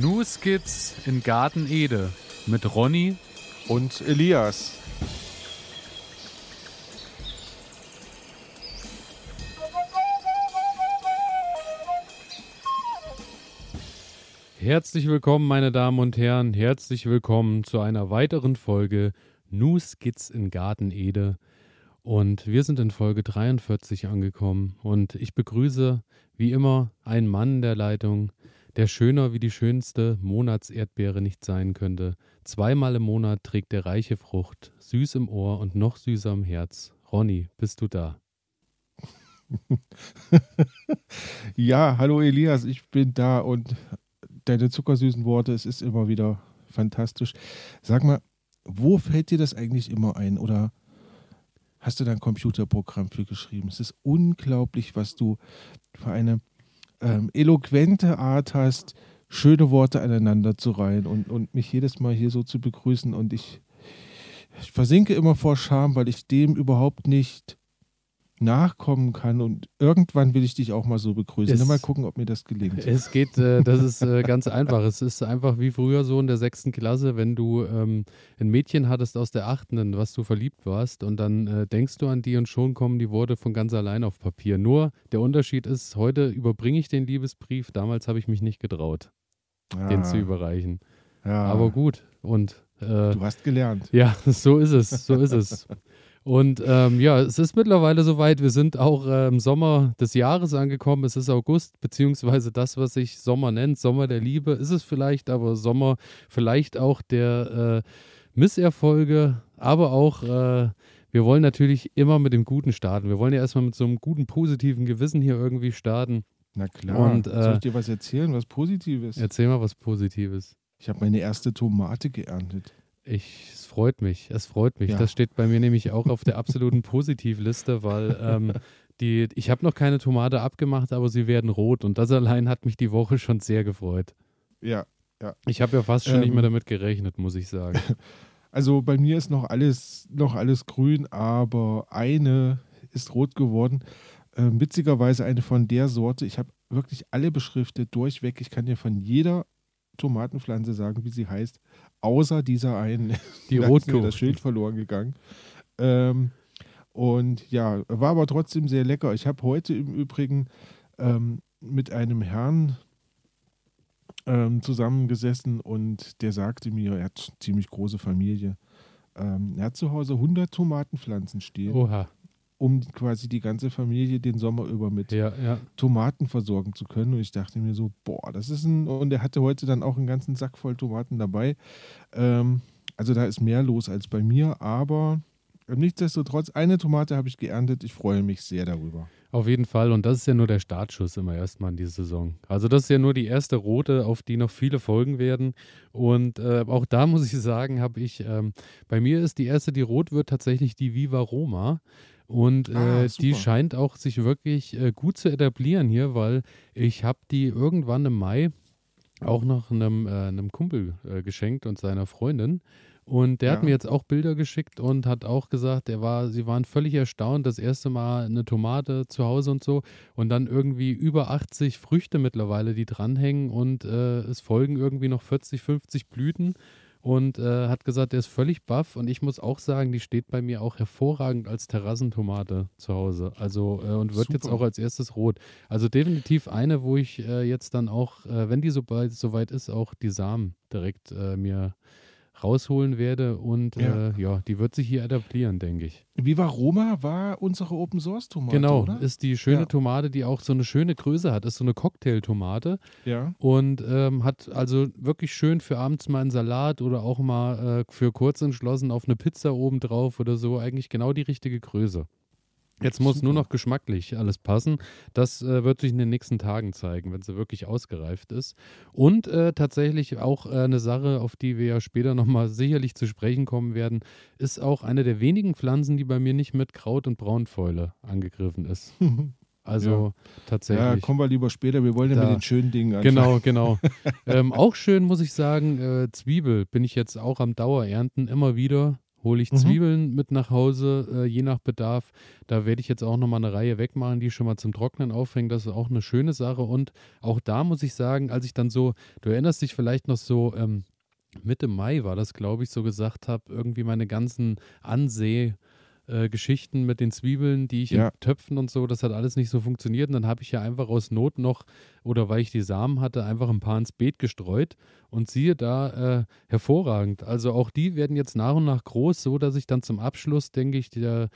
New Skits in Garten Ede mit Ronny und Elias. Herzlich willkommen, meine Damen und Herren. Herzlich willkommen zu einer weiteren Folge New Skits in Garten Ede. Und wir sind in Folge 43 angekommen. Und ich begrüße wie immer einen Mann der Leitung, der schöner wie die schönste Monatserdbeere nicht sein könnte. Zweimal im Monat trägt er reiche Frucht, süß im Ohr und noch süßer im Herz. Ronny, bist du da? ja, hallo Elias, ich bin da und deine zuckersüßen Worte, es ist immer wieder fantastisch. Sag mal, wo fällt dir das eigentlich immer ein? Oder hast du da ein Computerprogramm für geschrieben? Es ist unglaublich, was du für eine ähm, eloquente Art hast, schöne Worte aneinander zu reihen und, und mich jedes Mal hier so zu begrüßen. Und ich, ich versinke immer vor Scham, weil ich dem überhaupt nicht nachkommen kann und irgendwann will ich dich auch mal so begrüßen. Es, mal gucken, ob mir das gelingt. Es geht, äh, das ist äh, ganz einfach. Es ist einfach wie früher so in der sechsten Klasse, wenn du ähm, ein Mädchen hattest aus der achten, in was du verliebt warst und dann äh, denkst du an die und schon kommen die Worte von ganz allein auf Papier. Nur der Unterschied ist, heute überbringe ich den Liebesbrief, damals habe ich mich nicht getraut, ah. den zu überreichen. Ja. Aber gut und äh, Du hast gelernt. Ja, so ist es, so ist es. Und ähm, ja, es ist mittlerweile soweit. Wir sind auch äh, im Sommer des Jahres angekommen. Es ist August, beziehungsweise das, was sich Sommer nennt, Sommer der Liebe, ist es vielleicht, aber Sommer vielleicht auch der äh, Misserfolge, aber auch, äh, wir wollen natürlich immer mit dem Guten starten. Wir wollen ja erstmal mit so einem guten, positiven Gewissen hier irgendwie starten. Na klar. Und, Soll ich äh, dir was erzählen, was Positives? Erzähl mal was Positives. Ich habe meine erste Tomate geerntet. Ich, es freut mich, es freut mich. Ja. Das steht bei mir nämlich auch auf der absoluten Positivliste, weil ähm, die, ich habe noch keine Tomate abgemacht, aber sie werden rot und das allein hat mich die Woche schon sehr gefreut. Ja, ja. Ich habe ja fast schon ähm, nicht mehr damit gerechnet, muss ich sagen. Also bei mir ist noch alles, noch alles grün, aber eine ist rot geworden. Ähm, witzigerweise eine von der Sorte. Ich habe wirklich alle beschriftet durchweg. Ich kann dir von jeder Tomatenpflanze sagen, wie sie heißt außer dieser einen. Die Rotkohl. das Schild verloren gegangen. Ähm, und ja, war aber trotzdem sehr lecker. Ich habe heute im Übrigen ähm, mit einem Herrn ähm, zusammengesessen und der sagte mir, er hat eine ziemlich große Familie. Ähm, er hat zu Hause 100 Tomatenpflanzen stehen. Oha um quasi die ganze Familie den Sommer über mit ja, ja. Tomaten versorgen zu können. Und ich dachte mir so, boah, das ist ein. Und er hatte heute dann auch einen ganzen Sack voll Tomaten dabei. Ähm, also da ist mehr los als bei mir, aber nichtsdestotrotz, eine Tomate habe ich geerntet. Ich freue mich sehr darüber. Auf jeden Fall. Und das ist ja nur der Startschuss immer erstmal in dieser Saison. Also das ist ja nur die erste rote, auf die noch viele folgen werden. Und äh, auch da muss ich sagen, habe ich, ähm, bei mir ist die erste, die rot wird, tatsächlich die Viva Roma. Und ah, äh, die scheint auch sich wirklich äh, gut zu etablieren hier, weil ich habe die irgendwann im Mai auch noch einem, äh, einem Kumpel äh, geschenkt und seiner Freundin. Und der ja. hat mir jetzt auch Bilder geschickt und hat auch gesagt, er war, sie waren völlig erstaunt, das erste Mal eine Tomate zu Hause und so. Und dann irgendwie über 80 Früchte mittlerweile, die dranhängen und äh, es folgen irgendwie noch 40, 50 Blüten und äh, hat gesagt, er ist völlig baff und ich muss auch sagen, die steht bei mir auch hervorragend als Terrassentomate zu Hause. Also äh, und wird Super. jetzt auch als erstes rot. Also definitiv eine, wo ich äh, jetzt dann auch, äh, wenn die so bald soweit ist, auch die Samen direkt äh, mir rausholen werde und ja. Äh, ja, die wird sich hier etablieren, denke ich. Viva Roma war unsere Open Source Tomate. Genau, oder? ist die schöne ja. Tomate, die auch so eine schöne Größe hat. Ist so eine Cocktailtomate. Ja. Und ähm, hat also wirklich schön für abends mal einen Salat oder auch mal äh, für kurz entschlossen auf eine Pizza oben drauf oder so. Eigentlich genau die richtige Größe. Jetzt muss Super. nur noch geschmacklich alles passen. Das äh, wird sich in den nächsten Tagen zeigen, wenn sie wirklich ausgereift ist. Und äh, tatsächlich auch äh, eine Sache, auf die wir ja später nochmal sicherlich zu sprechen kommen werden, ist auch eine der wenigen Pflanzen, die bei mir nicht mit Kraut und Braunfäule angegriffen ist. Also ja. tatsächlich. Ja, kommen wir lieber später. Wir wollen ja mit den schönen Dingen anfangen. Genau, genau. ähm, auch schön muss ich sagen, äh, Zwiebel bin ich jetzt auch am Dauerernten immer wieder hole ich Mhm. Zwiebeln mit nach Hause, äh, je nach Bedarf. Da werde ich jetzt auch nochmal eine Reihe wegmachen, die schon mal zum Trocknen aufhängen. Das ist auch eine schöne Sache. Und auch da muss ich sagen, als ich dann so, du erinnerst dich vielleicht noch so, ähm, Mitte Mai war das, glaube ich, so gesagt habe, irgendwie meine ganzen Anseh- äh, Geschichten mit den Zwiebeln, die ich Ja. in Töpfen und so, das hat alles nicht so funktioniert. Und dann habe ich ja einfach aus Not noch, oder weil ich die Samen hatte, einfach ein paar ins Beet gestreut. Und siehe da, äh, hervorragend. Also auch die werden jetzt nach und nach groß, so dass ich dann zum Abschluss, denke ich, der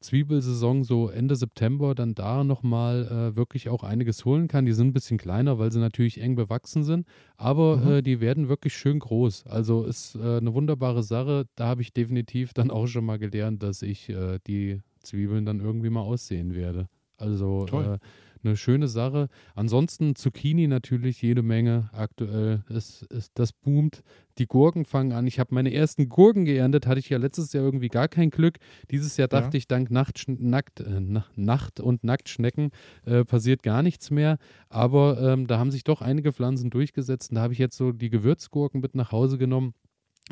Zwiebelsaison so Ende September dann da nochmal äh, wirklich auch einiges holen kann. Die sind ein bisschen kleiner, weil sie natürlich eng bewachsen sind, aber Mhm. äh, die werden wirklich schön groß. Also ist äh, eine wunderbare Sache. Da habe ich definitiv dann auch schon mal gelernt, dass ich äh, die Zwiebeln dann irgendwie mal aussehen werde. Also Toll. äh, eine schöne Sache. Ansonsten Zucchini natürlich jede Menge aktuell. Es, es, das boomt. Die Gurken fangen an. Ich habe meine ersten Gurken geerntet. Hatte ich ja letztes Jahr irgendwie gar kein Glück. Dieses Jahr dachte Ja. ich, dank Nacht, Nackt, äh, Na- Nacht- und Nacktschnecken äh, passiert gar nichts mehr. Aber ähm, da haben sich doch einige Pflanzen durchgesetzt. Und da habe ich jetzt so die Gewürzgurken mit nach Hause genommen.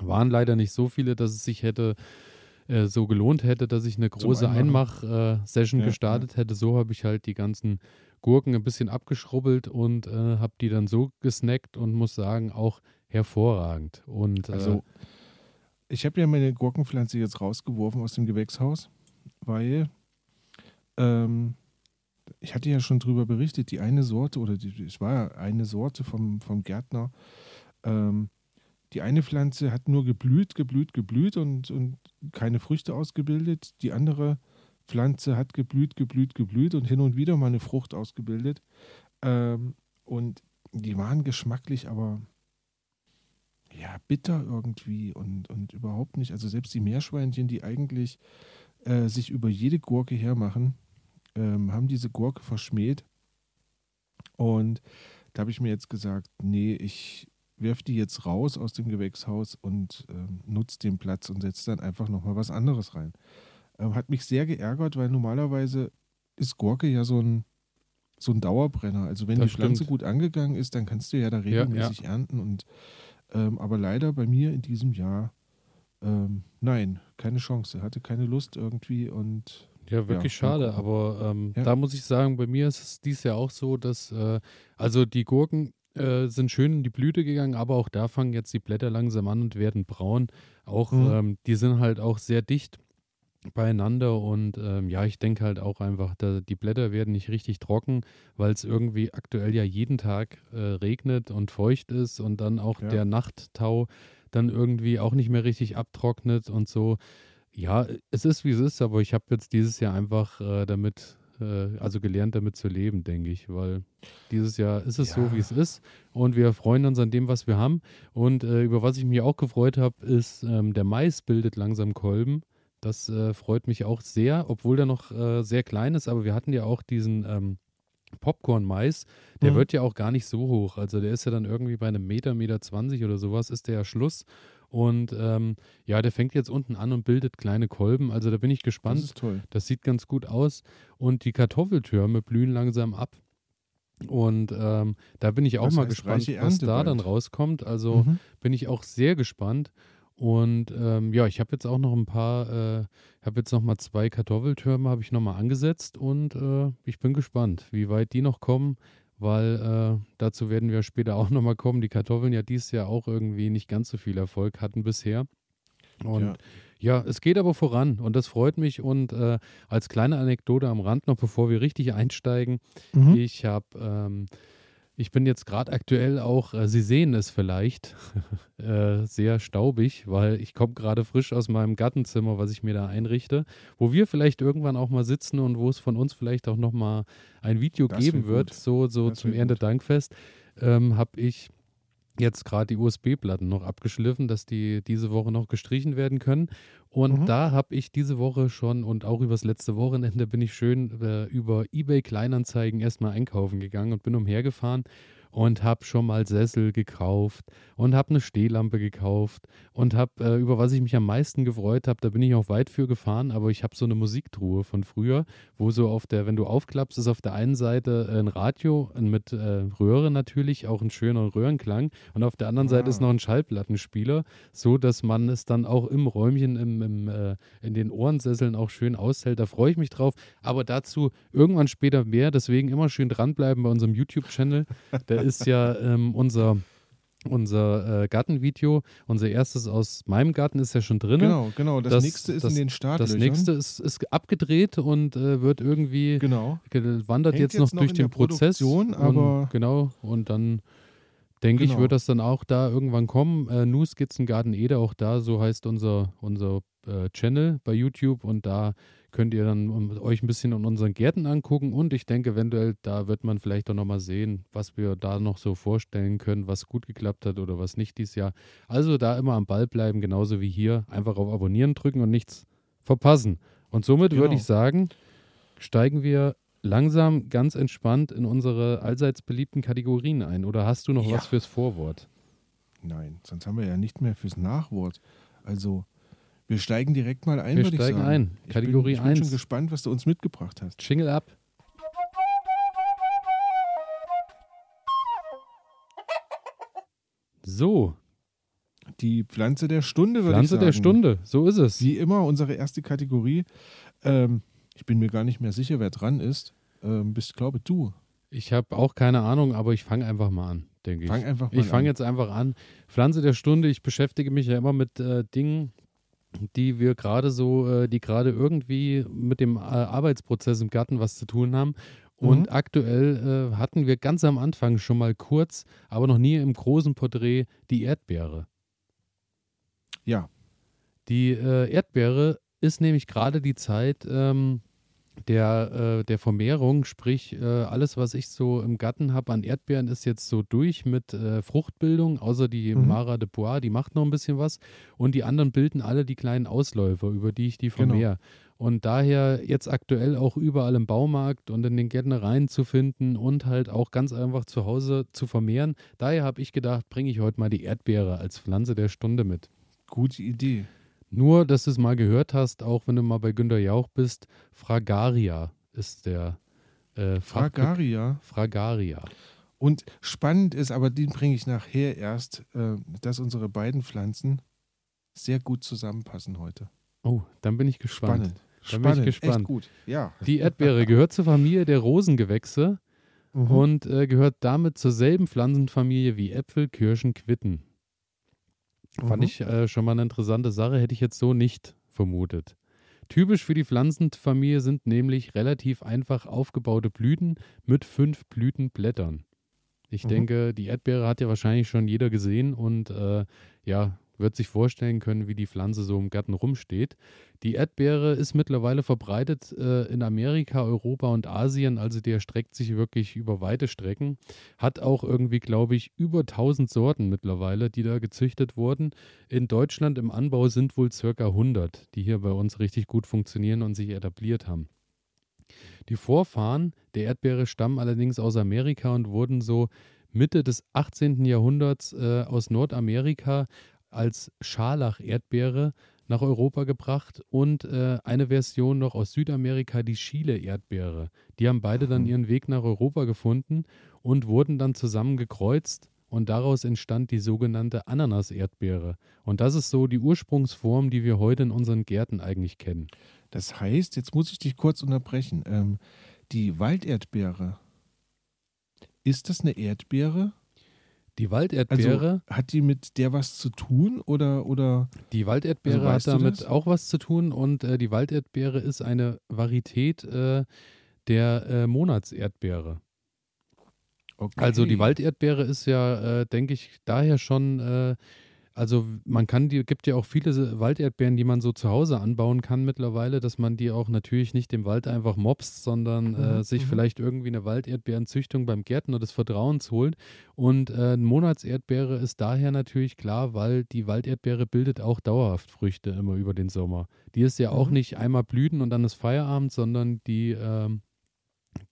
Waren leider nicht so viele, dass es sich hätte äh, so gelohnt hätte, dass ich eine große. Einmach-Session Ja, gestartet hätte. So habe ich halt die ganzen Gurken ein bisschen abgeschrubbelt und äh, habe die dann so gesnackt und muss sagen, auch hervorragend. Und äh, Also, ich habe ja meine Gurkenpflanze jetzt rausgeworfen aus dem Gewächshaus, weil ähm, ich hatte ja schon drüber berichtet, die eine Sorte, oder die, es war ja eine Sorte vom, vom Gärtner, ähm, die eine Pflanze hat nur geblüht, geblüht, geblüht und, und keine Früchte ausgebildet. Die andere Pflanze hat geblüht, geblüht, geblüht und hin und wieder mal eine Frucht ausgebildet. Ähm, und die waren geschmacklich, aber ja, bitter irgendwie und, und überhaupt nicht. Also selbst die Meerschweinchen, die eigentlich äh, sich über jede Gurke hermachen, ähm, haben diese Gurke verschmäht. Und da habe ich mir jetzt gesagt, nee, ich werfe die jetzt raus aus dem Gewächshaus und ähm, nutze den Platz und setze dann einfach nochmal was anderes rein. Ähm, hat mich sehr geärgert, weil normalerweise ist Gurke ja so ein, so ein Dauerbrenner. Also wenn Das die Pflanze stimmt. gut angegangen ist, dann kannst du ja da Ja, ja. regelmäßig ernten. Und ähm, aber leider bei mir in diesem Jahr, ähm, nein, keine Chance. Hatte keine Lust irgendwie und Ja, wirklich Ja, schade, aber ähm, Ja. da muss ich sagen, bei mir ist es dies Jahr auch so, dass, äh, also die Gurken äh, sind schön in die Blüte gegangen, aber auch da fangen jetzt die Blätter langsam an und werden braun. Auch, Mhm. ähm, die sind halt auch sehr dicht beieinander und ähm, ja, ich denke halt auch einfach, da, die Blätter werden nicht richtig trocken, weil es irgendwie aktuell ja jeden Tag äh, regnet und feucht ist und dann auch Ja. der Nachttau dann irgendwie auch nicht mehr richtig abtrocknet und so. Ja, es ist wie es ist, aber ich habe jetzt dieses Jahr einfach äh, damit, äh, also gelernt, damit zu leben, denke ich, weil dieses Jahr ist es so, Ja. wie es ist und wir freuen uns an dem, was wir haben. Und äh, über was ich mich auch gefreut habe, ist, ähm, der Mais bildet langsam Kolben. Das äh, freut mich auch sehr, obwohl der noch äh, sehr klein ist, aber wir hatten ja auch diesen ähm, Popcorn-Mais, der Mhm. wird ja auch gar nicht so hoch. Also der ist ja dann irgendwie bei einem Meter, Meter 20 oder sowas, ist der ja Schluss. Und ähm, ja, der fängt jetzt unten an und bildet kleine Kolben. Also da bin ich das gespannt. ist toll. Das sieht ganz gut aus. Und die Kartoffeltürme blühen langsam ab. Und ähm, da bin ich auch Das mal heißt, gespannt, was da dann bald. rauskommt. Also Mhm. bin ich auch sehr gespannt. Und ähm, ja, ich habe jetzt auch noch ein paar, äh, habe jetzt noch mal zwei Kartoffeltürme, habe ich noch mal angesetzt und äh, ich bin gespannt, wie weit die noch kommen, weil äh, dazu werden wir später auch noch mal kommen. Die Kartoffeln ja dieses Jahr auch irgendwie nicht ganz so viel Erfolg hatten bisher. Und Ja. ja, es geht aber voran und das freut mich. Und äh, als kleine Anekdote am Rand noch, bevor wir richtig einsteigen, Mhm. ich habe, ähm, ich bin jetzt gerade aktuell auch, äh, Sie sehen es vielleicht, äh, sehr staubig, weil ich komme gerade frisch aus meinem Gartenzimmer, was ich mir da einrichte, wo wir vielleicht irgendwann auch mal sitzen und wo es von uns vielleicht auch noch mal ein Video Das geben wird, gut. so, so Das zum. Erntedankfest, ähm, habe ich jetzt gerade die USB-Platten noch abgeschliffen, dass die diese Woche noch gestrichen werden können. Und Mhm. da habe ich diese Woche schon und auch übers letzte Wochenende bin ich schön äh, über eBay Kleinanzeigen erstmal einkaufen gegangen und bin umhergefahren. Und habe schon mal Sessel gekauft und habe eine Stehlampe gekauft und habe, äh, über was ich mich am meisten gefreut habe, da bin ich auch weit für gefahren, aber ich habe so eine Musiktruhe von früher, wo so auf der, wenn du aufklappst, ist auf der einen Seite ein Radio mit äh, Röhre natürlich, auch ein schöner Röhrenklang und auf der anderen ah. Seite ist ah. noch ein Schallplattenspieler, so dass man es dann auch im Räumchen, im, im äh, in den Ohrensesseln auch schön aushält. Da freue ich mich drauf, aber dazu irgendwann später mehr, deswegen immer schön dranbleiben bei unserem YouTube-Channel. Da ist ja ähm, unser unser äh, Gartenvideo, unser erstes aus meinem Garten ist ja schon drin. Genau, genau. Das, das nächste ist das, in den Startlöchern. Das nächste ist, ist abgedreht und äh, wird irgendwie genau. wandert jetzt, jetzt noch durch den Prozess. Und, genau, und dann denke genau. ich, wird das dann auch da irgendwann kommen. Äh, New Skizzengarten Ede, auch da, so heißt unser, unser äh, Channel bei YouTube und da könnt ihr dann euch ein bisschen in unseren Gärten angucken und ich denke, eventuell, da wird man vielleicht auch nochmal sehen, was wir da noch so vorstellen können, was gut geklappt hat oder was nicht dieses Jahr. Also da immer am Ball bleiben, genauso wie hier. Einfach auf Abonnieren drücken und nichts verpassen. Und somit genau. würde ich sagen, steigen wir langsam ganz entspannt in unsere allseits beliebten Kategorien ein. Oder hast du noch ja. was fürs Vorwort? Nein, sonst haben wir ja nicht mehr fürs Nachwort. Also wir steigen direkt mal ein, Wir steigen ein. Kategorie ich bin, 1. Ich bin schon gespannt, was du uns mitgebracht hast. Jingle ab. So. Die Pflanze der Stunde, würde ich sagen. Pflanze der Stunde, so ist es. Wie immer, unsere erste Kategorie. Ähm, ich bin mir gar nicht mehr sicher, wer dran ist. Ähm, bist, glaube du. Ich habe auch keine Ahnung, aber ich fange einfach mal an, denke ich. Fang einfach mal ich fange jetzt einfach an. Pflanze der Stunde, ich beschäftige mich ja immer mit äh, Dingen, die wir gerade so, äh, die gerade irgendwie mit dem äh, Arbeitsprozess im Garten was zu tun haben. Und mhm. aktuell äh, hatten wir ganz am Anfang schon mal kurz, aber noch nie im großen Porträt, die Erdbeere. Ja. Die äh, Erdbeere ist nämlich gerade die Zeit, ähm, der, äh, der Vermehrung, sprich äh, alles, was ich so im Garten habe an Erdbeeren, ist jetzt so durch mit äh, Fruchtbildung, außer die mhm. Mara de Bois, die macht noch ein bisschen was. Und die anderen bilden alle die kleinen Ausläufer, über die ich die vermehre. Genau. Und daher jetzt aktuell auch überall im Baumarkt und in den Gärtnereien zu finden und halt auch ganz einfach zu Hause zu vermehren. Daher habe ich gedacht, bringe ich heute mal die Erdbeere als Pflanze der Stunde mit. Gute Idee. Nur, dass du es mal gehört hast, auch wenn du mal bei Günter Jauch bist, Fragaria ist der. Äh, Fragaria? Fragaria. Und spannend ist, aber den bringe ich nachher erst, äh, dass unsere beiden Pflanzen sehr gut zusammenpassen heute. Oh, dann bin ich gespannt. Spannend. Dann Spannend. bin ich gespannt. Echt gut. Ja. Die Erdbeere gehört zur Familie der Rosengewächse mhm. und äh, gehört damit zur selben Pflanzenfamilie wie Äpfel, Kirschen, Quitten. Fand mhm. ich äh, schon mal eine interessante Sache, hätte ich jetzt so nicht vermutet. Typisch für die Pflanzenfamilie sind nämlich relativ einfach aufgebaute Blüten mit fünf Blütenblättern. Ich mhm. denke, die Erdbeere hat ja wahrscheinlich schon jeder gesehen und äh, ja, wird sich vorstellen können, wie die Pflanze so im Garten rumsteht. Die Erdbeere ist mittlerweile verbreitet äh, in Amerika, Europa und Asien, also die erstreckt sich wirklich über weite Strecken. Hat auch irgendwie, glaube ich, über 1000 Sorten mittlerweile, die da gezüchtet wurden. In Deutschland im Anbau sind wohl circa 100, die hier bei uns richtig gut funktionieren und sich etabliert haben. Die Vorfahren der Erdbeere stammen allerdings aus Amerika und wurden so Mitte des 18. Jahrhunderts äh, aus Nordamerika als Scharlach-Erdbeere nach Europa gebracht und äh, eine Version noch aus Südamerika, die Chile-Erdbeere. Die haben beide dann ihren Weg nach Europa gefunden und wurden dann zusammen gekreuzt und daraus entstand die sogenannte Ananas-Erdbeere. Und das ist so die Ursprungsform, die wir heute in unseren Gärten eigentlich kennen. Das heißt, jetzt muss ich dich kurz unterbrechen. Ähm, die Walderdbeere, ist das eine Erdbeere? Die Walderdbeere. Also, hat die mit der was zu tun oder? oder die Walderdbeere also, hat damit auch was zu tun und äh, die Walderdbeere ist eine Varietät äh, der äh, Monatserdbeere. Okay. Also die Walderdbeere ist ja, äh, denke ich, daher schon äh, also man kann die, gibt ja auch viele Walderdbeeren, die man so zu Hause anbauen kann mittlerweile, dass man die auch natürlich nicht im Wald einfach mobst, sondern äh, mhm. sich mhm. vielleicht irgendwie eine Walderdbeerenzüchtung beim Gärtner des Vertrauens holt. Und äh, eine Monatserdbeere ist daher natürlich klar, weil die Walderdbeere bildet auch dauerhaft Früchte immer über den Sommer. Die ist ja mhm. auch nicht einmal blüten und dann ist Feierabend, sondern die, äh,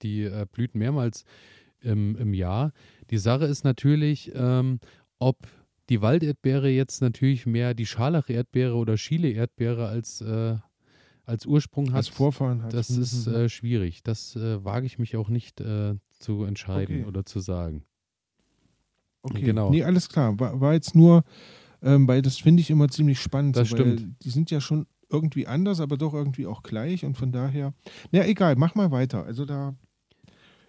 die äh, blüht mehrmals im, im Jahr. Die Sache ist natürlich, ähm, ob die Walderdbeere jetzt natürlich mehr die Scharlach-Erdbeere oder Chile-Erdbeere als, äh, als Ursprung hat. Als Vorfahren hat. Das Mhm, ist mhm. äh, schwierig. Das äh, wage ich mich auch nicht äh, zu entscheiden Okay. oder zu sagen. Okay, Genau. Nee, alles klar. War, war jetzt nur, ähm, weil das finde ich immer ziemlich spannend. Das so, stimmt. Die sind ja schon irgendwie anders, aber doch irgendwie auch gleich und von daher. Na egal, mach mal weiter. Also da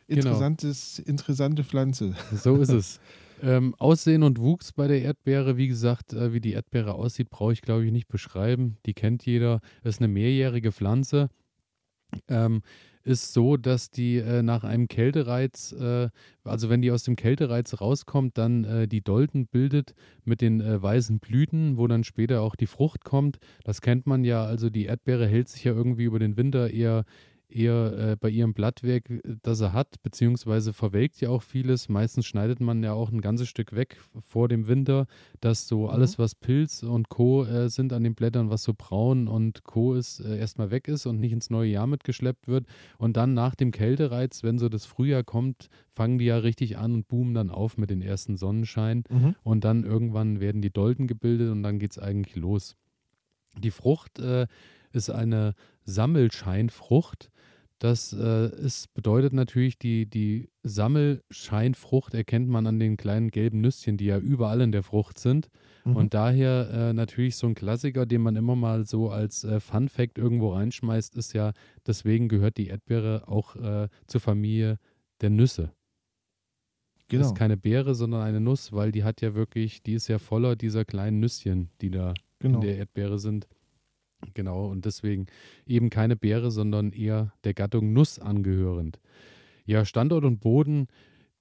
Genau. interessantes, interessante Pflanze. So ist es. Ähm, Aussehen und Wuchs bei der Erdbeere, wie gesagt, äh, wie die Erdbeere aussieht, brauche ich glaube ich nicht beschreiben. Die kennt jeder. Ist eine mehrjährige Pflanze. Ähm, ist so, dass die äh, nach einem Kältereiz, äh, also wenn die aus dem Kältereiz rauskommt, dann äh, die Dolden bildet mit den äh, weißen Blüten, wo dann später auch die Frucht kommt. Das kennt man ja, also die Erdbeere hält sich ja irgendwie über den Winter eher eher äh, bei ihrem Blattwerk, äh, das er hat, beziehungsweise verwelkt ja auch vieles. Meistens schneidet man ja auch ein ganzes Stück weg vor dem Winter, dass so alles, was Pilz und Co. Äh, sind an den Blättern, was so braun und Co. ist, äh, erstmal weg ist und nicht ins neue Jahr mitgeschleppt wird. Und dann nach dem Kältereiz, wenn so das Frühjahr kommt, fangen die ja richtig an und boomen dann auf mit den ersten Sonnenschein. Mhm. Und dann irgendwann werden die Dolden gebildet und dann geht es eigentlich los. Die Frucht äh, ist eine Sammelscheinfrucht. Das äh, ist, bedeutet natürlich, die, die Sammelscheinfrucht erkennt man an den kleinen gelben Nüsschen, die ja überall in der Frucht sind. Mhm. Und daher äh, natürlich so ein Klassiker, den man immer mal so als äh, Fun Fact irgendwo reinschmeißt, ist ja, deswegen gehört die Erdbeere auch äh, zur Familie der Nüsse. genau. Ist keine Beere, sondern eine Nuss, weil die hat ja wirklich, die ist ja voller dieser kleinen Nüsschen, die da genau. in der Erdbeere sind. Genau, und deswegen eben keine Beere, sondern eher der Gattung Nuss angehörend. Ja, Standort und Boden,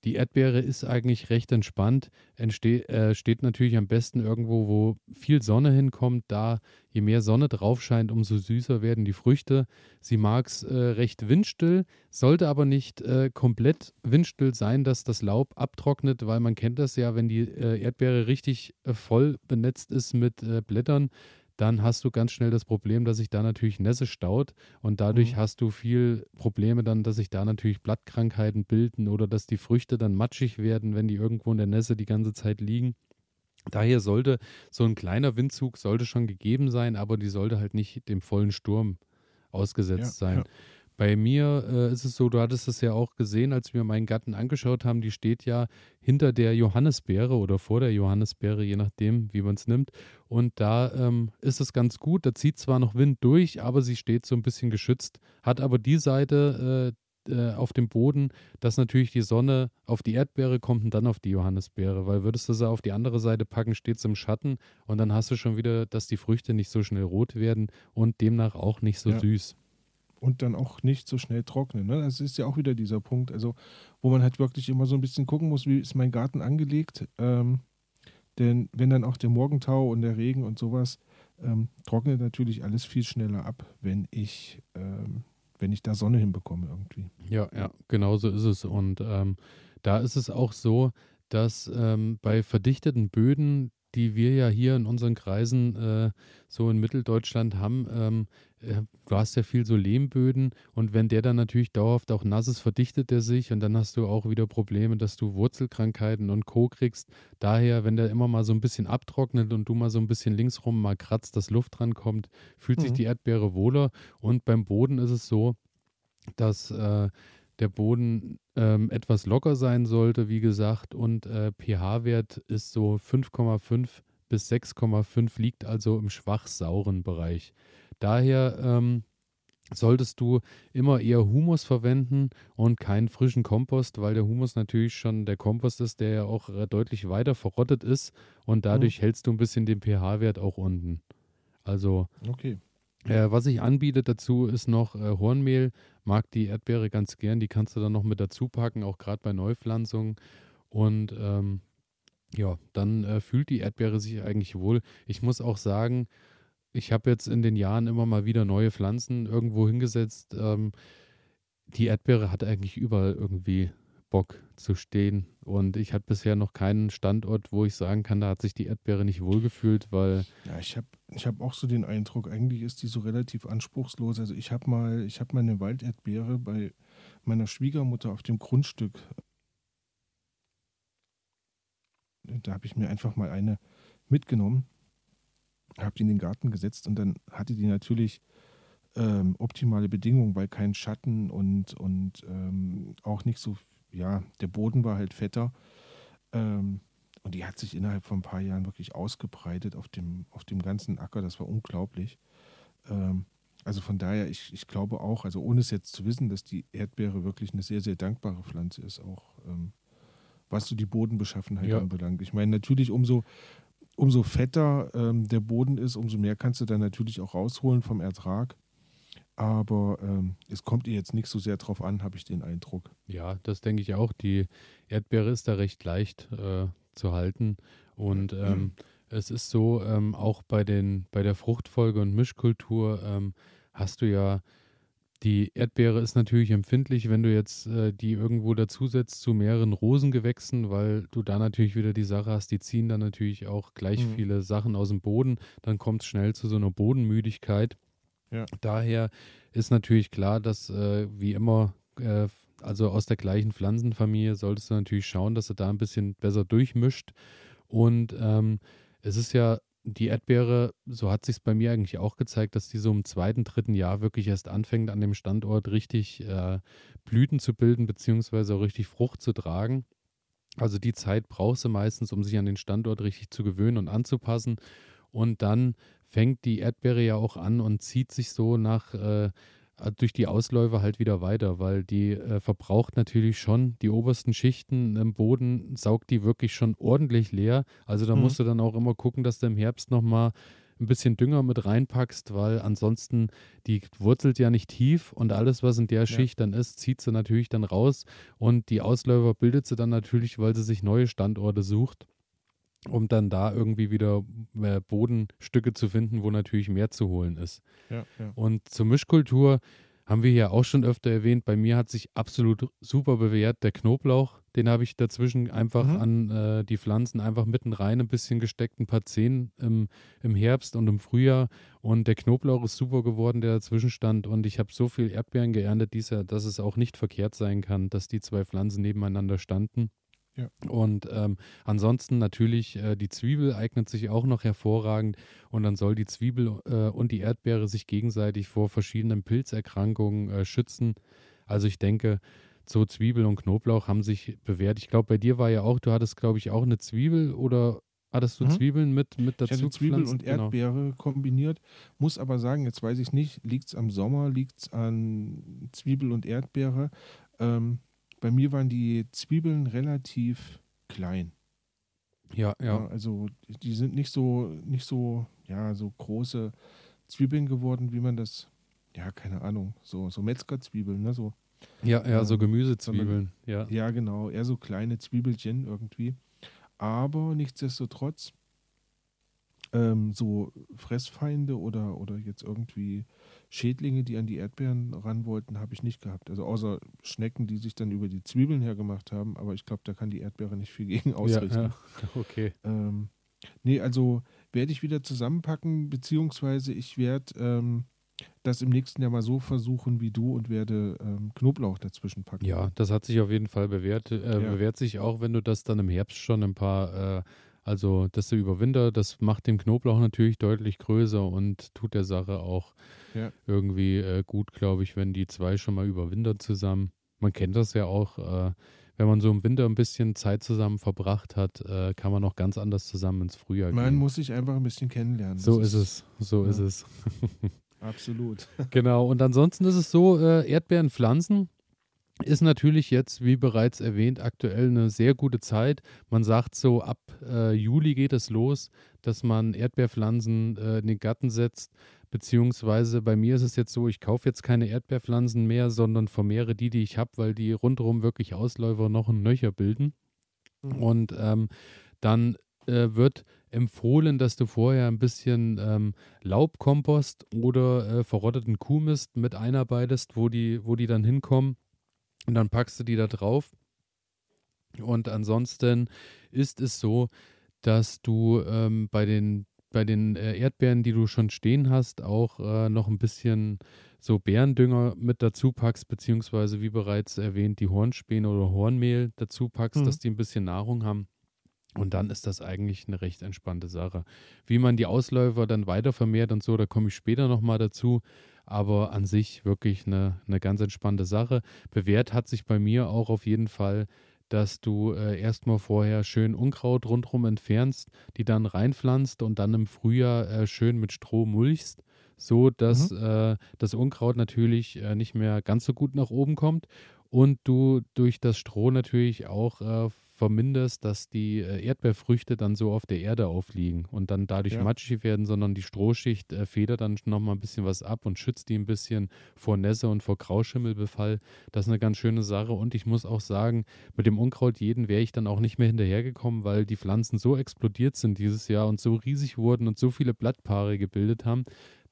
die Erdbeere ist eigentlich recht entspannt, entsteht äh, steht natürlich am besten irgendwo, wo viel Sonne hinkommt, da je mehr Sonne drauf scheint, umso süßer werden die Früchte. Sie mag es äh, recht windstill, sollte aber nicht äh, komplett windstill sein, dass das Laub abtrocknet, weil man kennt das ja, wenn die äh, Erdbeere richtig äh, voll benetzt ist mit äh, Blättern, dann hast du ganz schnell das Problem, dass sich da natürlich Nässe staut und dadurch Mhm. hast du viel Probleme dann, dass sich da natürlich Blattkrankheiten bilden oder dass die Früchte dann matschig werden, wenn die irgendwo in der Nässe die ganze Zeit liegen. Daher sollte so ein kleiner Windzug sollte schon gegeben sein, aber die sollte halt nicht dem vollen Sturm ausgesetzt Ja, sein. ja. Bei mir äh, ist es so, du hattest es ja auch gesehen, als wir meinen Gatten angeschaut haben, die steht ja hinter der Johannisbeere oder vor der Johannisbeere, je nachdem, wie man es nimmt. Und da ähm, ist es ganz gut. Da zieht zwar noch Wind durch, aber sie steht so ein bisschen geschützt, hat aber die Seite äh, äh, auf dem Boden, dass natürlich die Sonne auf die Erdbeere kommt und dann auf die Johannisbeere. Weil würdest du sie auf die andere Seite packen, steht es im Schatten und dann hast du schon wieder, dass die Früchte nicht so schnell rot werden und demnach auch nicht so Ja. süß. Und dann auch nicht so schnell trocknen. Ne? Das ist ja auch wieder dieser Punkt, also wo man halt wirklich immer so ein bisschen gucken muss, wie ist mein Garten angelegt. Ähm, denn wenn dann auch der Morgentau und der Regen und sowas, ähm, trocknet natürlich alles viel schneller ab, wenn ich, ähm, wenn ich da Sonne hinbekomme irgendwie. Ja, ja, genau so ist es. Und ähm, da ist es auch so, dass ähm, bei verdichteten Böden, die wir ja hier in unseren Kreisen äh, so in Mitteldeutschland haben, ähm, äh, du hast ja viel so Lehmböden und wenn der dann natürlich dauerhaft auch nass ist, verdichtet er sich und dann hast du auch wieder Probleme, dass du Wurzelkrankheiten und Co. kriegst. Daher, wenn der immer mal so ein bisschen abtrocknet und du mal so ein bisschen linksrum mal kratzt, dass Luft rankommt, fühlt sich Mhm. die Erdbeere wohler. Und beim Boden ist es so, dass äh, der Boden ähm, etwas locker sein sollte, wie gesagt, und äh, pH-Wert ist so 5,5 bis 6,5, liegt also im schwach sauren Bereich. Daher ähm, solltest du immer eher Humus verwenden und keinen frischen Kompost, weil der Humus natürlich schon der Kompost ist, der ja auch deutlich weiter verrottet ist und dadurch hältst du ein bisschen den pH-Wert auch unten. Also Okay. äh, was ich anbiete dazu ist noch äh, Hornmehl. Mag die Erdbeere ganz gern. Die kannst du dann noch mit dazu packen, auch gerade bei Neupflanzungen. Und ähm, ja, dann äh, fühlt die Erdbeere sich eigentlich wohl. Ich muss auch sagen, ich habe jetzt in den Jahren immer mal wieder neue Pflanzen irgendwo hingesetzt. Ähm, die Erdbeere hat eigentlich überall irgendwie Bock zu stehen. Und ich hatte bisher noch keinen Standort, wo ich sagen kann, da hat sich die Erdbeere nicht wohlgefühlt, weil Ja, ich habe ich hab auch so den Eindruck, eigentlich ist die so relativ anspruchslos. Also ich habe mal, ich habe mal eine Walderdbeere bei meiner Schwiegermutter auf dem Grundstück da habe ich mir einfach mal eine mitgenommen, habe die in den Garten gesetzt und dann hatte die natürlich ähm, optimale Bedingungen, weil kein Schatten und, und ähm, auch nicht so, ja, der Boden war halt fetter. Ähm, und die hat sich innerhalb von ein paar Jahren wirklich ausgebreitet auf dem, auf dem ganzen Acker. Das war unglaublich. Ähm, also von daher, ich, ich glaube auch, also ohne es jetzt zu wissen, dass die Erdbeere wirklich eine sehr, sehr dankbare Pflanze ist, auch ähm, was so die Bodenbeschaffenheit ja. anbelangt. Ich meine, natürlich umso, umso fetter ähm, der Boden ist, umso mehr kannst du dann natürlich auch rausholen vom Ertrag. Aber ähm, es kommt ihr jetzt nicht so sehr drauf an, habe ich den Eindruck. Ja, das denke ich auch. Die Erdbeere ist da recht leicht äh, zu halten. Und ähm, mhm. es ist so, ähm, auch bei, den, bei der Fruchtfolge und Mischkultur ähm, hast du ja, die Erdbeere ist natürlich empfindlich, wenn du jetzt äh, die irgendwo dazusetzt zu mehreren Rosengewächsen, weil du da natürlich wieder die Sache hast, die ziehen dann natürlich auch gleich mhm. viele Sachen aus dem Boden. Dann kommt es schnell zu so einer Bodenmüdigkeit. Ja. Daher ist natürlich klar, dass äh, wie immer, äh, also aus der gleichen Pflanzenfamilie, solltest du natürlich schauen, dass du da ein bisschen besser durchmischt. Und ähm, es ist ja die Erdbeere, so hat sich es bei mir eigentlich auch gezeigt, dass die so im zweiten, dritten Jahr wirklich erst anfängt, an dem Standort richtig äh, Blüten zu bilden, beziehungsweise auch richtig Frucht zu tragen. Also die Zeit brauchst du meistens, um sich an den Standort richtig zu gewöhnen und anzupassen. Und dann fängt die Erdbeere ja auch an und zieht sich so nach äh, durch die Ausläufer halt wieder weiter, weil die äh, verbraucht natürlich schon die obersten Schichten im Boden, saugt die wirklich schon ordentlich leer. Also da mhm. musst du dann auch immer gucken, dass du im Herbst nochmal ein bisschen Dünger mit reinpackst, weil ansonsten die wurzelt ja nicht tief und alles, was in der ja. Schicht dann ist, zieht sie natürlich dann raus und die Ausläufer bildet sie dann natürlich, weil sie sich neue Standorte sucht um dann da irgendwie wieder Bodenstücke zu finden, wo natürlich mehr zu holen ist. Ja, ja. Und zur Mischkultur haben wir hier auch schon öfter erwähnt. Bei mir hat sich absolut super bewährt der Knoblauch. Den habe ich dazwischen einfach mhm. an äh, die Pflanzen einfach mitten rein ein bisschen gesteckt, ein paar Zehen im, im Herbst und im Frühjahr. Und der Knoblauch ist super geworden, der dazwischen stand. Und ich habe so viel Erdbeeren geerntet dieser, dass es auch nicht verkehrt sein kann, dass die zwei Pflanzen nebeneinander standen. Ja. Und ähm, ansonsten natürlich, äh, die Zwiebel eignet sich auch noch hervorragend und dann soll die Zwiebel äh, und die Erdbeere sich gegenseitig vor verschiedenen Pilzerkrankungen äh, schützen. Also ich denke, so Zwiebel und Knoblauch haben sich bewährt. Ich glaube, bei dir war ja auch, du hattest, glaube ich, auch eine Zwiebel oder hattest du mhm. Zwiebeln mit, mit dazu? Ich hatte Zwiebel und genau. Erdbeere genau. kombiniert. Muss aber sagen, jetzt weiß ich nicht, liegt es am Sommer, liegt es an Zwiebel und Erdbeere. Ähm, bei mir waren die Zwiebeln relativ klein. Ja, ja, ja. Also die sind nicht so, nicht so, ja, so große Zwiebeln geworden, wie man das, ja, keine Ahnung, so, so Metzgerzwiebeln, ne? So, ja, ja, ähm, so Gemüsezwiebeln, ja. Ja, genau, eher so kleine Zwiebelchen irgendwie. Aber nichtsdestotrotz, ähm, so Fressfeinde oder, oder jetzt irgendwie Schädlinge, die an die Erdbeeren ran wollten, habe ich nicht gehabt. Also außer Schnecken, die sich dann über die Zwiebeln hergemacht haben, aber ich glaube, da kann die Erdbeere nicht viel gegen ausrichten. Ja, ja. okay. Ähm, nee, also werde ich wieder zusammenpacken, beziehungsweise ich werde ähm, das im nächsten Jahr mal so versuchen wie du und werde ähm, Knoblauch dazwischen packen. Ja, das hat sich auf jeden Fall bewährt. Äh, ja. Bewährt sich auch, wenn du das dann im Herbst schon ein paar äh, also, dass du überwintert, das macht den Knoblauch natürlich deutlich größer und tut der Sache auch ja. irgendwie äh, gut, glaube ich, wenn die zwei schon mal überwintern zusammen. Man kennt das ja auch, äh, wenn man so im Winter ein bisschen Zeit zusammen verbracht hat, äh, kann man auch ganz anders zusammen ins Frühjahr man gehen. Man muss sich einfach ein bisschen kennenlernen. So ist, ist, es, so ja. ist es. Absolut. genau, und ansonsten ist es so, äh, Erdbeeren pflanzen ist natürlich jetzt, wie bereits erwähnt, aktuell eine sehr gute Zeit. Man sagt so, ab äh, Juli geht es los, dass man Erdbeerpflanzen äh, in den Garten setzt. Beziehungsweise bei mir ist es jetzt so, ich kaufe jetzt keine Erdbeerpflanzen mehr, sondern vermehre die, die ich habe, weil die rundherum wirklich Ausläufer noch ein Nöcher bilden. Mhm. Und ähm, dann äh, wird empfohlen, dass du vorher ein bisschen ähm, Laubkompost oder äh, verrotteten Kuhmist mit einarbeitest, wo die, wo die dann hinkommen und dann packst du die da drauf. Und ansonsten ist es so, dass du ähm, bei den, bei den äh, Erdbeeren, die du schon stehen hast, auch äh, noch ein bisschen so Bärendünger mit dazu packst, beziehungsweise wie bereits erwähnt, die Hornspäne oder Hornmehl dazu packst, mhm. dass die ein bisschen Nahrung haben. Und dann ist das eigentlich eine recht entspannte Sache. Wie man die Ausläufer dann weiter vermehrt und so, da komme ich später nochmal dazu. Aber an sich wirklich eine, eine ganz entspannte Sache. Bewährt hat sich bei mir auch auf jeden Fall, dass du äh, erstmal vorher schön Unkraut rundherum entfernst, die dann reinpflanzt und dann im Frühjahr äh, schön mit Stroh mulchst, so dass mhm. äh, das Unkraut natürlich äh, nicht mehr ganz so gut nach oben kommt und du durch das Stroh natürlich auch äh, verminderst, dass die äh, Erdbeerfrüchte dann so auf der Erde aufliegen und dann dadurch ja. matschig werden, sondern die Strohschicht äh, federt dann nochmal ein bisschen was ab und schützt die ein bisschen vor Nässe und vor Grauschimmelbefall. Das ist eine ganz schöne Sache und ich muss auch sagen, mit dem Unkraut jeden wäre ich dann auch nicht mehr hinterhergekommen, weil die Pflanzen so explodiert sind dieses Jahr und so riesig wurden und so viele Blattpaare gebildet haben,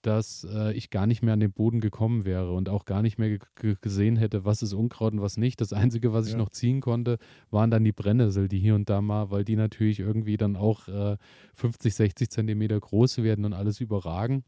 dass äh, ich gar nicht mehr an den Boden gekommen wäre und auch gar nicht mehr gesehen hätte, was ist Unkraut und was nicht. Das Einzige, was ich ja. noch ziehen konnte, waren dann die Brennnessel, die hier und da mal, weil die natürlich irgendwie dann auch äh, 50, 60 Zentimeter groß werden und alles überragen.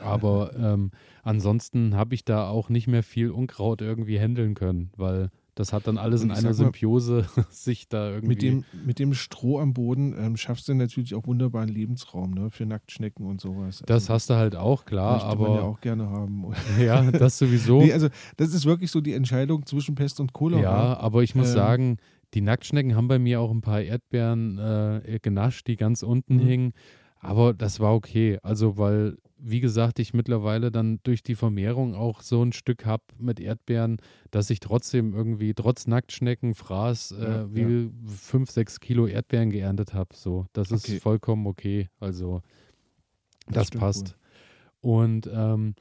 Aber ähm, ansonsten habe ich da auch nicht mehr viel Unkraut irgendwie handeln können, weil das hat dann alles in einer Symbiose sich da irgendwie. Mit dem, mit dem Stroh am Boden ähm, schaffst du natürlich auch wunderbaren Lebensraum ne, für Nacktschnecken und sowas. Das also, hast du halt auch, klar. Aber man ja auch gerne haben. Ja, das sowieso. nee, also, das ist wirklich so die Entscheidung zwischen Pest und Cholera. Ja, aber ich muss ähm, sagen, die Nacktschnecken haben bei mir auch ein paar Erdbeeren äh, genascht, die ganz unten mhm. hingen. Aber das war okay. Also, weil wie gesagt, ich mittlerweile dann durch die Vermehrung auch so ein Stück habe mit Erdbeeren, dass ich trotzdem irgendwie trotz Nacktschnecken, Fraß, äh, ja, wie ja. fünf, sechs Kilo Erdbeeren geerntet habe. So, das okay. ist vollkommen okay. Also, das, das passt. Wohl. Und ähm,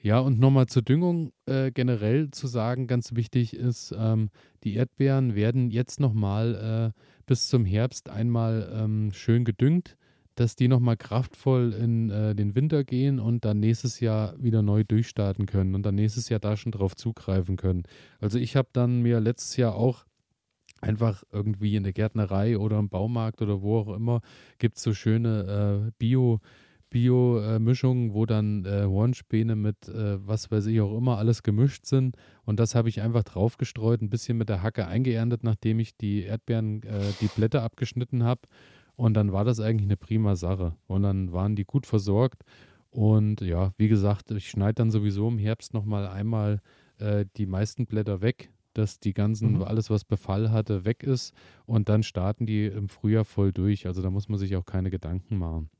ja, und nochmal zur Düngung äh, generell zu sagen, ganz wichtig ist, ähm, die Erdbeeren werden jetzt nochmal äh, bis zum Herbst einmal ähm, schön gedüngt dass die nochmal kraftvoll in äh, den Winter gehen und dann nächstes Jahr wieder neu durchstarten können und dann nächstes Jahr da schon drauf zugreifen können. Also ich habe dann mir letztes Jahr auch einfach irgendwie in der Gärtnerei oder im Baumarkt oder wo auch immer gibt es so schöne äh, Bio- Bio-Mischungen, wo dann äh, Hornspäne mit äh, was weiß ich auch immer alles gemischt sind. Und das habe ich einfach draufgestreut, ein bisschen mit der Hacke eingeerntet, nachdem ich die Erdbeeren, äh, die Blätter abgeschnitten habe. Und dann war das eigentlich eine prima Sache. Und dann waren die gut versorgt. Und ja, wie gesagt, ich schneide dann sowieso im Herbst nochmal einmal äh, die meisten Blätter weg, dass die ganzen, mhm. alles was Befall hatte, weg ist. Und dann starten die im Frühjahr voll durch. Also da muss man sich auch keine Gedanken machen.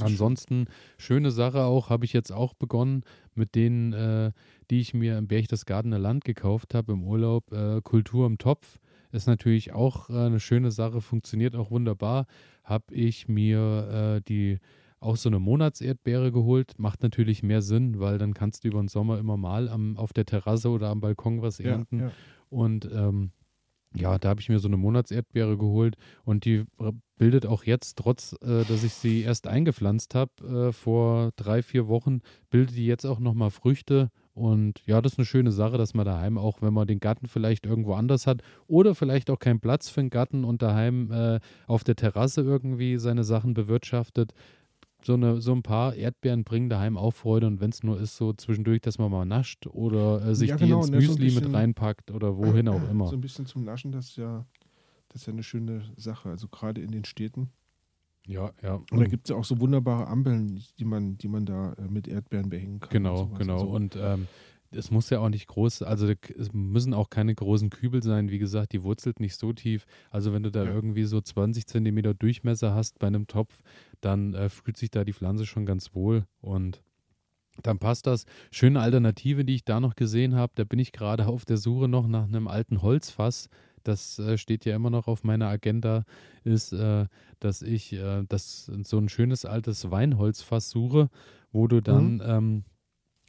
Ansonsten schön. schöne Sache auch, habe ich jetzt auch begonnen mit denen, äh, die ich mir im Berchtesgadener Land gekauft habe im Urlaub, äh, Kultur im Topf. Ist natürlich auch äh, eine schöne Sache, funktioniert auch wunderbar. Habe ich mir äh, die auch so eine Monatserdbeere geholt. Macht natürlich mehr Sinn, weil dann kannst du über den Sommer immer mal am, auf der Terrasse oder am Balkon was ernten. Ja, ja. Und ähm, ja, da habe ich mir so eine Monatserdbeere geholt und die bildet auch jetzt, trotz äh, dass ich sie erst eingepflanzt habe äh, vor drei, vier Wochen, bildet die jetzt auch nochmal Früchte und ja, das ist eine schöne Sache, dass man daheim auch, wenn man den Garten vielleicht irgendwo anders hat oder vielleicht auch keinen Platz für einen Garten und daheim äh, auf der Terrasse irgendwie seine Sachen bewirtschaftet, so, eine, so ein paar Erdbeeren bringen daheim auch Freude und wenn es nur ist, so zwischendurch, dass man mal nascht oder äh, sich ja, genau, die ins Müsli so bisschen, mit reinpackt oder wohin auch immer. So ein bisschen zum Naschen, das ist ja, das ist ja eine schöne Sache. Also gerade in den Städten ja, ja. Und da gibt es ja auch so wunderbare Ampeln, die man, die man da äh, mit Erdbeeren behängen kann. Genau, und genau. Also. Und ähm, es muss ja auch nicht groß, also es müssen auch keine großen Kübel sein. Wie gesagt, die wurzelt nicht so tief. Also wenn du da ja. irgendwie so 20 Zentimeter Durchmesser hast bei einem Topf, dann äh, fühlt sich da die Pflanze schon ganz wohl und dann passt das. Schöne Alternative, die ich da noch gesehen habe, da bin ich gerade auf der Suche noch nach einem alten Holzfass das äh, steht ja immer noch auf meiner Agenda, ist, äh, dass ich äh, das so ein schönes altes Weinholzfass suche, wo du dann mhm. ähm,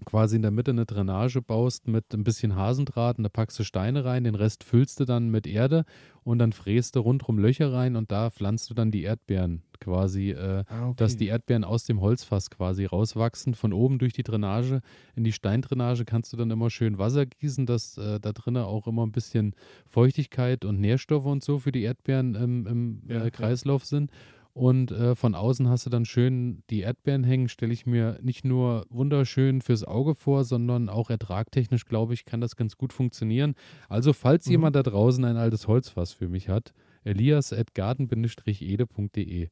quasi in der Mitte eine Drainage baust mit ein bisschen Hasendraht und da packst du Steine rein, den Rest füllst du dann mit Erde und dann fräst du rundherum Löcher rein und da pflanzt du dann die Erdbeeren quasi, äh, ah, okay. dass die Erdbeeren aus dem Holzfass quasi rauswachsen, von oben durch die Drainage. In die Steindrainage kannst du dann immer schön Wasser gießen, dass äh, da drinnen auch immer ein bisschen Feuchtigkeit und Nährstoffe und so für die Erdbeeren im, im äh, ja, Kreislauf sind. Und äh, von außen hast du dann schön die Erdbeeren hängen. Stelle ich mir nicht nur wunderschön fürs Auge vor, sondern auch ertragtechnisch, glaube ich, kann das ganz gut funktionieren. Also, falls mhm. jemand da draußen ein altes Holzfass für mich hat, elias.garten-ede.de.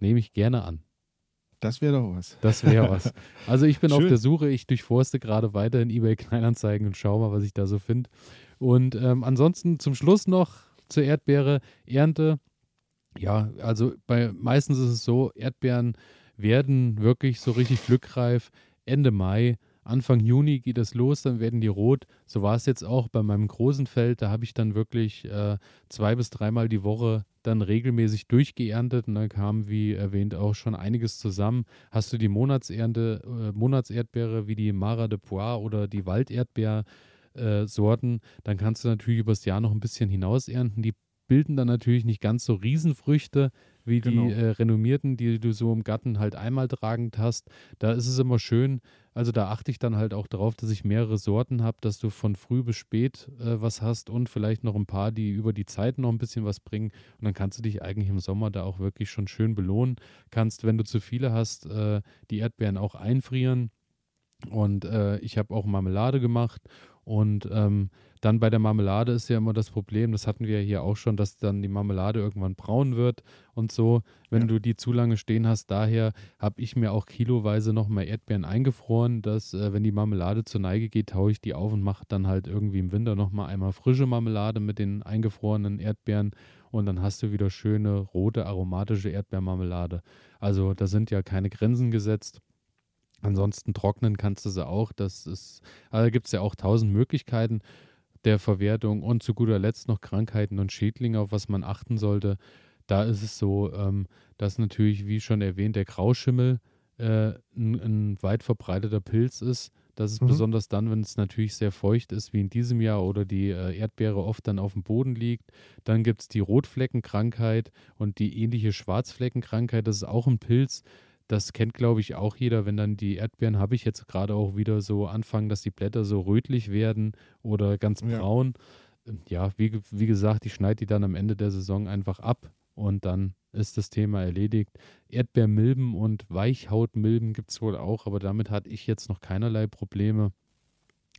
Nehme ich gerne an. Das wäre doch was. Das wäre was. Also ich bin Schön. auf der Suche, ich durchforste gerade weiter in eBay Kleinanzeigen und schaue mal, was ich da so finde. Und ähm, ansonsten zum Schluss noch zur Erdbeere, Ernte. Ja, also bei meistens ist es so, Erdbeeren werden wirklich so richtig glückreif Ende Mai. Anfang Juni geht es los, dann werden die rot. So war es jetzt auch bei meinem großen Feld. Da habe ich dann wirklich äh, zwei bis dreimal die Woche dann regelmäßig durchgeerntet und dann kam, wie erwähnt, auch schon einiges zusammen. Hast du die Monatsernte, äh, Monatserdbeere wie die Mara de Poix oder die Walderdbeer-Sorten, äh, dann kannst du natürlich übers Jahr noch ein bisschen hinaus ernten. Die bilden dann natürlich nicht ganz so Riesenfrüchte wie genau. die äh, renommierten, die du so im Garten halt einmal tragend hast. Da ist es immer schön, also da achte ich dann halt auch darauf, dass ich mehrere Sorten habe, dass du von früh bis spät äh, was hast und vielleicht noch ein paar, die über die Zeit noch ein bisschen was bringen. Und dann kannst du dich eigentlich im Sommer da auch wirklich schon schön belohnen. Kannst, wenn du zu viele hast, äh, die Erdbeeren auch einfrieren. Und äh, ich habe auch Marmelade gemacht und ähm, dann bei der Marmelade ist ja immer das Problem, das hatten wir hier auch schon, dass dann die Marmelade irgendwann braun wird und so, wenn ja. du die zu lange stehen hast. Daher habe ich mir auch kiloweise nochmal Erdbeeren eingefroren, dass äh, wenn die Marmelade zur Neige geht, taue ich die auf und mache dann halt irgendwie im Winter nochmal einmal frische Marmelade mit den eingefrorenen Erdbeeren und dann hast du wieder schöne rote aromatische Erdbeermarmelade. Also da sind ja keine Grenzen gesetzt. Ansonsten trocknen kannst du sie auch. Das ist, also da gibt es ja auch tausend Möglichkeiten der Verwertung und zu guter Letzt noch Krankheiten und Schädlinge, auf was man achten sollte. Da ist es so, ähm, dass natürlich, wie schon erwähnt, der Grauschimmel äh, ein, ein, weit verbreiteter Pilz ist. Das ist mhm. besonders dann, wenn es natürlich sehr feucht ist, wie in diesem Jahr, oder die äh, Erdbeere oft dann auf dem Boden liegt. Dann gibt es die Rotfleckenkrankheit und die ähnliche Schwarzfleckenkrankheit. Das ist auch ein Pilz, das kennt, glaube ich, auch jeder, wenn dann die Erdbeeren, habe ich jetzt gerade auch wieder so anfangen, dass die Blätter so rötlich werden oder ganz braun. Ja, ja wie, wie gesagt, ich schneide die dann am Ende der Saison einfach ab und dann ist das Thema erledigt. Erdbeermilben und Weichhautmilben gibt es wohl auch, aber damit hatte ich jetzt noch keinerlei Probleme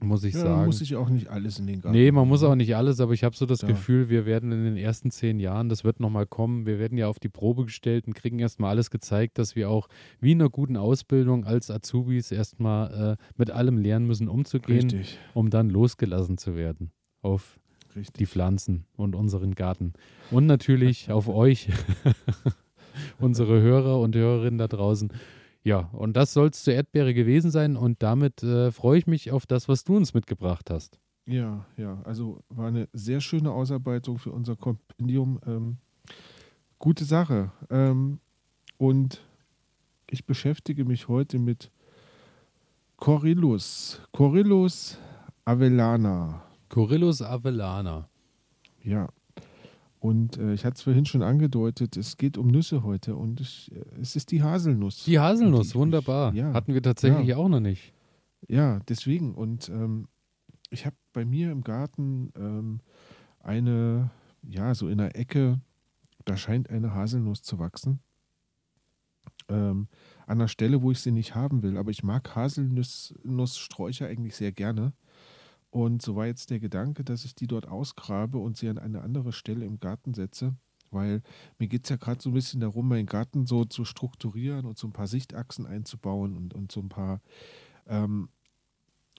muss ich ja, sagen. muss ich auch nicht alles in den Garten. Nee, man muss auch nicht alles, aber ich habe so das ja. Gefühl, wir werden in den ersten zehn Jahren, das wird nochmal kommen, wir werden ja auf die Probe gestellt und kriegen erstmal alles gezeigt, dass wir auch wie in einer guten Ausbildung als Azubis erstmal äh, mit allem lernen müssen, umzugehen, Richtig. um dann losgelassen zu werden auf Richtig. die Pflanzen und unseren Garten. Und natürlich auf euch, unsere Hörer und Hörerinnen da draußen. Ja, und das soll es zur Erdbeere gewesen sein und damit äh, freue ich mich auf das, was du uns mitgebracht hast. Ja, ja, also war eine sehr schöne Ausarbeitung für unser Kompendium. Ähm, gute Sache. Ähm, und ich beschäftige mich heute mit Corillus. Corillus avellana. Corillus avellana. Ja, und äh, ich hatte es vorhin schon angedeutet, es geht um Nüsse heute und ich, äh, es ist die Haselnuss. Die Haselnuss, wunderbar. Ja, Hatten wir tatsächlich ja. auch noch nicht. Ja, deswegen. Und ähm, ich habe bei mir im Garten ähm, eine, ja, so in der Ecke, da scheint eine Haselnuss zu wachsen. Ähm, an der Stelle, wo ich sie nicht haben will. Aber ich mag Haselnusssträucher eigentlich sehr gerne. Und so war jetzt der Gedanke, dass ich die dort ausgrabe und sie an eine andere Stelle im Garten setze, weil mir geht es ja gerade so ein bisschen darum, meinen Garten so zu strukturieren und so ein paar Sichtachsen einzubauen und, und so ein paar, ähm,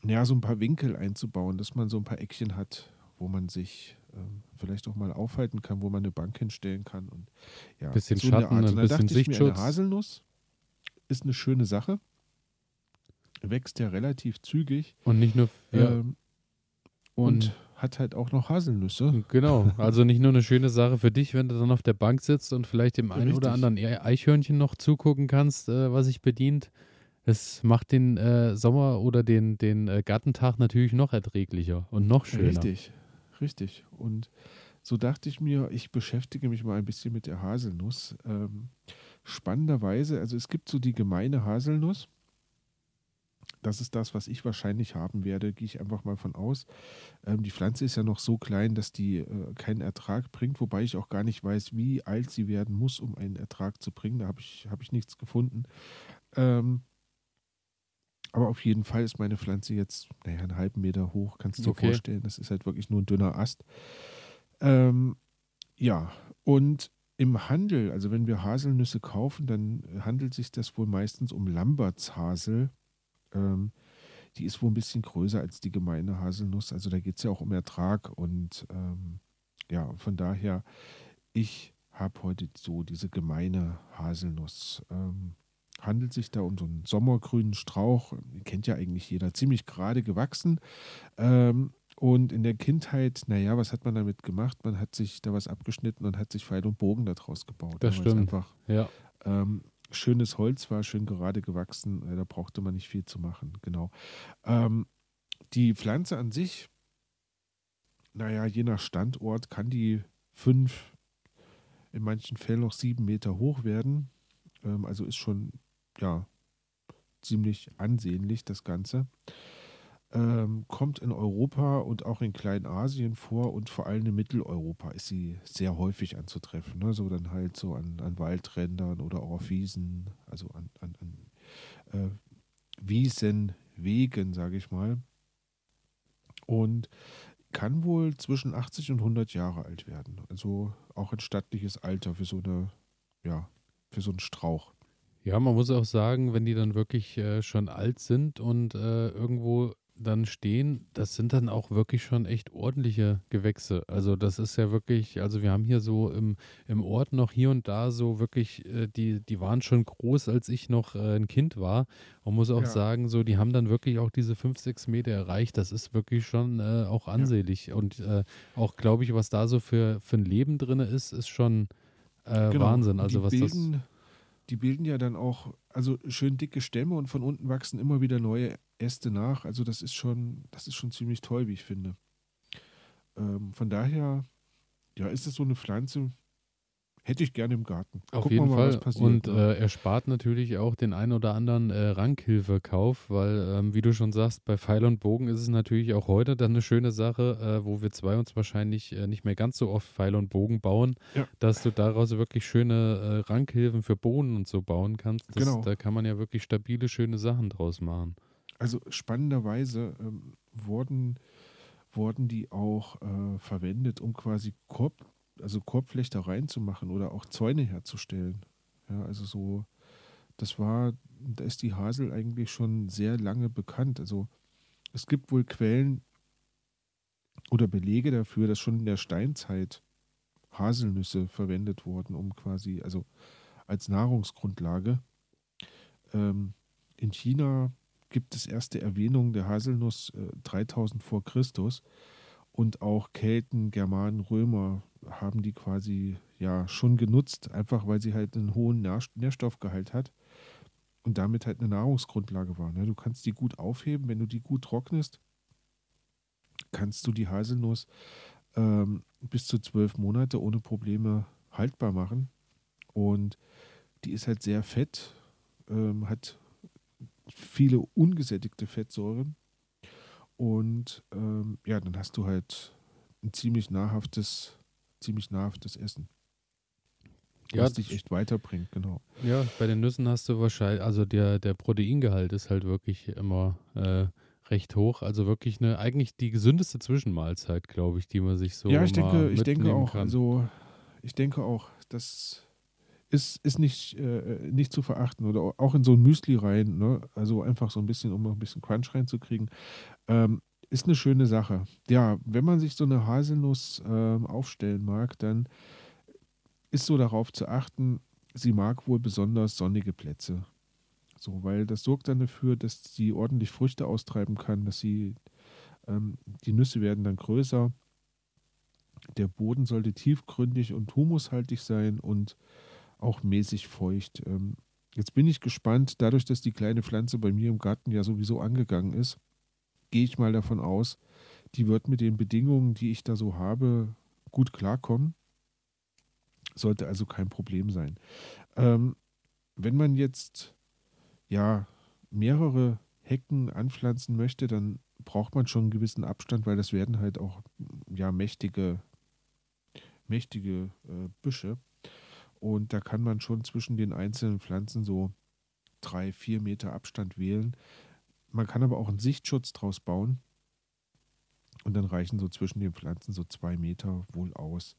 ja, so ein paar Winkel einzubauen, dass man so ein paar Eckchen hat, wo man sich ähm, vielleicht auch mal aufhalten kann, wo man eine Bank hinstellen kann. Und ja, bisschen so Schatten, ein bisschen Sichtschutz. Mir, eine Haselnuss ist eine schöne Sache. Wächst ja relativ zügig. Und nicht nur. Ja. Ähm, und, und hat halt auch noch Haselnüsse. Genau, also nicht nur eine schöne Sache für dich, wenn du dann auf der Bank sitzt und vielleicht dem einen oder anderen Eichhörnchen noch zugucken kannst, äh, was sich bedient. Es macht den äh, Sommer oder den, den äh, Gartentag natürlich noch erträglicher und noch schöner. Richtig, richtig. Und so dachte ich mir, ich beschäftige mich mal ein bisschen mit der Haselnuss. Ähm, spannenderweise, also es gibt so die gemeine Haselnuss das ist das, was ich wahrscheinlich haben werde, gehe ich einfach mal von aus. Ähm, die Pflanze ist ja noch so klein, dass die äh, keinen Ertrag bringt, wobei ich auch gar nicht weiß, wie alt sie werden muss, um einen Ertrag zu bringen. Da habe ich, hab ich nichts gefunden. Ähm, aber auf jeden Fall ist meine Pflanze jetzt, naja, einen halben Meter hoch, kannst du dir okay. vorstellen. Das ist halt wirklich nur ein dünner Ast. Ähm, Ja, und im Handel, also wenn wir Haselnüsse kaufen, dann handelt sich das wohl meistens um Lambertshasel. Ähm, die ist wohl ein bisschen größer als die gemeine Haselnuss. Also da geht es ja auch um Ertrag. Und ähm, ja, von daher, ich habe heute so diese gemeine Haselnuss. Ähm, handelt sich da um so einen sommergrünen Strauch, den kennt ja eigentlich jeder, ziemlich gerade gewachsen. Ähm, und in der Kindheit, naja, was hat man damit gemacht? Man hat sich da was abgeschnitten und hat sich Pfeil und Bogen daraus gebaut. Das stimmt. Einfach, ja. Ähm, schönes Holz war, schön gerade gewachsen, äh, da brauchte man nicht viel zu machen, genau. Ähm, die Pflanze an sich, naja, je nach Standort kann die fünf, in manchen Fällen noch sieben Meter hoch werden. Ähm, also ist schon, ja, ziemlich ansehnlich das Ganze. Ähm, kommt in Europa und auch in Kleinasien vor und vor allem in Mitteleuropa ist sie sehr häufig anzutreffen. Ne? So dann halt so an, an Waldrändern oder auch auf Wiesen, also an, an, an äh, Wiesen, Wegen, sage ich mal. Und kann wohl zwischen 80 und 100 Jahre alt werden. Also auch ein stattliches Alter für so eine, ja, für so einen Strauch. Ja, man muss auch sagen, wenn die dann wirklich äh, schon alt sind und äh, irgendwo dann stehen, das sind dann auch wirklich schon echt ordentliche Gewächse. Also das ist ja wirklich, also wir haben hier so im, im Ort noch hier und da so wirklich, äh, die, die waren schon groß, als ich noch äh, ein Kind war. Man muss auch ja. sagen, so, die haben dann wirklich auch diese fünf, sechs Meter erreicht. Das ist wirklich schon äh, auch ansehlich. Ja. Und äh, auch, glaube ich, was da so für, für ein Leben drin ist, ist schon äh, genau. Wahnsinn. Also was bilden, das die bilden ja dann auch, also schön dicke Stämme und von unten wachsen immer wieder neue Äste nach. Also das ist schon, das ist schon ziemlich toll, wie ich finde. Ähm, von daher, ja, ist es so eine Pflanze, Hätte ich gerne im Garten. Auf Gucken jeden mal, Fall. und äh, er spart natürlich auch den ein oder anderen äh, Rankhilfekauf, weil, ähm, wie du schon sagst, bei Pfeil und Bogen ist es natürlich auch heute dann eine schöne Sache, äh, wo wir zwei uns wahrscheinlich äh, nicht mehr ganz so oft Pfeil und Bogen bauen, ja. dass du daraus wirklich schöne äh, Rankhilfen für Bohnen und so bauen kannst. Das, genau. Da kann man ja wirklich stabile, schöne Sachen draus machen. Also spannenderweise ähm, wurden, wurden die auch äh, verwendet, um quasi Korb also Korbflechtereien zu machen oder auch Zäune herzustellen. Ja, also so, das war, da ist die Hasel eigentlich schon sehr lange bekannt. Also es gibt wohl Quellen oder Belege dafür, dass schon in der Steinzeit Haselnüsse verwendet wurden, um quasi, also als Nahrungsgrundlage. Ähm, in China gibt es erste Erwähnungen der Haselnuss äh, 3000 vor Christus und auch Kelten, Germanen, Römer haben die quasi ja schon genutzt, einfach weil sie halt einen hohen Nährstoffgehalt hat und damit halt eine Nahrungsgrundlage war. Ne? Du kannst die gut aufheben, wenn du die gut trocknest, kannst du die Haselnuss ähm, bis zu zwölf Monate ohne Probleme haltbar machen. Und die ist halt sehr fett, ähm, hat viele ungesättigte Fettsäuren. Und ähm, ja, dann hast du halt ein ziemlich nahrhaftes ziemlich nahrhaftes Essen. Ja, was dich echt weiterbringt, genau. Ja, bei den Nüssen hast du wahrscheinlich, also der, der Proteingehalt ist halt wirklich immer äh, recht hoch. Also wirklich eine, eigentlich die gesündeste Zwischenmahlzeit, glaube ich, die man sich so. Ja, ich denke, ich denke auch, kann. also ich denke auch, das ist, ist nicht, äh, nicht zu verachten. Oder auch in so ein Müsli rein, ne? Also einfach so ein bisschen, um ein bisschen Crunch reinzukriegen. Ähm, ist eine schöne Sache. Ja, wenn man sich so eine Haselnuss äh, aufstellen mag, dann ist so darauf zu achten, sie mag wohl besonders sonnige Plätze. So, weil das sorgt dann dafür, dass sie ordentlich Früchte austreiben kann, dass sie, ähm, die Nüsse werden dann größer. Der Boden sollte tiefgründig und humushaltig sein und auch mäßig feucht. Ähm, jetzt bin ich gespannt, dadurch, dass die kleine Pflanze bei mir im Garten ja sowieso angegangen ist, gehe ich mal davon aus, die wird mit den Bedingungen, die ich da so habe, gut klarkommen. Sollte also kein Problem sein. Ähm, wenn man jetzt ja mehrere Hecken anpflanzen möchte, dann braucht man schon einen gewissen Abstand, weil das werden halt auch ja mächtige, mächtige äh, Büsche. Und da kann man schon zwischen den einzelnen Pflanzen so drei, vier Meter Abstand wählen. Man kann aber auch einen Sichtschutz draus bauen. Und dann reichen so zwischen den Pflanzen so zwei Meter wohl aus,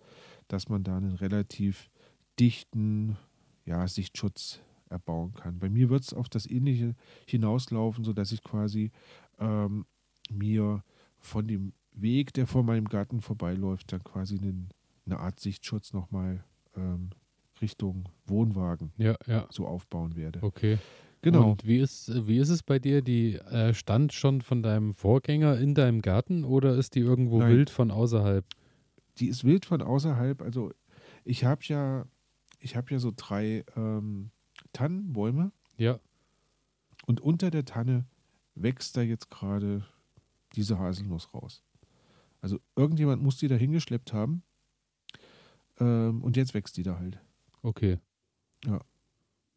dass man da einen relativ dichten ja, Sichtschutz erbauen kann. Bei mir wird es auf das Ähnliche hinauslaufen, sodass ich quasi ähm, mir von dem Weg, der vor meinem Garten vorbeiläuft, dann quasi einen, eine Art Sichtschutz nochmal ähm, Richtung Wohnwagen ja, ja. so aufbauen werde. Okay. Genau. Und wie ist, wie ist es bei dir? Die äh, stand schon von deinem Vorgänger in deinem Garten oder ist die irgendwo Nein. wild von außerhalb? Die ist wild von außerhalb. Also ich habe ja, ich habe ja so drei ähm, Tannenbäume Ja. und unter der Tanne wächst da jetzt gerade diese Haselnuss raus. Also irgendjemand muss die da hingeschleppt haben ähm, und jetzt wächst die da halt. Okay.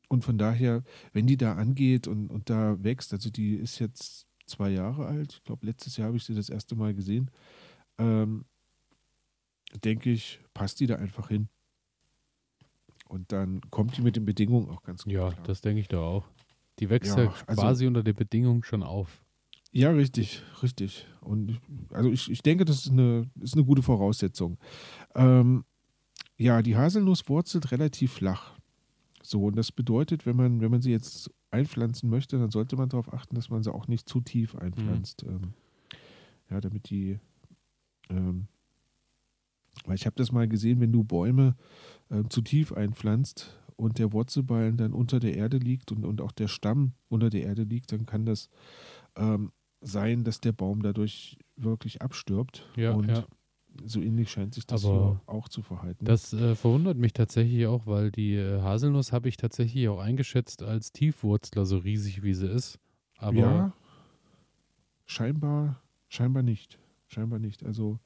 Und von daher, wenn die da angeht und, und da wächst, also die ist jetzt zwei Jahre alt, ich glaube letztes Jahr habe ich sie das erste Mal gesehen, ähm, denke ich, passt die da einfach hin. Und dann kommt die mit den Bedingungen auch ganz gut Ja, klar. das denke ich doch auch. Die wächst Ja, ja, also- quasi unter den Bedingungen schon auf. Ja, richtig, richtig. Und also ich, ich denke, das ist eine, ist eine gute Voraussetzung. Ähm, ja, die Haselnuss wurzelt relativ flach. So, und das bedeutet, wenn man, wenn man sie jetzt einpflanzen möchte, dann sollte man darauf achten, dass man sie auch nicht zu tief einpflanzt. Ähm, ja, damit die, ähm, weil ich habe das mal gesehen, wenn du Bäume ähm, zu tief einpflanzt und der Wurzelballen dann unter der Erde liegt und, und auch der Stamm unter der Erde liegt, dann kann das ähm, sein, dass der Baum dadurch wirklich abstirbt. Ja, und ja. So ähnlich scheint sich das Aber hier auch zu verhalten. Das äh, verwundert mich tatsächlich auch, weil die äh, Haselnuss habe ich tatsächlich auch eingeschätzt als Tiefwurzler, so riesig wie sie ist. Aber ja, scheinbar, scheinbar nicht. Scheinbar nicht. Also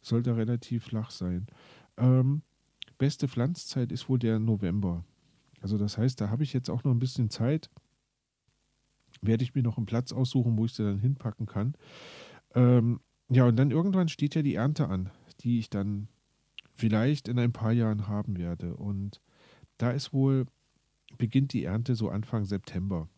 sollte relativ flach sein. Ähm, beste Pflanzzeit ist wohl der November. Also das heißt, da habe ich jetzt auch noch ein bisschen Zeit. Werde ich mir noch einen Platz aussuchen, wo ich sie dann hinpacken kann. Ähm, ja, und dann irgendwann steht ja die Ernte an, die ich dann vielleicht in ein paar Jahren haben werde. Und da ist wohl, beginnt die Ernte so Anfang September.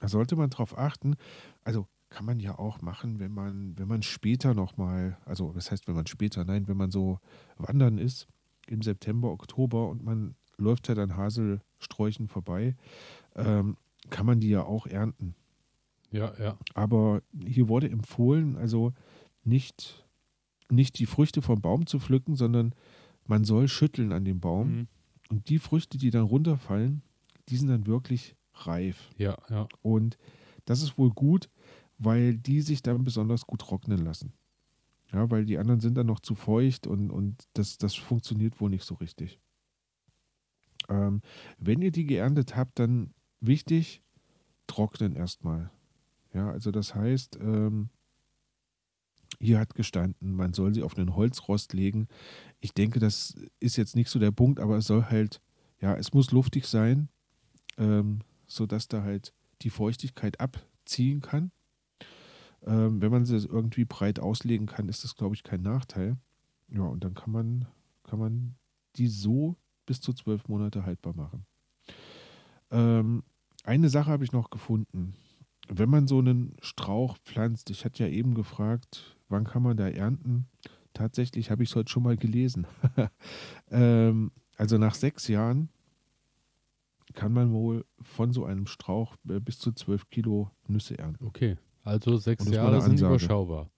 Da sollte man darauf achten, also kann man ja auch machen, wenn man, wenn man später nochmal, also das heißt, wenn man später, nein, wenn man so wandern ist im September, Oktober und man läuft ja dann Haselsträuchen vorbei, ähm, kann man die ja auch ernten. Ja, ja. Aber hier wurde empfohlen, also nicht, nicht die Früchte vom Baum zu pflücken, sondern man soll schütteln an dem Baum. Mhm. Und die Früchte, die dann runterfallen, die sind dann wirklich reif. Ja, ja. Und das ist wohl gut, weil die sich dann besonders gut trocknen lassen. Ja, weil die anderen sind dann noch zu feucht und, und das, das funktioniert wohl nicht so richtig. Ähm, wenn ihr die geerntet habt, dann wichtig, trocknen erstmal. Ja, also das heißt, ähm, hier hat gestanden, man soll sie auf einen Holzrost legen. Ich denke, das ist jetzt nicht so der Punkt, aber es soll halt, ja, es muss luftig sein, ähm, sodass da halt die Feuchtigkeit abziehen kann. Ähm, wenn man sie irgendwie breit auslegen kann, ist das, glaube ich, kein Nachteil. Ja, und dann kann man, kann man die so bis zu zwölf Monate haltbar machen. Ähm, eine Sache habe ich noch gefunden. Wenn man so einen Strauch pflanzt, ich hatte ja eben gefragt, wann kann man da ernten? Tatsächlich habe ich es heute schon mal gelesen. ähm, also nach sechs Jahren kann man wohl von so einem Strauch äh, bis zu zwölf Kilo Nüsse ernten. Okay. Also sechs Jahre sind Ansage. überschaubar.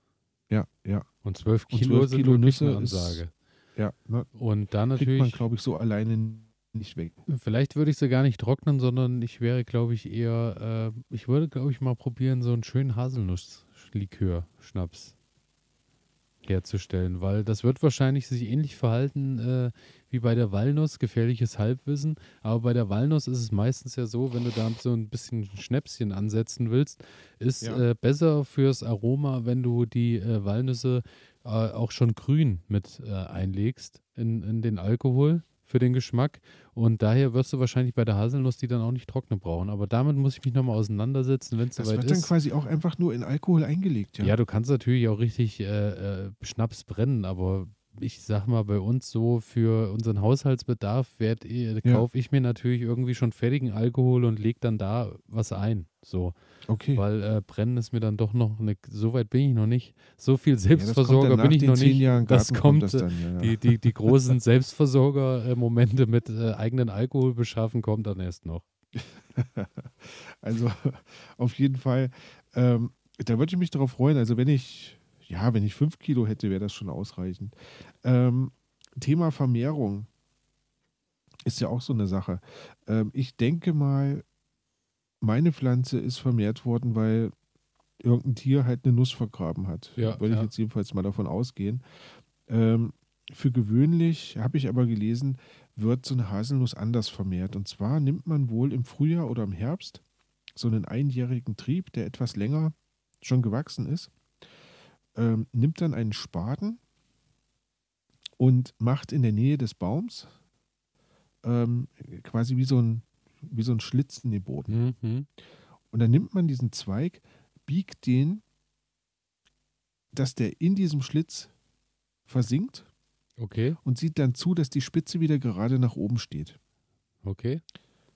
Ja, ja, Und zwölf Und Kilo 12 sind Kilo Nüsse eine ist- Ansage. ja. Ne? Und dann Kriegt man, natürlich, glaube ich, so alleine nicht weg. vielleicht würde ich sie gar nicht trocknen, sondern ich wäre, glaube ich, eher, äh, ich würde, glaube ich, mal probieren, so einen schönen Haselnuss-Likör-Schnaps herzustellen, weil das wird wahrscheinlich sich ähnlich verhalten äh, wie bei der Walnuss, gefährliches Halbwissen. Aber bei der Walnuss ist es meistens ja so, wenn du da so ein bisschen Schnäpschen ansetzen willst, ist Ja. äh, besser fürs Aroma, wenn du die äh, Walnüsse äh, auch schon grün mit äh, einlegst in, in den Alkohol für den Geschmack. Und daher wirst du wahrscheinlich bei der Haselnuss die dann auch nicht trocknen brauchen. Aber damit muss ich mich nochmal auseinandersetzen, wenn es Das soweit wird dann ist. quasi auch einfach nur in Alkohol eingelegt, ja. Ja, du kannst natürlich auch richtig äh, äh, Schnaps brennen, aber ich sag mal, bei uns so für unseren Haushaltsbedarf werd, äh, Ja. kaufe ich mir natürlich irgendwie schon fertigen Alkohol und leg dann da was ein. So, Okay. weil äh, brennen ist mir dann doch noch eine, so weit bin ich noch nicht. So viel Ja, kommt Selbstversorger nach bin ich noch nicht. Das Garten kommt, das äh, dann, ja, ja. die, die, die großen Selbstversorger-Momente mit äh, eigenen Alkohol beschaffen, kommt dann erst noch. Also auf jeden Fall, ähm, da würde ich mich darauf freuen. Also wenn ich, ja, wenn ich fünf Kilo hätte, wäre das schon ausreichend. Ähm, Thema Vermehrung ist ja auch so eine Sache. Ähm, ich denke mal, meine Pflanze ist vermehrt worden, weil irgendein Tier halt eine Nuss vergraben hat. Ja, Würde ich ja. jetzt jedenfalls mal davon ausgehen. Ähm, für gewöhnlich, habe ich aber gelesen, wird so eine Haselnuss anders vermehrt. Und zwar nimmt man wohl im Frühjahr oder im Herbst so einen einjährigen Trieb, der etwas länger schon gewachsen ist, ähm, nimmt dann einen Spaten und macht in der Nähe des Baums ähm, quasi wie so, ein, wie so ein Schlitz in den Boden. Mhm. Und dann nimmt man diesen Zweig, biegt den, dass der in diesem Schlitz versinkt Okay, und sieht dann zu, dass die Spitze wieder gerade nach oben steht. okay.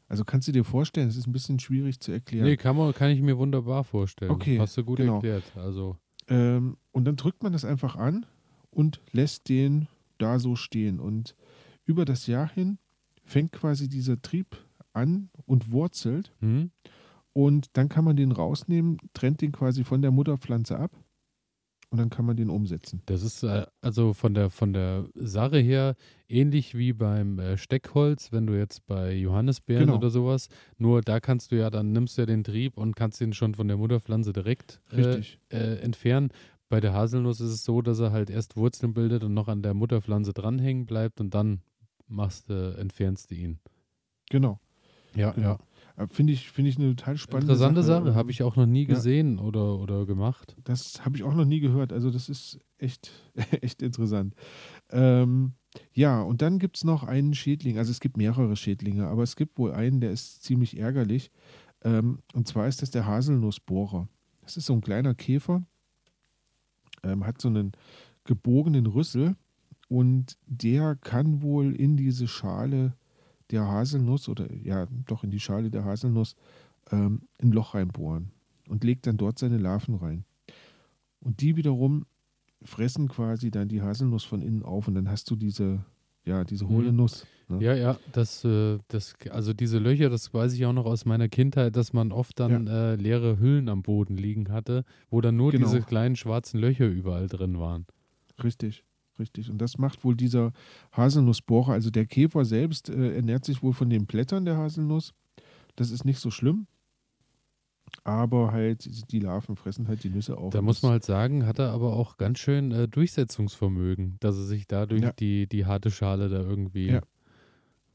Also kannst du dir vorstellen, es ist ein bisschen schwierig zu erklären. Nee, kann, man, kann ich mir wunderbar vorstellen. Okay, Hast du gut genau. erklärt. Also, Ähm, und dann drückt man das einfach an und lässt den da so stehen. Und über das Jahr hin fängt quasi dieser Trieb an und wurzelt. hm? Und dann kann man den rausnehmen, trennt den quasi von der Mutterpflanze ab und dann kann man den umsetzen. Das ist äh, also von der, von der Sache her ähnlich wie beim äh, Steckholz, wenn du jetzt bei Johannisbeeren Genau. oder sowas, nur da kannst du ja, dann nimmst du ja den Trieb und kannst ihn schon von der Mutterpflanze direkt äh, äh, entfernen. Bei der Haselnuss ist es so, dass er halt erst Wurzeln bildet und noch an der Mutterpflanze dranhängen bleibt und dann machst du, entfernst du ihn. Genau. Ja, Genau. Äh, Finde ich, finde ich eine total spannende Interessante Sache. Sache, habe ich auch noch nie Ja. gesehen oder, oder gemacht. Das habe ich auch noch nie gehört. Also das ist echt, echt interessant. Ähm, ja, und dann gibt es noch einen Schädling. Also es gibt mehrere Schädlinge, aber es gibt wohl einen, der ist ziemlich ärgerlich. Ähm, und zwar ist das der Haselnussbohrer. Das ist so ein kleiner Käfer, ähm, hat so einen gebogenen Rüssel und der kann wohl in diese Schale der Haselnuss oder ja, doch in die Schale der Haselnuss ähm, ein Loch reinbohren und legt dann dort seine Larven rein. Und die wiederum fressen quasi dann die Haselnuss von innen auf und dann hast du diese, ja, diese hohle Mhm. Nuss. Ne? Ja, ja, das, äh, das, also diese Löcher, das weiß ich auch noch aus meiner Kindheit, dass man oft dann äh, leere Hüllen am Boden liegen hatte, wo dann nur Genau. diese kleinen schwarzen Löcher überall drin waren. Richtig, richtig. Und das macht wohl dieser Haselnussbohrer. Also der Käfer selbst äh, ernährt sich wohl von den Blättern der Haselnuss. Das ist nicht so schlimm. Aber halt, die Larven fressen halt die Nüsse auf. Da muss man halt sagen, hat er aber auch ganz schön äh, Durchsetzungsvermögen, dass er sich dadurch Ja. die, die harte Schale da irgendwie. Ja.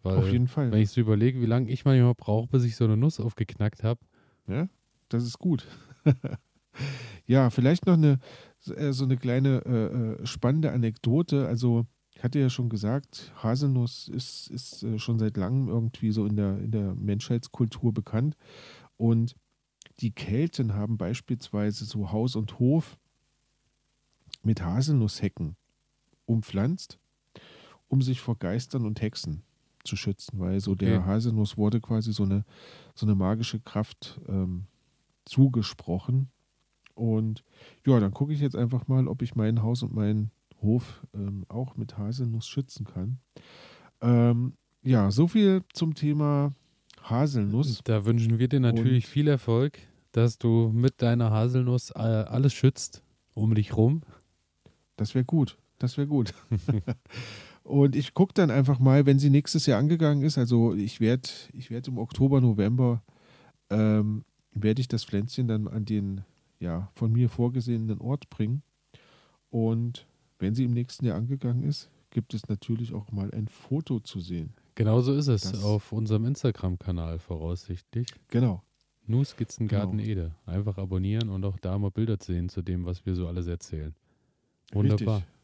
Weil, Auf jeden Fall. wenn ich so überlege, wie lange ich manchmal brauche, bis ich so eine Nuss aufgeknackt habe. Ja, das ist gut. ja, vielleicht noch eine so eine kleine äh, äh, spannende Anekdote. Also, ich hatte ja schon gesagt, Haselnuss ist, ist äh, schon seit langem irgendwie so in der, in der Menschheitskultur bekannt. Und die Kelten haben beispielsweise so Haus und Hof mit Haselnusshecken umpflanzt, um sich vor Geistern und Hexen zu schützen, weil so der Okay. Haselnuss wurde quasi so eine, so eine magische Kraft ähm, zugesprochen. Und ja, dann gucke ich jetzt einfach mal, ob ich mein Haus und meinen Hof ähm, auch mit Haselnuss schützen kann. Ähm, ja, so viel zum Thema Haselnuss. Da wünschen wir dir natürlich viel Erfolg, dass du mit deiner Haselnuss äh, alles schützt um dich rum. Das wäre gut. Das wäre gut. und ich gucke dann einfach mal, wenn sie nächstes Jahr angegangen ist. Also ich werde ich werd im Oktober, November, ähm, werde ich das Pflänzchen dann an den ja, von mir vorgesehenen Ort bringen. Und wenn sie im nächsten Jahr angegangen ist, gibt es natürlich auch mal ein Foto zu sehen. Genauso ist es Das- auf unserem Instagram-Kanal voraussichtlich. Genau. Nu Skizzengarten Genau. Ede. Einfach abonnieren und auch da mal Bilder sehen zu dem, was wir so alles erzählen. Wunderbar. Richtig.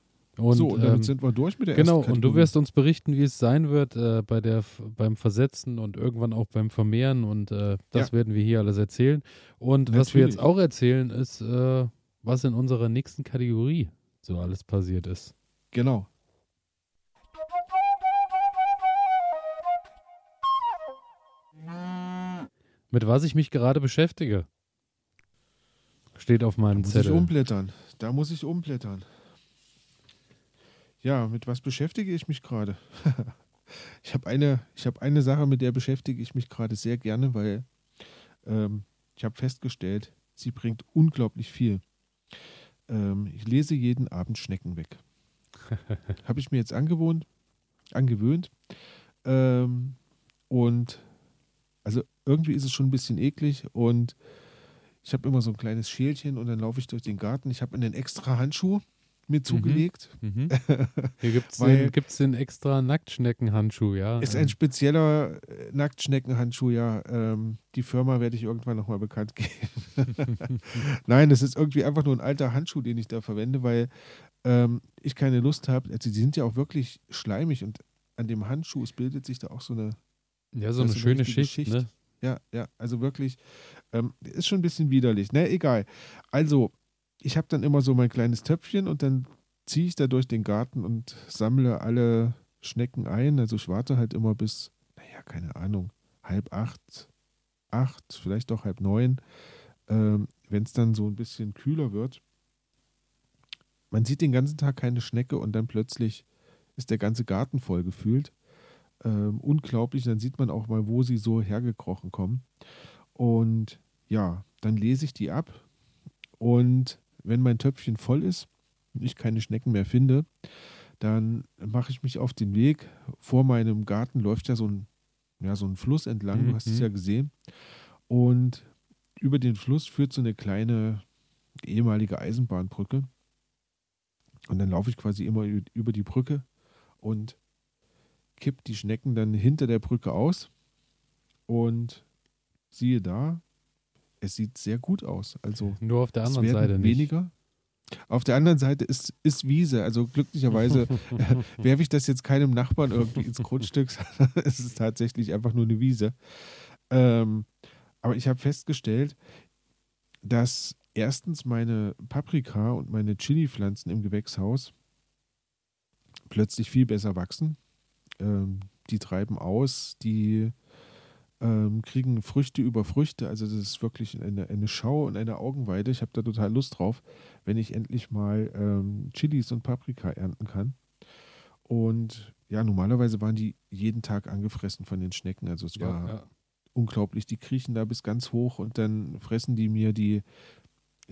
Und, so, und damit ähm, sind wir durch mit der genau, ersten Genau, und du wirst uns berichten, wie es sein wird äh, bei der, beim Versetzen und irgendwann auch beim Vermehren. Und äh, das ja. werden wir hier alles erzählen. Und Natürlich. was wir jetzt auch erzählen, ist, äh, was in unserer nächsten Kategorie so alles passiert ist. Genau. Mit was ich mich gerade beschäftige, steht auf meinem da muss Zettel. Ich umblättern. Da muss ich umblättern. Ja, mit was beschäftige ich mich gerade? ich habe eine, hab eine Sache, mit der beschäftige ich mich gerade sehr gerne, weil ähm, ich habe festgestellt, sie bringt unglaublich viel. Ähm, ich lese jeden Abend Schnecken weg. habe ich mir jetzt angewohnt, angewöhnt. Ähm, und also irgendwie ist es schon ein bisschen eklig und ich habe immer so ein kleines Schälchen und dann laufe ich durch den Garten. Ich habe einen extra Handschuh mir Mhm. zugelegt. Mhm. Hier gibt es den, gibt's den extra Nacktschneckenhandschuh, ja. Ist Ähm, ein spezieller äh, Nacktschneckenhandschuh, ja. Ähm, die Firma werde ich irgendwann nochmal bekannt geben. Nein, das ist irgendwie einfach nur ein alter Handschuh, den ich da verwende, weil ähm, ich keine Lust habe. Also, die sind ja auch wirklich schleimig und an dem Handschuh, es bildet sich da auch so eine ja, so eine schöne Schicht, Schicht. ne? Ja, ja, also wirklich, ähm, ist schon ein bisschen widerlich. Ne, egal. Also, ich habe dann immer so mein kleines Töpfchen und dann ziehe ich da durch den Garten und sammle alle Schnecken ein. Also ich warte halt immer bis, naja, keine Ahnung, halb acht, acht, vielleicht auch halb neun, ähm, wenn es dann so ein bisschen kühler wird. Man sieht den ganzen Tag keine Schnecke und dann plötzlich ist der ganze Garten voll gefühlt ähm, unglaublich. Dann sieht man auch mal, wo sie so hergekrochen kommen. Und ja, dann lese ich die ab. Und wenn mein Töpfchen voll ist und ich keine Schnecken mehr finde, dann mache ich mich auf den Weg. Vor meinem Garten läuft ja so ein, ja, so ein Fluss entlang, du hast es Mhm. ja gesehen. Und über den Fluss führt so eine kleine ehemalige Eisenbahnbrücke. Und dann laufe ich quasi immer über die Brücke und kipp die Schnecken dann hinter der Brücke aus. Und siehe da, es sieht sehr gut aus. Also Nur auf der anderen Seite nicht. weniger. Auf der anderen Seite ist, ist Wiese. Also glücklicherweise werfe ich das jetzt keinem Nachbarn irgendwie ins Grundstück. sondern es ist tatsächlich einfach nur eine Wiese. Ähm, aber ich habe festgestellt, dass erstens meine Paprika und meine Chili-Pflanzen im Gewächshaus plötzlich viel besser wachsen. Ähm, die treiben aus, die ähm, kriegen Früchte über Früchte. Also das ist wirklich eine, eine Schau und eine Augenweide. Ich habe da total Lust drauf, wenn ich endlich mal ähm, Chilis und Paprika ernten kann. Und ja, normalerweise waren die jeden Tag angefressen von den Schnecken. Also es war Ja, ja. unglaublich. Die kriechen da bis ganz hoch und dann fressen die mir die,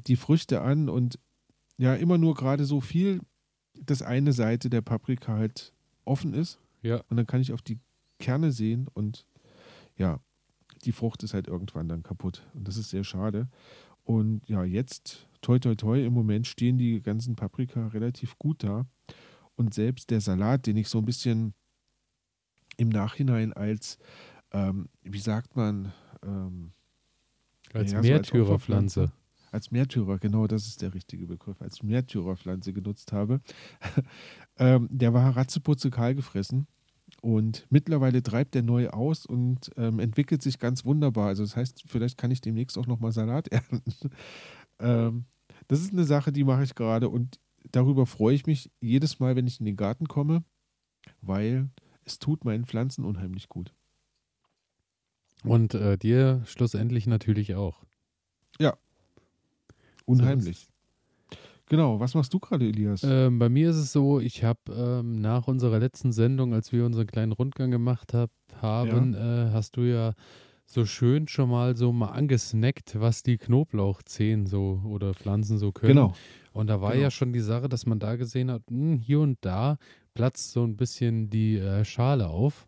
die Früchte an und ja, immer nur gerade so viel, dass eine Seite der Paprika halt offen ist ja. und dann kann ich auf die Kerne sehen und ja, die Frucht ist halt irgendwann dann kaputt und das ist sehr schade. Und ja, jetzt, toi toi toi, im Moment stehen die ganzen Paprika relativ gut da und selbst der Salat, den ich so ein bisschen im Nachhinein als, ähm, wie sagt man, ähm, Als Ja, so als Märtyrerpflanze. Opferpflanze. als Märtyrer, genau das ist der richtige Begriff, als Märtyrerpflanze genutzt habe. ähm, der war ratzeputze kahl gefressen und mittlerweile treibt er neu aus und ähm, entwickelt sich ganz wunderbar. Also das heißt, vielleicht kann ich demnächst auch nochmal Salat ernten. ähm, das ist eine Sache, die mache ich gerade und darüber freue ich mich jedes Mal, wenn ich in den Garten komme, weil es tut meinen Pflanzen unheimlich gut. Und äh, dir schlussendlich natürlich auch. Unheimlich. Genau, was machst du gerade, Elias? Ähm, bei mir ist es so, ich habe ähm, nach unserer letzten Sendung, als wir unseren kleinen Rundgang gemacht hab, haben, äh, hast du ja so schön schon mal so mal angesnackt, was die Knoblauchzehen so oder Pflanzen so können. genau. Und da war genau. ja schon die Sache, dass man da gesehen hat, mh, hier und da platzt so ein bisschen die äh, Schale auf.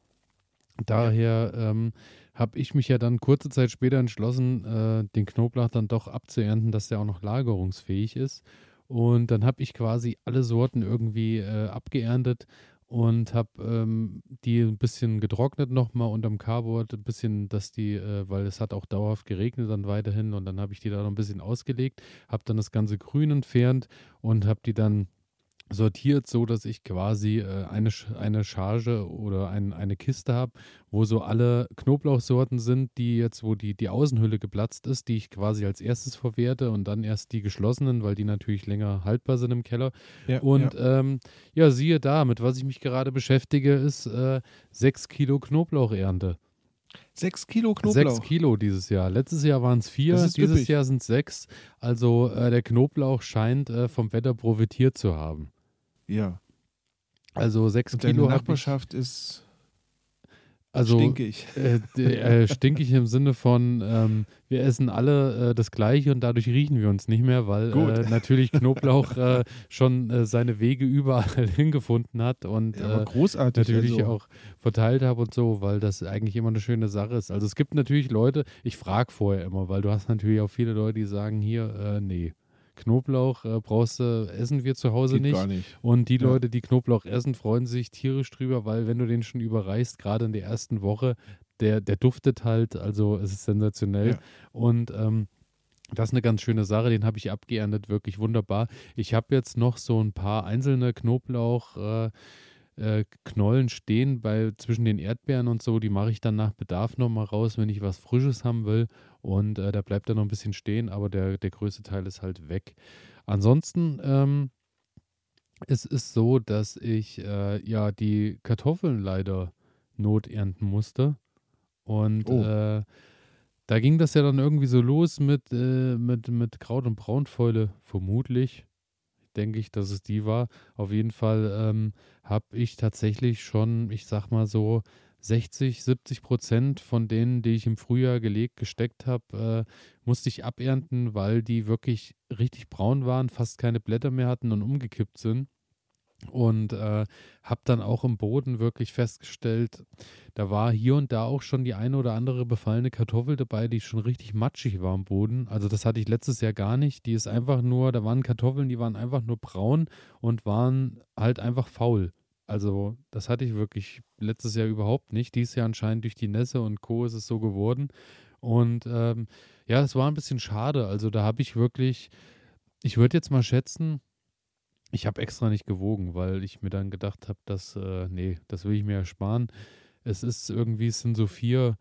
Daher ähm, habe ich mich ja dann kurze Zeit später entschlossen, äh, den Knoblauch dann doch abzuernten, dass der auch noch lagerungsfähig ist. Und dann habe ich quasi alle Sorten irgendwie äh, abgeerntet und habe ähm, die ein bisschen getrocknet nochmal unterm Carboard, ein bisschen, dass die, äh, weil es hat auch dauerhaft geregnet dann weiterhin und dann habe ich die da noch ein bisschen ausgelegt, habe dann das ganze Grün entfernt und habe die dann sortiert, so dass ich quasi äh, eine, Sch- eine Charge oder ein, eine Kiste habe, wo so alle Knoblauchsorten sind, die jetzt, wo die, die Außenhülle geplatzt ist, die ich quasi als erstes verwerte und dann erst die geschlossenen, weil die natürlich länger haltbar sind im Keller. Ja, Und ja. ähm, ja, siehe da, mit was ich mich gerade beschäftige, ist äh, 6 Kilo Knoblauchernte. Sechs Kilo Knoblauch. Sechs Kilo dieses Jahr. Letztes Jahr waren es vier, dieses üppig. Jahr sind es sechs. Also äh, der Knoblauch scheint äh, vom Wetter profitiert zu haben. Ja. Also sechs Und deine Kilo ich. Nachbarschaft ist Also stinkig. äh, äh, stinkig im Sinne von, ähm, wir essen alle äh, das Gleiche und dadurch riechen wir uns nicht mehr, weil äh, natürlich Knoblauch äh, schon äh, seine Wege überall hingefunden hat und Ja, großartig. natürlich also, auch verteilt habe und so, weil das eigentlich immer eine schöne Sache ist. Also es gibt natürlich Leute, ich frage vorher immer, weil du hast natürlich auch viele Leute, die sagen, hier, äh, nee, Knoblauch äh, brauchst du, essen wir zu Hause nicht. nicht. Und die Ja. Leute, die Knoblauch essen, freuen sich tierisch drüber, weil wenn du den schon überreichst, gerade in der ersten Woche, der, der duftet halt, also es ist sensationell. Ja. Und ähm, das ist eine ganz schöne Sache, den habe ich abgeerntet, wirklich wunderbar. Ich habe jetzt noch so ein paar einzelne Knoblauch. Äh, äh, Knollen stehen bei zwischen den Erdbeeren und so, die mache ich dann nach Bedarf nochmal raus, wenn ich was Frisches haben will. Und äh, da bleibt dann noch ein bisschen stehen, aber der, der größte Teil ist halt weg. Ansonsten, ähm, es ist so, dass ich äh, ja die Kartoffeln leider noternten musste. Und Oh. äh, da ging das ja dann irgendwie so los mit, äh, mit, mit Kraut- und Braunfäule, vermutlich. Denke ich, dass es die war. Auf jeden Fall ähm, habe ich tatsächlich schon, ich sag mal so, 60, 70 Prozent von denen, die ich im Frühjahr gelegt, gesteckt habe, äh, musste ich abernten, weil die wirklich richtig braun waren, fast keine Blätter mehr hatten und umgekippt sind. Und äh, habe dann auch im Boden wirklich festgestellt, da war hier und da auch schon die eine oder andere befallene Kartoffel dabei, die schon richtig matschig war am Boden. Also das hatte ich letztes Jahr gar nicht. Die ist einfach nur, da waren Kartoffeln, die waren einfach nur braun und waren halt einfach faul. Also das hatte ich wirklich letztes Jahr überhaupt nicht. Dieses Jahr anscheinend durch die Nässe und Co. ist es so geworden. Und ähm, ja, es war ein bisschen schade. Also da habe ich wirklich, ich würde jetzt mal schätzen, ich habe extra nicht gewogen, weil ich mir dann gedacht habe, dass, äh, nee, das will ich mir ersparen. Es ist irgendwie, es sind so vier,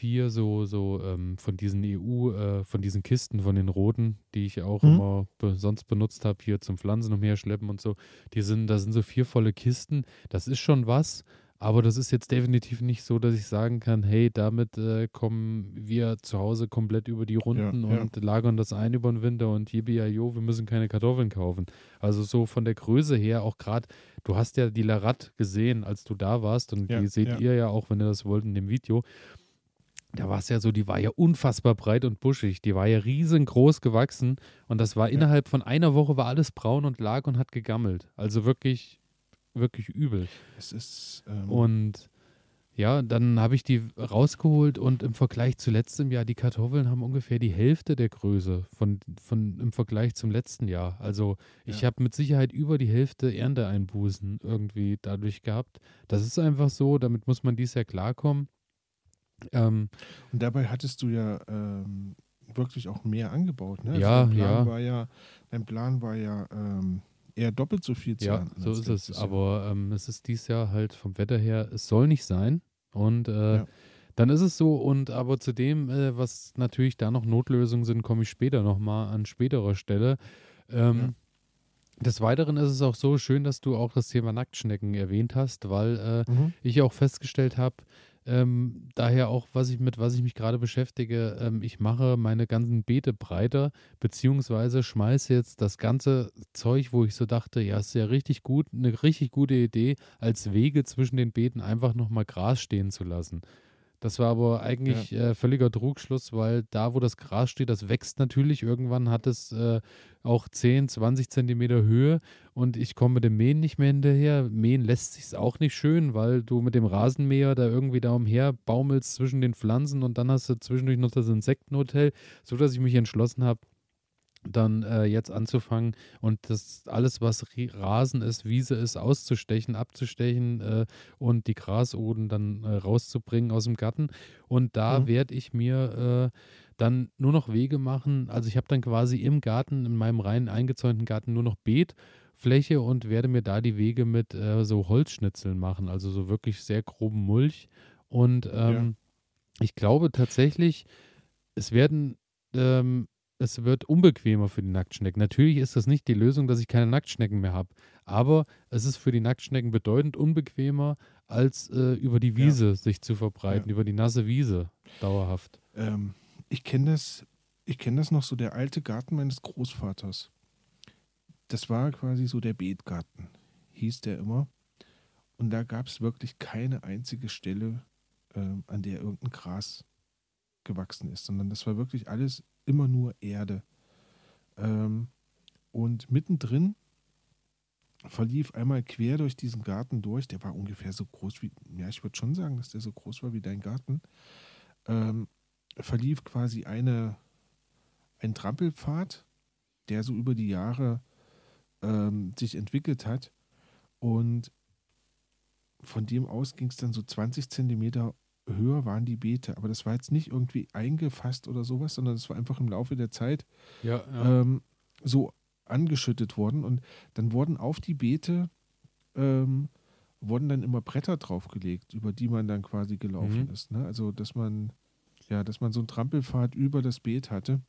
vier so, so ähm, von diesen EU, äh, von diesen Kisten, von den roten, die ich auch Mhm. immer be sonst benutzt habe, hier zum Pflanzen umherschleppen und so. Die sind, da sind so vier volle Kisten. Das ist schon was, aber das ist jetzt definitiv nicht so, dass ich sagen kann, hey, damit äh, kommen wir zu Hause komplett über die Runden ja. und lagern das ein über den Winter und jo, wir müssen keine Kartoffeln kaufen. Also so von der Größe her, auch gerade, du hast ja die Larat gesehen, als du da warst und Ja, die seht ja. ihr ja auch, wenn ihr das wollt in dem Video. Da war es ja so, die war ja unfassbar breit und buschig. Die war ja riesengroß gewachsen und das war Ja. innerhalb von einer Woche war alles braun und lag und hat gegammelt. Also wirklich, wirklich übel. Es ist. Ähm, Und ja, dann habe ich die rausgeholt und im Vergleich zu letztem Jahr, die Kartoffeln haben ungefähr die Hälfte der Größe von, von im Vergleich zum letzten Jahr. Also ich Ja. habe mit Sicherheit über die Hälfte Ernteeinbußen irgendwie dadurch gehabt. Das ist einfach so, damit muss man dies Jahr klarkommen. Ähm, und dabei hattest du ja ähm, wirklich auch mehr angebaut. Ne? Ja, dein Plan ja. War ja. Dein Plan war ja ähm, eher doppelt so viel zu ja, so ist es. Jahr. Aber ähm, es ist dies Jahr halt vom Wetter her, es soll nicht sein. Und äh, Ja. dann ist es so. Und aber zu dem, äh, was natürlich da noch Notlösungen sind, komme ich später nochmal an späterer Stelle. Ähm, Ja. Des Weiteren ist es auch so schön, dass du auch das Thema Nacktschnecken erwähnt hast, weil äh, Mhm. ich auch festgestellt habe, ähm, daher auch, was ich mit was ich mich gerade beschäftige, ähm, ich mache meine ganzen Beete breiter, beziehungsweise schmeiße jetzt das ganze Zeug, wo ich so dachte, ja, ist ja richtig gut, eine richtig gute Idee, als Wege zwischen den Beeten einfach nochmal Gras stehen zu lassen. Das war aber eigentlich äh, völliger Trugschluss, weil da, wo das Gras steht, das wächst natürlich. Irgendwann hat es äh, auch 10, 20 Zentimeter Höhe und ich komme mit dem Mähen nicht mehr hinterher. Mähen lässt sich auch nicht schön, weil du mit dem Rasenmäher da irgendwie da umher baumelst zwischen den Pflanzen und dann hast du zwischendurch noch das Insektenhotel, so dass ich mich entschlossen habe, dann äh, jetzt anzufangen und das alles, was Rasen ist, Wiese ist, auszustechen, abzustechen äh, und die Grasoden dann äh, rauszubringen aus dem Garten. Und da Mhm. werde ich mir äh, dann nur noch Wege machen. Also ich habe dann quasi im Garten, in meinem rein eingezäunten Garten, nur noch Beetfläche und werde mir da die Wege mit äh, so Holzschnitzeln machen, also so wirklich sehr groben Mulch. Und ähm, ich glaube tatsächlich, es werden ähm, es wird unbequemer für die Nacktschnecken. Natürlich ist das nicht die Lösung, dass ich keine Nacktschnecken mehr habe, aber es ist für die Nacktschnecken bedeutend unbequemer, als äh, über die Wiese ja. sich zu verbreiten, ja. über die nasse Wiese dauerhaft. Ähm, ich kenne das, ich kenne das noch so, der alte Garten meines Großvaters. Das war quasi so der Beetgarten, hieß der immer. Und da gab es wirklich keine einzige Stelle, ähm, an der irgendein Gras gewachsen ist, sondern das war wirklich alles immer nur Erde. Ähm, und mittendrin verlief einmal quer durch diesen Garten durch. Der war ungefähr so groß wie, ja, ich würde schon sagen, dass der so groß war wie dein Garten. Ähm, verlief quasi eine, ein Trampelpfad, der so über die Jahre ähm, sich entwickelt hat. Und von dem aus ging es dann so 20 Zentimeter höher waren die Beete. Aber das war jetzt nicht irgendwie eingefasst oder sowas, sondern das war einfach im Laufe der Zeit ja, ja. Ähm, so angeschüttet worden. Und dann wurden auf die Beete ähm, wurden dann immer Bretter draufgelegt, über die man dann quasi gelaufen mhm. ist. Ne? Also dass man ja, dass man so einen Trampelpfad über das Beet hatte.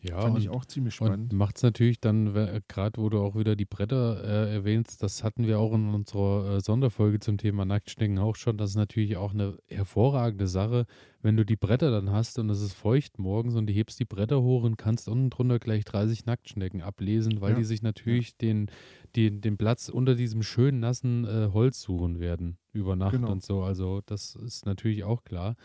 Ja, Fand ich auch ziemlich spannend. Macht es natürlich dann, gerade wo du auch wieder die Bretter äh, erwähnst, das hatten wir auch in unserer äh, Sonderfolge zum Thema Nacktschnecken auch schon. Das ist natürlich auch eine hervorragende Sache, wenn du die Bretter dann hast und es ist feucht morgens und du hebst die Bretter hoch und kannst unten drunter gleich 30 Nacktschnecken ablesen, weil ja. die sich natürlich ja. den, den, den Platz unter diesem schönen nassen äh, Holz suchen werden über Nacht genau. und so. Also das ist natürlich auch klar.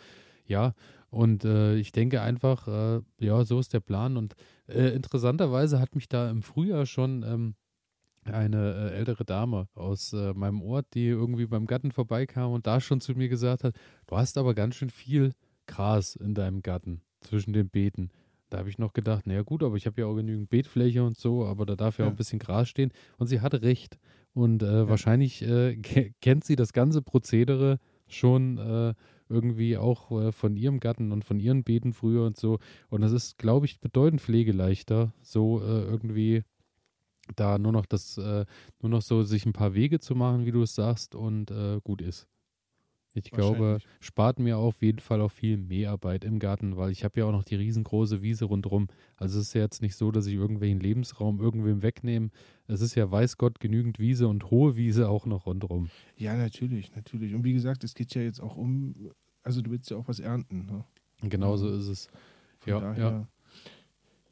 Ja, und äh, ich denke einfach, äh, ja, so ist der Plan. Und äh, interessanterweise hat mich da im Frühjahr schon ähm, eine äh, ältere Dame aus äh, meinem Ort, die irgendwie beim Garten vorbeikam und da schon zu mir gesagt hat, du hast aber ganz schön viel Gras in deinem Garten zwischen den Beeten. Da habe ich noch gedacht, naja gut, aber ich habe ja auch genügend Beetfläche und so, aber da darf ja, ja. auch ein bisschen Gras stehen. Und sie hatte recht. Und äh, ja. wahrscheinlich kennt sie das ganze Prozedere schon irgendwie auch äh, von ihrem Gatten und von ihren Beeten früher und so. Und das ist, glaube ich, bedeutend pflegeleichter, so äh, irgendwie da nur noch das, äh, nur noch so sich ein paar Wege zu machen, wie du es sagst, und äh, gut ist. Ich glaube, spart mir auf jeden Fall auch viel Mehrarbeit im Garten, weil ich habe ja auch noch die riesengroße Wiese rundherum. Also es ist ja jetzt nicht so, dass ich irgendwelchen Lebensraum irgendwem wegnehme. Es ist ja, weiß Gott, genügend Wiese und hohe Wiese auch noch rundherum. Ja, natürlich, natürlich. Und wie gesagt, es geht ja jetzt auch um, also du willst ja auch was ernten. Ne? Genau so ist es. Von ja, daher, ja.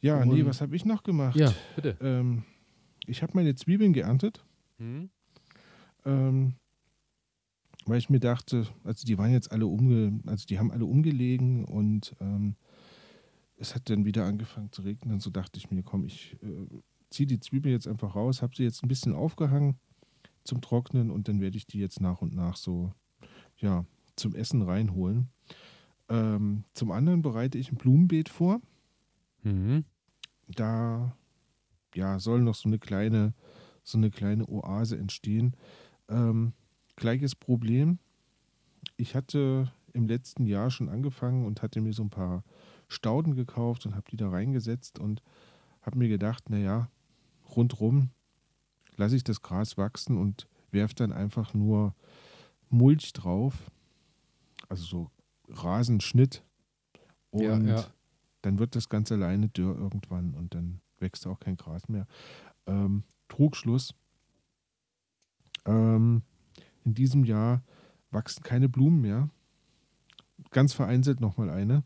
Ja, nee, was habe ich noch gemacht? Ja, bitte. Ähm, ich habe meine Zwiebeln geerntet. Hm? Ähm, weil ich mir dachte, also die waren jetzt alle umge, also die haben alle umgelegen und ähm, es hat dann wieder angefangen zu regnen. Und so dachte ich mir, komm, ich äh, ziehe die Zwiebel jetzt einfach raus, habe sie jetzt ein bisschen aufgehangen zum Trocknen und dann werde ich die jetzt nach und nach so, ja, zum Essen reinholen. Ähm, zum anderen bereite ich ein Blumenbeet vor. Mhm. Da ja, soll noch so eine kleine, so eine kleine Oase entstehen. Ähm, gleiches Problem. Ich hatte im letzten Jahr schon angefangen und hatte mir so ein paar Stauden gekauft und habe die da reingesetzt und habe mir gedacht, naja, rundrum lasse ich das Gras wachsen und werfe dann einfach nur Mulch drauf, also so Rasenschnitt und ja, ja. dann wird das ganz alleine dürr irgendwann und dann wächst auch kein Gras mehr. Ähm, Trugschluss. Ähm, in diesem Jahr wachsen keine Blumen mehr. Ganz vereinzelt nochmal eine.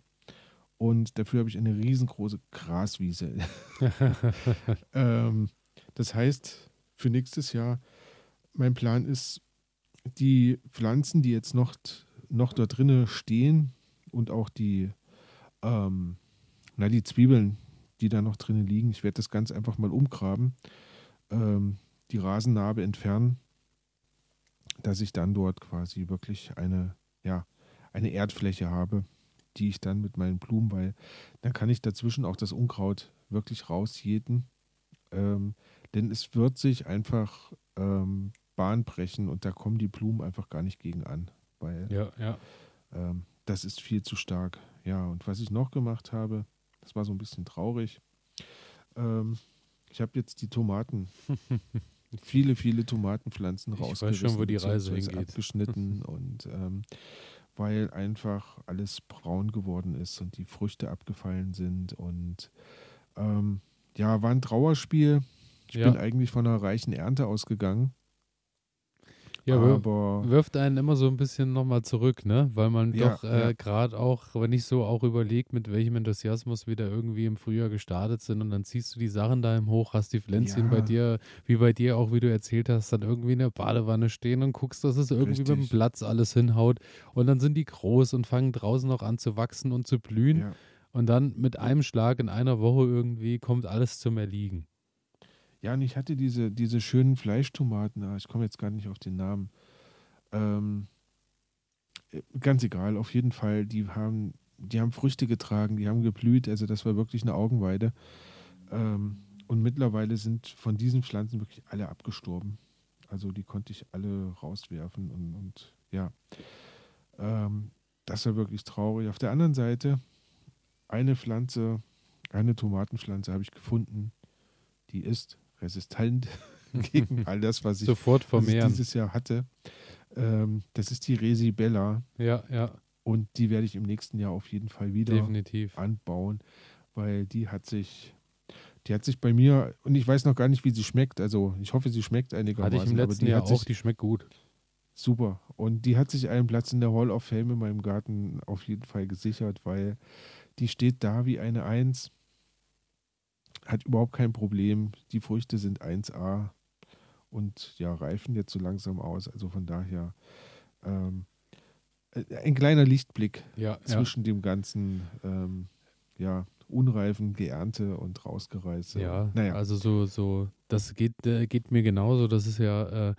Und dafür habe ich eine riesengroße Graswiese. ähm, das heißt, für nächstes Jahr, mein Plan ist, die Pflanzen, die jetzt noch, noch da drinnen stehen und auch die, ähm, na, die Zwiebeln, die da noch drinnen liegen, ich werde das ganz einfach mal umgraben, ähm, die Rasennarbe entfernen dass ich dann dort quasi wirklich eine, ja, eine Erdfläche habe, die ich dann mit meinen Blumen, weil dann kann ich dazwischen auch das Unkraut wirklich rausjäten. Ähm, denn es wird sich einfach ähm, Bahn brechen und da kommen die Blumen einfach gar nicht gegen an. Weil ja, ja. Ähm, das ist viel zu stark. Ja, und was ich noch gemacht habe, das war so ein bisschen traurig. Ähm, ich habe jetzt die Tomaten viele, viele Tomatenpflanzen rausgerissen. Ich weiß schon, wo die Reise hingeht. Abgeschnitten und ähm, weil einfach alles braun geworden ist und die Früchte abgefallen sind und ähm, ja, war ein Trauerspiel. Ich ja. bin eigentlich von einer reichen Ernte ausgegangen. Ja, aber wirft einen immer so ein bisschen nochmal zurück, ne? Weil man Ja, doch äh, ja. gerade auch, wenn ich so auch überlegt, mit welchem Enthusiasmus wir da irgendwie im Frühjahr gestartet sind und dann ziehst du die Sachen da im Hoch, hast die Pflänzchen bei Ja. dir, wie bei dir auch, wie du erzählt hast, dann irgendwie in der Badewanne stehen und guckst, dass es irgendwie mit dem Richtig. Platz alles hinhaut und dann sind die groß und fangen draußen noch an zu wachsen und zu blühen und dann mit einem Schlag in einer Woche irgendwie kommt alles zum Erliegen. Ja, und ich hatte diese, diese schönen Fleischtomaten, ah, ich komme jetzt gar nicht auf den Namen. Ähm, äh, ganz egal, auf jeden Fall, die haben, die haben Früchte getragen, die haben geblüht, also das war wirklich eine Augenweide. Ähm, und mittlerweile sind von diesen Pflanzen wirklich alle abgestorben. Also die konnte ich alle rauswerfen und, und ja, ähm, das war wirklich traurig. Auf der anderen Seite, eine Pflanze, eine Tomatenpflanze habe ich gefunden, die ist resistent gegen all das, was ich, Sofort was ich dieses Jahr hatte. Ähm, das ist die Resibella Ja, ja, und die werde ich im nächsten Jahr auf jeden Fall wieder definitiv. anbauen, weil die hat sich, die hat sich bei mir, und ich weiß noch gar nicht, wie sie schmeckt, also ich hoffe, sie schmeckt einigermaßen. Hatte ich im aber letzten die Jahr auch, die schmeckt gut. Super. Und die hat sich einen Platz in der Hall of Fame in meinem Garten auf jeden Fall gesichert, weil die steht da wie eine Eins. Hat überhaupt kein Problem. Die Früchte sind 1A und ja, reifen jetzt so langsam aus. Also von daher ähm, äh, ein kleiner Lichtblick Ja, ja. zwischen dem ganzen ähm, ja, unreifen Geernte und Rausgereiße. Ja, naja. also so, so, das geht, äh, geht mir genauso. Das ist ja, äh,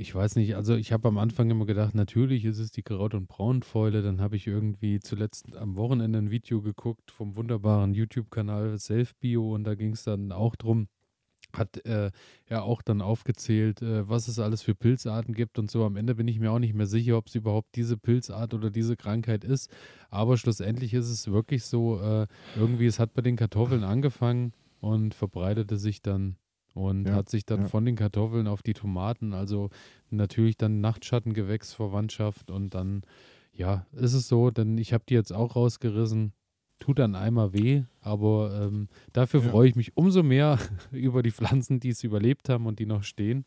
ich weiß nicht, also ich habe am Anfang immer gedacht, natürlich ist es die Kraut- und Braunfäule. Dann habe ich irgendwie zuletzt am Wochenende ein Video geguckt vom wunderbaren YouTube-Kanal Selfbio und da ging es dann auch drum, hat äh, er auch dann aufgezählt, äh, was es alles für Pilzarten gibt und so. Am Ende bin ich mir auch nicht mehr sicher, ob es überhaupt diese Pilzart oder diese Krankheit ist. Aber schlussendlich ist es wirklich so, äh, irgendwie, es hat bei den Kartoffeln angefangen und verbreitete sich dann und Ja, hat sich dann ja. von den Kartoffeln auf die Tomaten, also natürlich dann Nachtschattengewächsverwandtschaft und dann, ja, ist es so, denn ich habe die jetzt auch rausgerissen. Tut dann einmal weh, aber ähm, dafür Ja. freue ich mich umso mehr über die Pflanzen, die es überlebt haben und die noch stehen.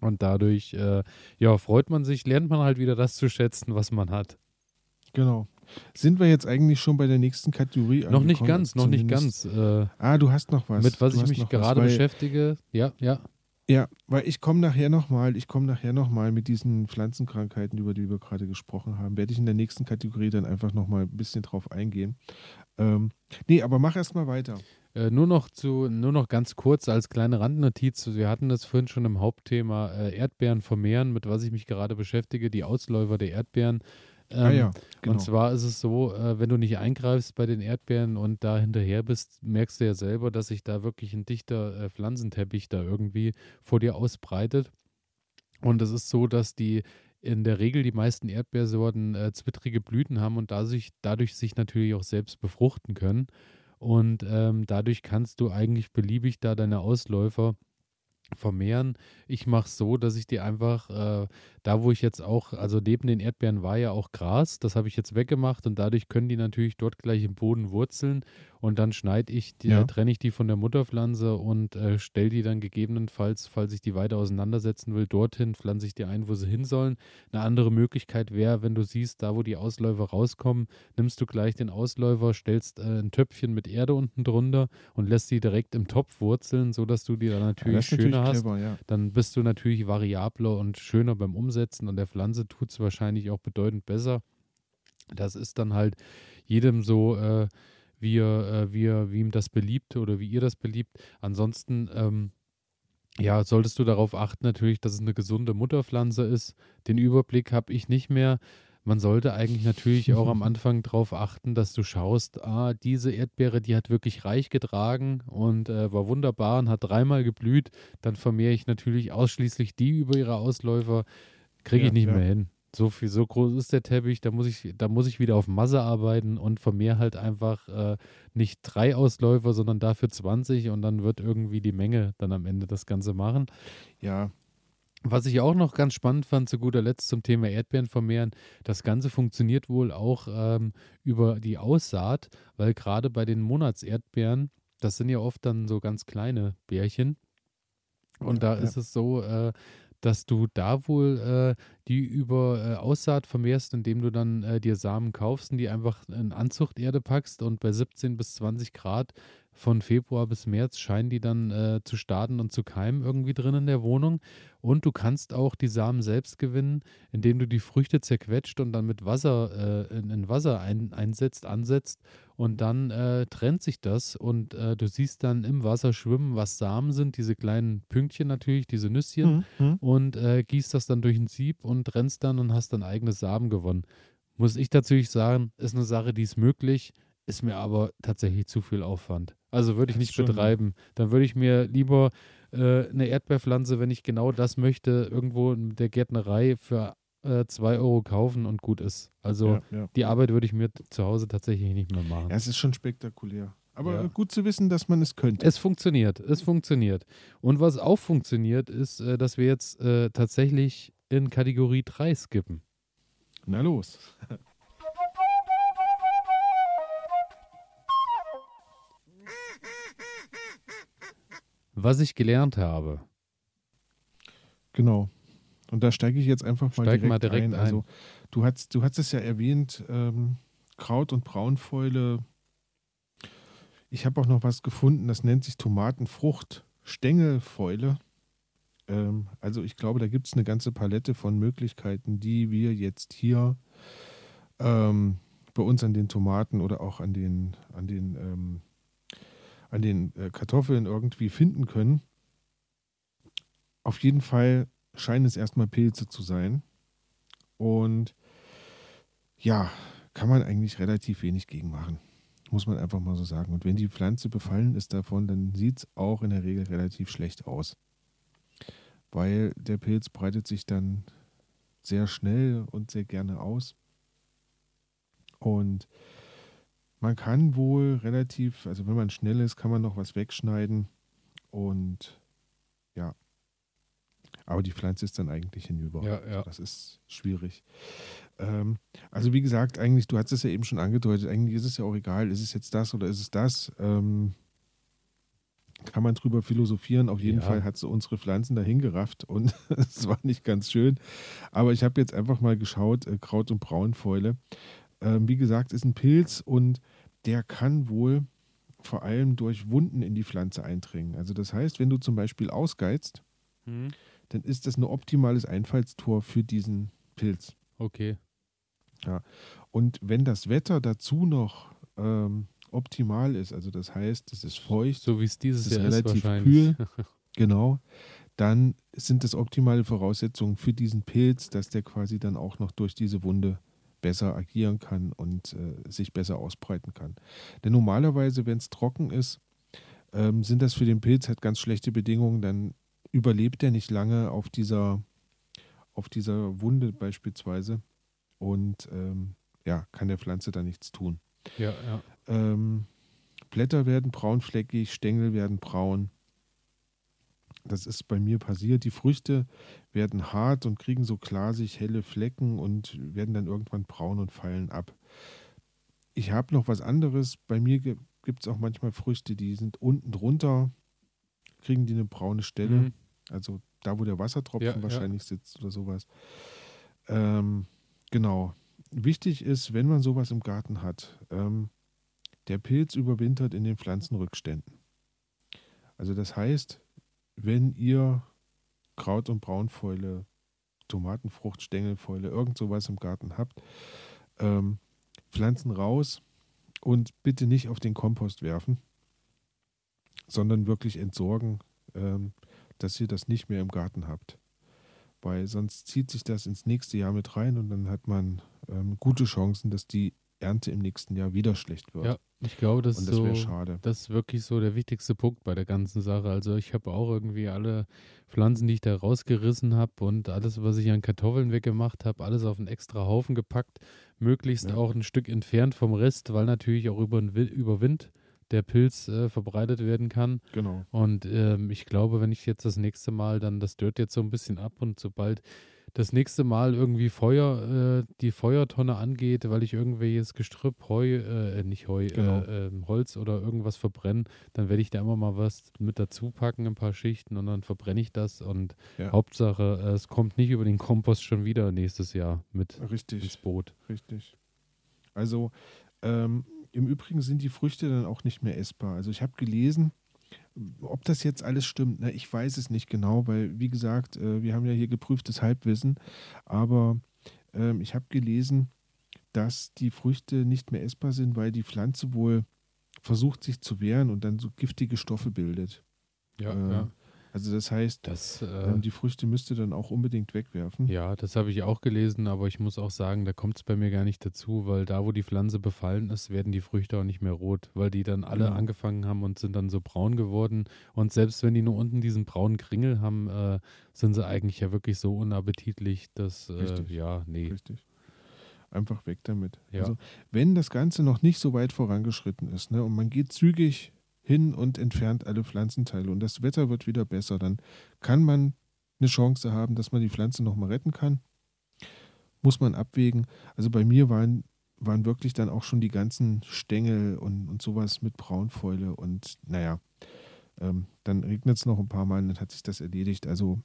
Und dadurch, äh, ja, freut man sich, lernt man halt wieder das zu schätzen, was man hat. Genau. Sind wir jetzt eigentlich schon bei der nächsten Kategorie? Noch nicht ganz, noch nicht ganz. Äh, Ah, du hast noch was. mit was du ich mich gerade was, weil, beschäftige. Ja, ja. Ja, weil ich komme nachher nochmal, ich komme nachher nochmal mit diesen Pflanzenkrankheiten, über die wir gerade gesprochen haben, werde ich in der nächsten Kategorie dann einfach nochmal ein bisschen drauf eingehen. Ähm, nee, aber mach erst mal weiter. Äh, nur noch zu, nur noch ganz kurz als kleine Randnotiz. Wir hatten das vorhin schon im Hauptthema äh, Erdbeeren vermehren, mit was ich mich gerade beschäftige, die Ausläufer der Erdbeeren. Ähm, ah ja, genau. Und zwar ist es so, äh, wenn du nicht eingreifst bei den Erdbeeren und da hinterher bist, merkst du ja selber, dass sich da wirklich ein dichter äh, Pflanzenteppich da irgendwie vor dir ausbreitet. Und es ist so, dass die in der Regel die meisten Erdbeersorten äh, zwittrige Blüten haben und da sich, dadurch sich natürlich auch selbst befruchten können. Und ähm, dadurch kannst du eigentlich beliebig da deine Ausläufer vermehren. Ich mache es so, dass ich die einfach, äh, da wo ich jetzt auch, also neben den Erdbeeren war ja auch Gras, das habe ich jetzt weggemacht und dadurch können die natürlich dort gleich im Boden wurzeln und dann schneide ich, die, Ja. trenne ich die von der Mutterpflanze und äh, stelle die dann gegebenenfalls, falls ich die weiter auseinandersetzen will, dorthin, pflanze ich die ein, wo sie hin sollen. Eine andere Möglichkeit wäre, wenn du siehst, da wo die Ausläufer rauskommen, nimmst du gleich den Ausläufer, stellst äh, ein Töpfchen mit Erde unten drunter und lässt die direkt im Topf wurzeln, sodass du die dann ja, natürlich ist schöner natürlich hast clever, ja. dann bist du natürlich variabler und schöner beim Umsetzen und der Pflanze tut es wahrscheinlich auch bedeutend besser. Das ist dann halt jedem so, äh, wie, äh, wie, wie ihm das beliebt oder wie ihr das beliebt. Ansonsten, ähm, ja, solltest du darauf achten natürlich, dass es eine gesunde Mutterpflanze ist. Den Überblick habe ich nicht mehr. Man sollte eigentlich natürlich auch am Anfang darauf achten, dass du schaust, ah, diese Erdbeere, die hat wirklich reich getragen und äh, war wunderbar und hat dreimal geblüht. Dann vermehre ich natürlich ausschließlich die über ihre Ausläufer. Kriege ich Ja, nicht ja. mehr hin. So viel, so groß ist der Teppich, da muss ich, da muss ich wieder auf Masse arbeiten und vermehre halt einfach äh, nicht drei Ausläufer, sondern dafür 20 und dann wird irgendwie die Menge dann am Ende das Ganze machen. Ja, Was ich auch noch ganz spannend fand, zu guter Letzt zum Thema Erdbeeren vermehren, das Ganze funktioniert wohl auch ähm, über die Aussaat, weil gerade bei den Monatserdbeeren, das sind ja oft dann so ganz kleine Bärchen. Und Ja, da ja. ist es so, äh, dass du da wohl äh, die über äh, Aussaat vermehrst, indem du dann äh, dir Samen kaufst und die einfach in Anzuchterde packst und bei 17 bis 20 Grad von Februar bis März scheinen die dann äh, zu starten und zu keimen irgendwie drin in der Wohnung. Und du kannst auch die Samen selbst gewinnen, indem du die Früchte zerquetscht und dann mit Wasser äh, in, in, Wasser ein, einsetzt, ansetzt und dann äh, trennt sich das und äh, du siehst dann im Wasser schwimmen, was Samen sind, diese kleinen Pünktchen natürlich, diese Nüsschen mhm. mhm. und äh, gießt das dann durch ein Sieb und trennst dann und hast dann eigene Samen gewonnen. Muss ich natürlich sagen, ist eine Sache, die ist möglich, ist mir aber tatsächlich zu viel Aufwand. Also würde ich nicht betreiben. Dann würde ich mir lieber äh, eine Erdbeerpflanze, wenn ich genau das möchte, irgendwo in der Gärtnerei für 2 äh, Euro kaufen und gut ist. Also ja, ja. die Arbeit würde ich mir zu Hause tatsächlich nicht mehr machen. Ja, es ist schon spektakulär. Aber gut zu wissen, dass man es könnte. Es funktioniert, es funktioniert. Und was auch funktioniert, ist, äh, dass wir jetzt äh, tatsächlich in Kategorie 3 skippen. Na los. was ich gelernt habe. Genau. Und da steige ich jetzt einfach mal direkt, mal direkt ein. ein. Also du hast, du hast es ja erwähnt, ähm, Kraut- und Braunfäule. Ich habe auch noch was gefunden, das nennt sich Tomatenfrucht, Stängelfäule. Ähm, also ich glaube, da gibt es eine ganze Palette von Möglichkeiten, die wir jetzt hier ähm, bei uns an den Tomaten oder auch an den, an den ähm, an den äh, Kartoffeln irgendwie finden können. Auf jeden Fall scheinen es erstmal Pilze zu sein. Und ja, kann man eigentlich relativ wenig gegen machen. Muss man einfach mal so sagen. Und wenn die Pflanze befallen ist davon, dann sieht es auch in der Regel relativ schlecht aus. Weil der Pilz breitet sich dann sehr schnell und sehr gerne aus. Und man kann wohl relativ, also wenn man schnell ist, kann man noch was wegschneiden und ja. Aber die Pflanze ist dann eigentlich hinüber. Ja, ja. Das ist schwierig. Ähm, also wie gesagt, eigentlich, du hast es ja eben schon angedeutet, eigentlich ist es ja auch egal, ist es jetzt das oder ist es das? Ähm, kann man drüber philosophieren. Auf jeden ja. Fall hat sie unsere Pflanzen dahin gerafft und es war nicht ganz schön. Aber ich habe jetzt einfach mal geschaut, äh, Kraut- und Braunfäule. Ähm, wie gesagt, ist ein Pilz und der kann wohl vor allem durch Wunden in die Pflanze eindringen. Also das heißt, wenn du zum Beispiel ausgeizt, hm. Dann ist das ein optimales Einfallstor für diesen Pilz. Okay. Ja. Und wenn das Wetter dazu noch ähm, optimal ist, also das heißt, es ist feucht, so wie es dieses Jahr ist, relativ kühl, genau, dann sind das optimale Voraussetzungen für diesen Pilz, dass der quasi dann auch noch durch diese Wunde besser agieren kann und äh, sich besser ausbreiten kann. Denn normalerweise, wenn es trocken ist, ähm, sind das für den Pilz halt ganz schlechte Bedingungen. Dann überlebt er nicht lange auf dieser, auf dieser Wunde beispielsweise und ähm, ja, kann der Pflanze da nichts tun. Ja, ja. Ähm, Blätter werden braunfleckig, Stängel werden braun. Das ist bei mir passiert. Die Früchte werden hart und kriegen so glasig helle Flecken und werden dann irgendwann braun und fallen ab. Ich habe noch was anderes. Bei mir gibt es auch manchmal Früchte, die sind unten drunter, kriegen die eine braune Stelle. Mhm. Also da, wo der Wassertropfen ja, wahrscheinlich ja. sitzt oder sowas. Ähm, genau. Wichtig ist, wenn man sowas im Garten hat, ähm, der Pilz überwintert in den Pflanzenrückständen. Also das heißt, wenn ihr Kraut- und Braunfäule, Tomatenfrucht, Stängelfäule, irgend sowas im Garten habt, ähm, Pflanzen raus und bitte nicht auf den Kompost werfen, sondern wirklich entsorgen, ähm, dass ihr das nicht mehr im Garten habt. Weil sonst zieht sich das ins nächste Jahr mit rein und dann hat man ähm, gute Chancen, dass die Ernte im nächsten Jahr wieder schlecht wird. Ja, ich glaube, das, das ist so, schade. Das ist wirklich so der wichtigste Punkt bei der ganzen Sache. Also ich habe auch irgendwie alle Pflanzen, die ich da rausgerissen habe und alles, was ich an Kartoffeln weggemacht habe, alles auf einen extra Haufen gepackt, möglichst ja. auch ein Stück entfernt vom Rest, weil natürlich auch über, über Wind der Pilz äh, verbreitet werden kann. Genau. Und ähm, ich glaube, wenn ich jetzt das nächste Mal dann, das dört jetzt so ein bisschen ab und sobald das nächste Mal irgendwie Feuer, äh, die Feuertonne angeht, weil ich irgendwelches Gestrüpp, Heu, äh, nicht Heu, Genau. äh, ähm, Holz oder irgendwas verbrenne, dann werde ich da immer mal was mit dazu packen, ein paar Schichten und dann verbrenne ich das und Ja. Hauptsache, äh, es kommt nicht über den Kompost schon wieder nächstes Jahr mit ins Richtig, Boot. richtig. Also ähm, im Übrigen sind die Früchte dann auch nicht mehr essbar. Also ich habe gelesen, ob das jetzt alles stimmt, na, ich weiß es nicht genau, weil wie gesagt, äh, wir haben ja hier geprüftes Halbwissen, aber ähm, ich habe gelesen, dass die Früchte nicht mehr essbar sind, weil die Pflanze wohl versucht sich zu wehren und dann so giftige Stoffe bildet. Ja, Äh, ja. Also das heißt, Das, äh, ähm, die Früchte müsste dann auch unbedingt wegwerfen. Ja, das habe ich auch gelesen, aber ich muss auch sagen, da kommt es bei mir gar nicht dazu, weil da, wo die Pflanze befallen ist, werden die Früchte auch nicht mehr rot, weil die dann alle Genau. angefangen haben und sind dann so braun geworden. Und selbst wenn die nur unten diesen braunen Kringel haben, äh, sind sie eigentlich ja wirklich so unappetitlich, dass, äh, ja, nee. Richtig. Einfach weg damit. Ja. Also, wenn das Ganze noch nicht so weit vorangeschritten ist ne, und man geht zügig hin und entfernt alle Pflanzenteile und das Wetter wird wieder besser, dann kann man eine Chance haben, dass man die Pflanze nochmal retten kann. Muss man abwägen. Also bei mir waren, waren wirklich dann auch schon die ganzen Stängel und, und sowas mit Braunfäule und naja, ähm, dann regnet es noch ein paar Mal und dann hat sich das erledigt. Also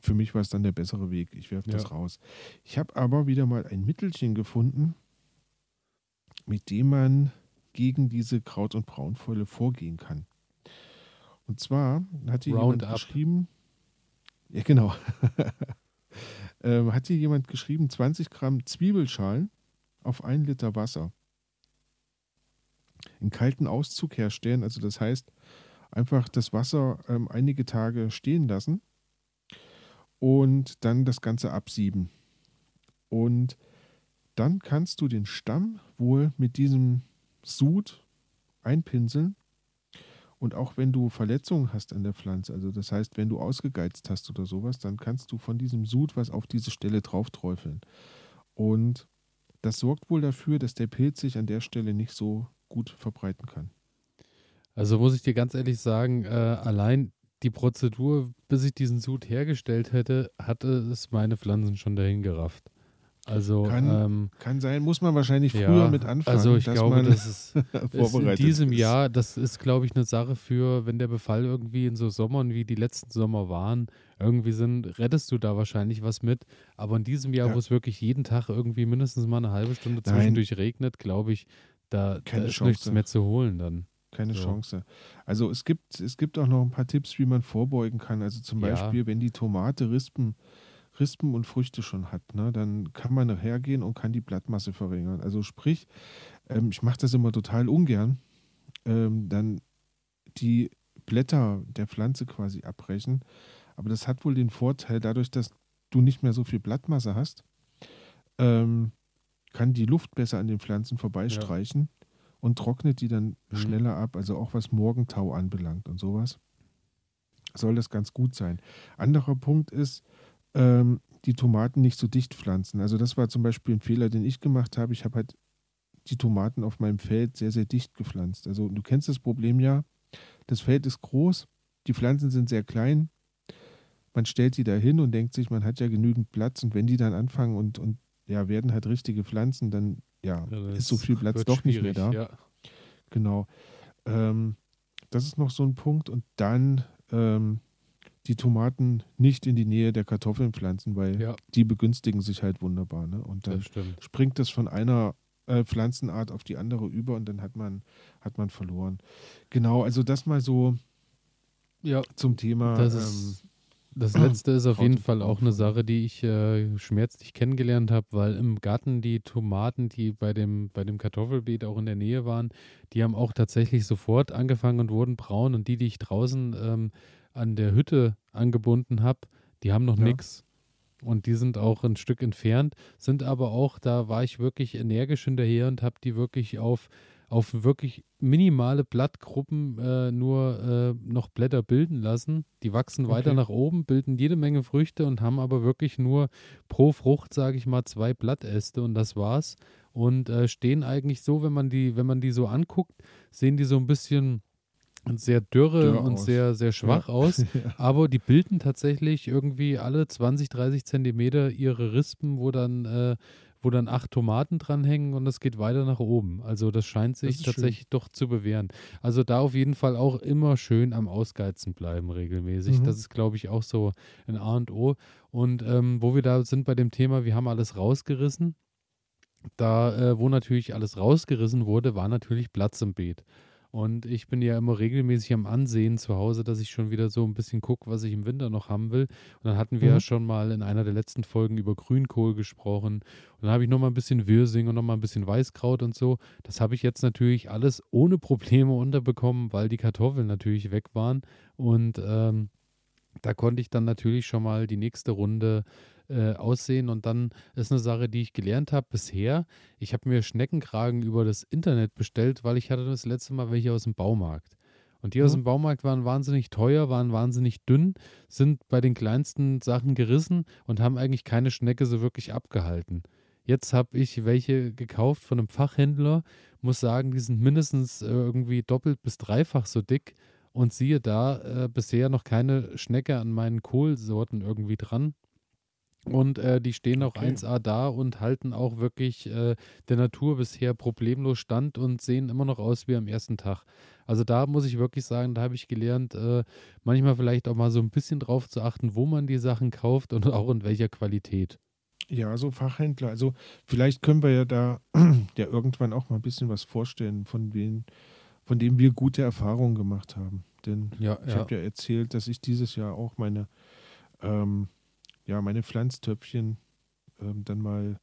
für mich war es dann der bessere Weg. Ich werfe das Ja. raus. Ich habe aber wieder mal ein Mittelchen gefunden, mit dem man gegen diese Kraut- und Braunfäule vorgehen kann. Und zwar hat hier jemand Roundup. geschrieben, ja genau, ähm, hat hier jemand geschrieben, 20 Gramm Zwiebelschalen auf ein Liter Wasser. In kalten Auszug herstellen, also das heißt, einfach das Wasser ähm, einige Tage stehen lassen und dann das Ganze absieben. Und dann kannst du den Stamm wohl mit diesem Sud einpinseln. Und auch wenn du Verletzungen hast an der Pflanze, also das heißt, wenn du ausgegeizt hast oder sowas, dann kannst du von diesem Sud was auf diese Stelle drauf träufeln. Und das sorgt wohl dafür, dass der Pilz sich an der Stelle nicht so gut verbreiten kann. Also muss ich dir ganz ehrlich sagen, äh, allein die Prozedur, bis ich diesen Sud hergestellt hätte, hatte es meine Pflanzen schon dahin gerafft. Also, Kann ähm, Kann sein, muss man wahrscheinlich früher ja, mit anfangen, also ich dass glaube, man das ist, ist in diesem ist. Jahr, das ist, glaube ich, eine Sache für, wenn der Befall irgendwie in so Sommern wie die letzten Sommer waren, irgendwie sind, rettest du da wahrscheinlich was mit. Aber in diesem Jahr, Ja. wo es wirklich jeden Tag irgendwie mindestens mal eine halbe Stunde Nein. zwischendurch regnet, glaube ich, da, da ist nichts Chance. mehr zu holen dann. Keine So. Chance. Also es gibt, es gibt auch noch ein paar Tipps, wie man vorbeugen kann. Also zum Ja. Beispiel, wenn die Tomate Rispen, Rispen und Früchte schon hat, ne, dann kann man hergehen und kann die Blattmasse verringern. Also sprich, ähm, ich mache das immer total ungern, ähm, dann die Blätter der Pflanze quasi abbrechen. Aber das hat wohl den Vorteil, dadurch, dass du nicht mehr so viel Blattmasse hast, ähm, kann die Luft besser an den Pflanzen vorbeistreichen und trocknet die dann Mhm. schneller ab, also auch was Morgentau anbelangt und sowas. Soll das ganz gut sein. Anderer Punkt ist, ähm, die Tomaten nicht so dicht pflanzen. Also das war zum Beispiel ein Fehler, den ich gemacht habe. Ich habe halt die Tomaten auf meinem Feld sehr, sehr dicht gepflanzt. Also du kennst das Problem ja. Das Feld ist groß, die Pflanzen sind sehr klein. Man stellt die da hin und denkt sich, man hat ja genügend Platz. Und wenn die dann anfangen und, und ja, werden halt richtige Pflanzen, dann ja, Ja, ist so viel Platz doch nicht mehr da. Ja. Genau. Ähm, das ist noch so ein Punkt. Und dann ähm, die Tomaten nicht in die Nähe der Kartoffeln pflanzen, weil ja, die begünstigen sich halt wunderbar. Ne? Und dann das springt das von einer äh, Pflanzenart auf die andere über und dann hat man, hat man verloren. Genau, also das mal so Ja, zum Thema. Das, ähm, ist, das letzte ist auf jeden Fall auch eine. Sache, die ich äh, schmerzlich kennengelernt habe, weil im Garten die Tomaten, die bei dem, bei dem Kartoffelbeet auch in der Nähe waren, die haben auch tatsächlich sofort angefangen und wurden braun. Und die, die ich draußen ähm, an der Hütte angebunden habe, die haben noch Ja. nichts. Und die sind auch ein Stück entfernt, sind aber auch, da war ich wirklich energisch hinterher und habe die wirklich auf, auf wirklich minimale Blattgruppen äh, nur äh, noch Blätter bilden lassen. Die wachsen weiter Okay. nach oben, bilden jede Menge Früchte und haben aber wirklich nur pro Frucht, sage ich mal, zwei Blattäste und das war's. Und äh, stehen eigentlich so, wenn man die, wenn man die so anguckt, sehen die so ein bisschen sehr dürre Dürr und aus. sehr, sehr schwach Ja. aus. Aber die bilden tatsächlich irgendwie alle 20, 30 Zentimeter ihre Rispen, wo dann, äh, wo dann acht Tomaten dranhängen und es geht weiter nach oben. Also das scheint sich schön. tatsächlich doch zu bewähren. Also da auf jeden Fall auch immer schön am Ausgeizen bleiben regelmäßig. Mhm. Das ist, glaube ich, auch so ein A und O. Und ähm, wo wir da sind bei dem Thema, wir haben alles rausgerissen. Da, äh, wo natürlich alles rausgerissen wurde, war natürlich Platz im Beet. Und ich bin ja immer regelmäßig am Ansehen zu Hause, dass ich schon wieder so ein bisschen gucke, was ich im Winter noch haben will. Und dann hatten wir Mhm. ja schon mal in einer der letzten Folgen über Grünkohl gesprochen. Und dann habe ich noch mal ein bisschen Wirsing und noch mal ein bisschen Weißkraut und so. Das habe ich jetzt natürlich alles ohne Probleme unterbekommen, weil die Kartoffeln natürlich weg waren. Und ähm, da konnte ich dann natürlich schon mal die nächste Runde äh, aussehen. Und dann ist eine Sache, die ich gelernt habe bisher. Ich habe mir Schneckenkragen über das Internet bestellt, weil ich hatte das letzte Mal welche aus dem Baumarkt. Und die aus Mhm. dem Baumarkt waren wahnsinnig teuer, waren wahnsinnig dünn, sind bei den kleinsten Sachen gerissen und haben eigentlich keine Schnecke so wirklich abgehalten. Jetzt habe ich welche gekauft von einem Fachhändler, muss sagen, die sind mindestens äh, irgendwie doppelt bis dreifach so dick und siehe da, äh, bisher noch keine Schnecke an meinen Kohlsorten irgendwie dran. Und äh, die stehen auch Okay. 1A da und halten auch wirklich äh, der Natur bisher problemlos stand und sehen immer noch aus wie am ersten Tag. Also da muss ich wirklich sagen, da habe ich gelernt, äh, manchmal vielleicht auch mal so ein bisschen drauf zu achten, wo man die Sachen kauft und auch in welcher Qualität. Ja, so Fachhändler. Also vielleicht können wir ja da ja irgendwann auch mal ein bisschen was vorstellen, von wen, von dem wir gute Erfahrungen gemacht haben. Denn Ja, ich habe ja erzählt, dass ich dieses Jahr auch meine, ähm, ja, meine Pflanztöpfchen ähm, dann mal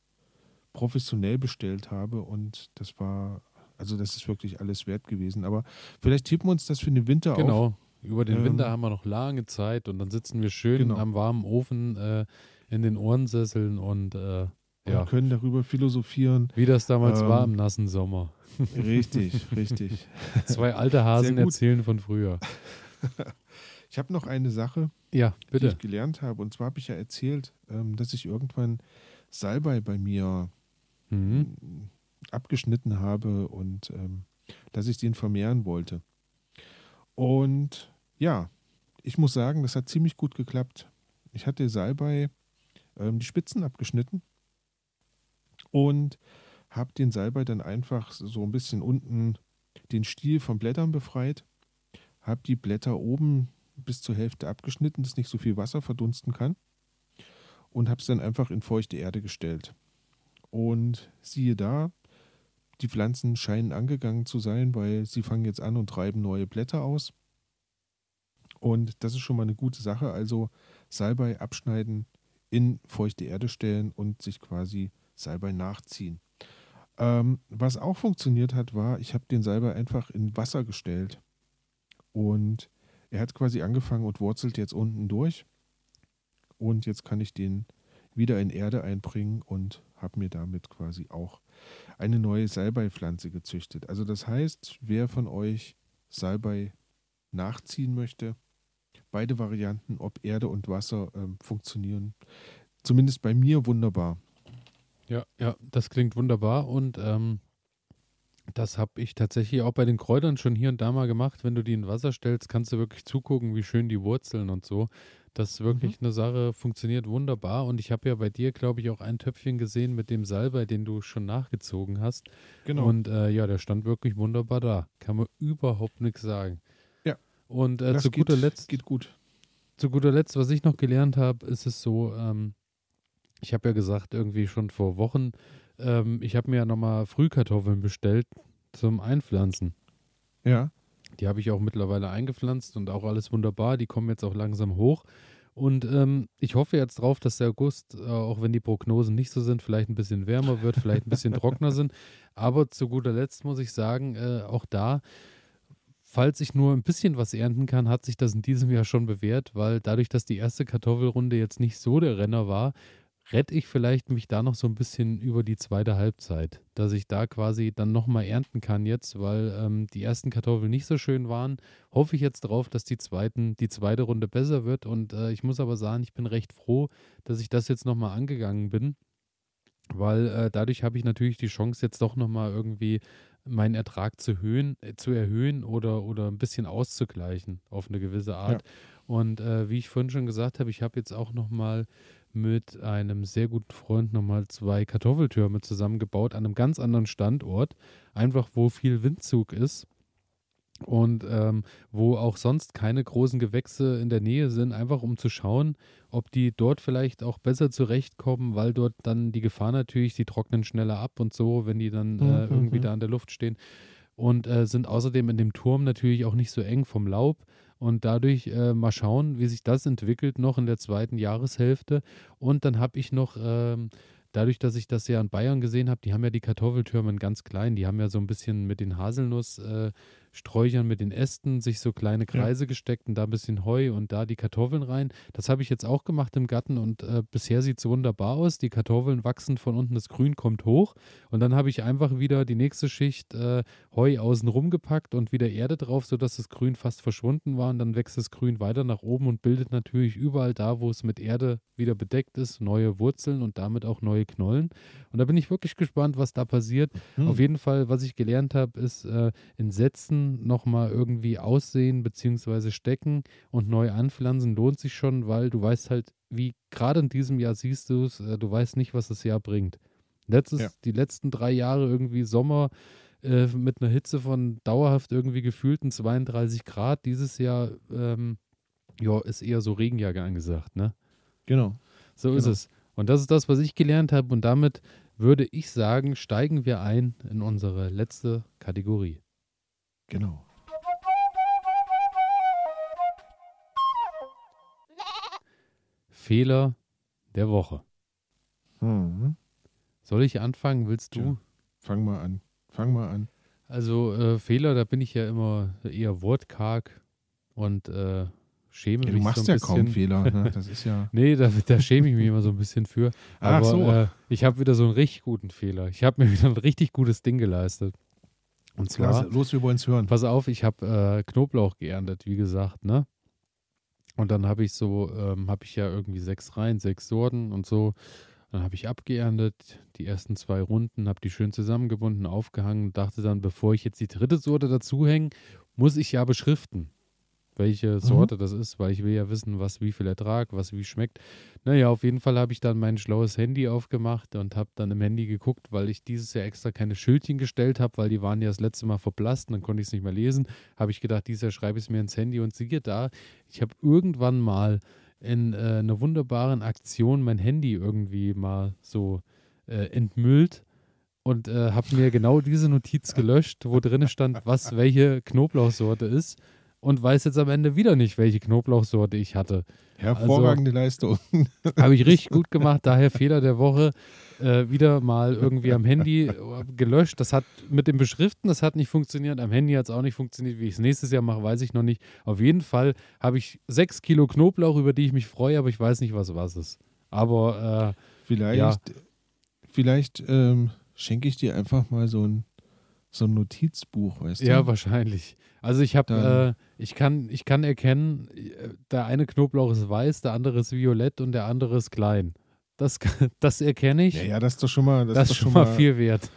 professionell bestellt habe und das war, also das ist wirklich alles wert gewesen. Aber vielleicht tippen wir uns das für den Winter auf. Genau. Über den Ähm, Winter haben wir noch lange Zeit und dann sitzen wir schön Genau. am warmen Ofen äh, in den Ohrensesseln und äh, und ja, können darüber philosophieren. wie das damals war ähm, im nassen Sommer. Richtig, richtig. Zwei alte Hasen erzählen von früher. Ich habe noch eine Sache, Ja, die ich gelernt habe. Und zwar habe ich ja erzählt, ähm, dass ich irgendwann Salbei bei mir Mhm. mm, abgeschnitten habe und ähm, dass ich den vermehren wollte. Und ja, ich muss sagen, das hat ziemlich gut geklappt. Ich hatte Salbei ähm, die Spitzen abgeschnitten und habe den Salbei dann einfach so ein bisschen unten den Stiel von Blättern befreit, habe die Blätter oben bis zur Hälfte abgeschnitten, dass nicht so viel Wasser verdunsten kann und habe es dann einfach in feuchte Erde gestellt. Und siehe da, die Pflanzen scheinen angegangen zu sein, weil sie fangen jetzt an und treiben neue Blätter aus. Und das ist schon mal eine gute Sache. Also Salbei abschneiden, in feuchte Erde stellen und sich quasi Salbei nachziehen. Ähm, was auch funktioniert hat, war, ich habe den Salbei einfach in Wasser gestellt. Und er hat quasi angefangen und wurzelt jetzt unten durch. Und jetzt kann ich den wieder in Erde einbringen und habe mir damit quasi auch eine neue Salbeipflanze gezüchtet. Also das heißt, wer von euch Salbei nachziehen möchte, beide Varianten, ob Erde und Wasser, ähm, funktionieren zumindest bei mir wunderbar. Ja, ja, das klingt wunderbar und ähm, das habe ich tatsächlich auch bei den Kräutern schon hier und da mal gemacht. Wenn du die in Wasser stellst, kannst du wirklich zugucken, wie schön die Wurzeln und so. Das ist wirklich eine Sache, funktioniert wunderbar. Und ich habe ja bei dir, glaube ich, auch ein Töpfchen gesehen mit dem Salbei, den du schon nachgezogen hast. Genau. Und äh, ja, der stand wirklich wunderbar da. Kann man überhaupt nichts sagen. Ja. Und äh, zu geht, guter Letzt geht gut. zu guter Letzt, was ich noch gelernt habe, ist es so, ähm, ich habe ja gesagt, irgendwie schon vor Wochen, ähm, ich habe mir ja nochmal Frühkartoffeln bestellt zum Einpflanzen. Ja. Die habe ich auch mittlerweile eingepflanzt und auch alles wunderbar. Die kommen jetzt auch langsam hoch. Und ähm, ich hoffe jetzt drauf, dass der August, äh, auch wenn die Prognosen nicht so sind, vielleicht ein bisschen wärmer wird, vielleicht ein bisschen trockener sind. Aber zu guter Letzt muss ich sagen, äh, auch da, falls ich nur ein bisschen was ernten kann, hat sich das in diesem Jahr schon bewährt, weil dadurch, dass die erste Kartoffelrunde jetzt nicht so der Renner war, rette ich vielleicht mich da noch so ein bisschen über die zweite Halbzeit, dass ich da quasi dann nochmal ernten kann jetzt, weil ähm, die ersten Kartoffeln nicht so schön waren. Hoffe ich jetzt drauf, dass die, zweiten, die zweite Runde besser wird und äh, ich muss aber sagen, ich bin recht froh, dass ich das jetzt nochmal angegangen bin, weil äh, dadurch habe ich natürlich die Chance jetzt doch nochmal irgendwie meinen Ertrag zu, höhen, äh, zu erhöhen oder, oder ein bisschen auszugleichen auf eine gewisse Art. Ja. Und äh, wie ich vorhin schon gesagt habe, ich habe jetzt auch nochmal mit einem sehr guten Freund nochmal zwei Kartoffeltürme zusammengebaut an einem ganz anderen Standort, einfach wo viel Windzug ist und ähm, wo auch sonst keine großen Gewächse in der Nähe sind, einfach um zu schauen, ob die dort vielleicht auch besser zurechtkommen, weil dort dann die Gefahr natürlich, die trocknen schneller ab und so, wenn die dann äh, mhm. irgendwie mhm. da in der Luft stehen. Und äh, sind außerdem in dem Turm natürlich auch nicht so eng vom Laub. Und dadurch äh, mal schauen, wie sich das entwickelt noch in der zweiten Jahreshälfte. Und dann habe ich noch ähm, dadurch, dass ich das ja in Bayern gesehen habe, die haben ja die Kartoffeltürme ganz klein, die haben ja so ein bisschen mit den Haselnuss äh, Sträuchern mit den Ästen sich so kleine Kreise ja. gesteckt und da ein bisschen Heu und da die Kartoffeln rein. Das habe ich jetzt auch gemacht im Garten und äh, bisher sieht es wunderbar aus. Die Kartoffeln wachsen von unten, das Grün kommt hoch und dann habe ich einfach wieder die nächste Schicht äh, Heu außen rum gepackt und wieder Erde drauf, sodass das Grün fast verschwunden war und dann wächst das Grün weiter nach oben und bildet natürlich überall da, wo es mit Erde wieder bedeckt ist, neue Wurzeln und damit auch neue Knollen. Und da bin ich wirklich gespannt, was da passiert. Hm. Auf jeden Fall, was ich gelernt habe, ist äh, in Sätzen nochmal irgendwie aussehen bzw. stecken und neu anpflanzen lohnt sich schon, weil du weißt halt, wie gerade in diesem Jahr siehst du es, äh, du weißt nicht, was das Jahr bringt. Letztes, ja. Die letzten drei Jahre irgendwie Sommer äh, mit einer Hitze von dauerhaft irgendwie gefühlten 32 Grad. Dieses Jahr ähm, ja, ist eher so Regenjahr angesagt, ne? Genau. So genau. ist es. Und das ist das, was ich gelernt habe. Und damit würde ich sagen, steigen wir ein in unsere letzte Kategorie. Genau. Fehler der Woche. Hm. Soll ich anfangen? Willst du? Ja, fang mal an. Fang mal an. Also äh, Fehler, da bin ich ja immer eher wortkarg und äh, schäme ja, mich so ein bisschen. Du machst ja kaum Fehler. Ne? Das ist ja. nee, da, da, schäme ich mich immer so ein bisschen für. Aber Ach so. äh, ich habe wieder so einen richtig guten Fehler. Ich habe mir wieder ein richtig gutes Ding geleistet. Und zwar, Klasse. los, wir wollen es hören. Pass auf, ich habe äh, Knoblauch geerntet, wie gesagt, ne? Und dann habe ich so, ähm, habe ich ja irgendwie sechs Reihen, sechs Sorten und so. Dann habe ich abgeerntet, die ersten zwei Runden, habe die schön zusammengebunden, aufgehangen, dachte dann, bevor ich jetzt die dritte Sorte dazuhänge, muss ich ja beschriften welche mhm. Sorte mhm. das ist, weil ich will ja wissen, was wie viel Ertrag, was wie schmeckt. Naja, auf jeden Fall habe ich dann mein schlaues Handy aufgemacht und habe dann im Handy geguckt, weil ich dieses Jahr extra keine Schildchen gestellt habe, weil die waren ja das letzte Mal verblasst, dann konnte ich es nicht mehr lesen. Habe ich gedacht, dieses Jahr schreibe ich es mir ins Handy und siehe da, ich habe irgendwann mal in äh, einer wunderbaren Aktion mein Handy irgendwie mal so äh, entmüllt und äh, habe mir genau diese Notiz gelöscht, wo drin stand, was welche Knoblauchsorte ist und weiß jetzt am Ende wieder nicht, welche Knoblauchsorte ich hatte. Hervorragende also, Leistung. Habe ich richtig gut gemacht, daher Fehler der Woche. Äh, wieder mal irgendwie am Handy gelöscht. Das hat mit dem Beschriften, das hat nicht funktioniert. Am Handy hat es auch nicht funktioniert. Wie ich es nächstes Jahr mache, weiß ich noch nicht. Auf jeden Fall habe ich sechs Kilo Knoblauch, über die ich mich freue, aber ich weiß nicht, was was ist. Aber äh, vielleicht, ja. vielleicht ähm, schenke ich dir einfach mal so ein, so ein Notizbuch, weißt du? Ja, wahrscheinlich. Also ich habe, äh, ich kann, ich kann erkennen, der eine Knoblauch ist weiß, der andere ist violett und der andere ist klein. Das, das erkenne ich. Ja, ja, das ist doch schon mal, das, das ist schon mal viel wert.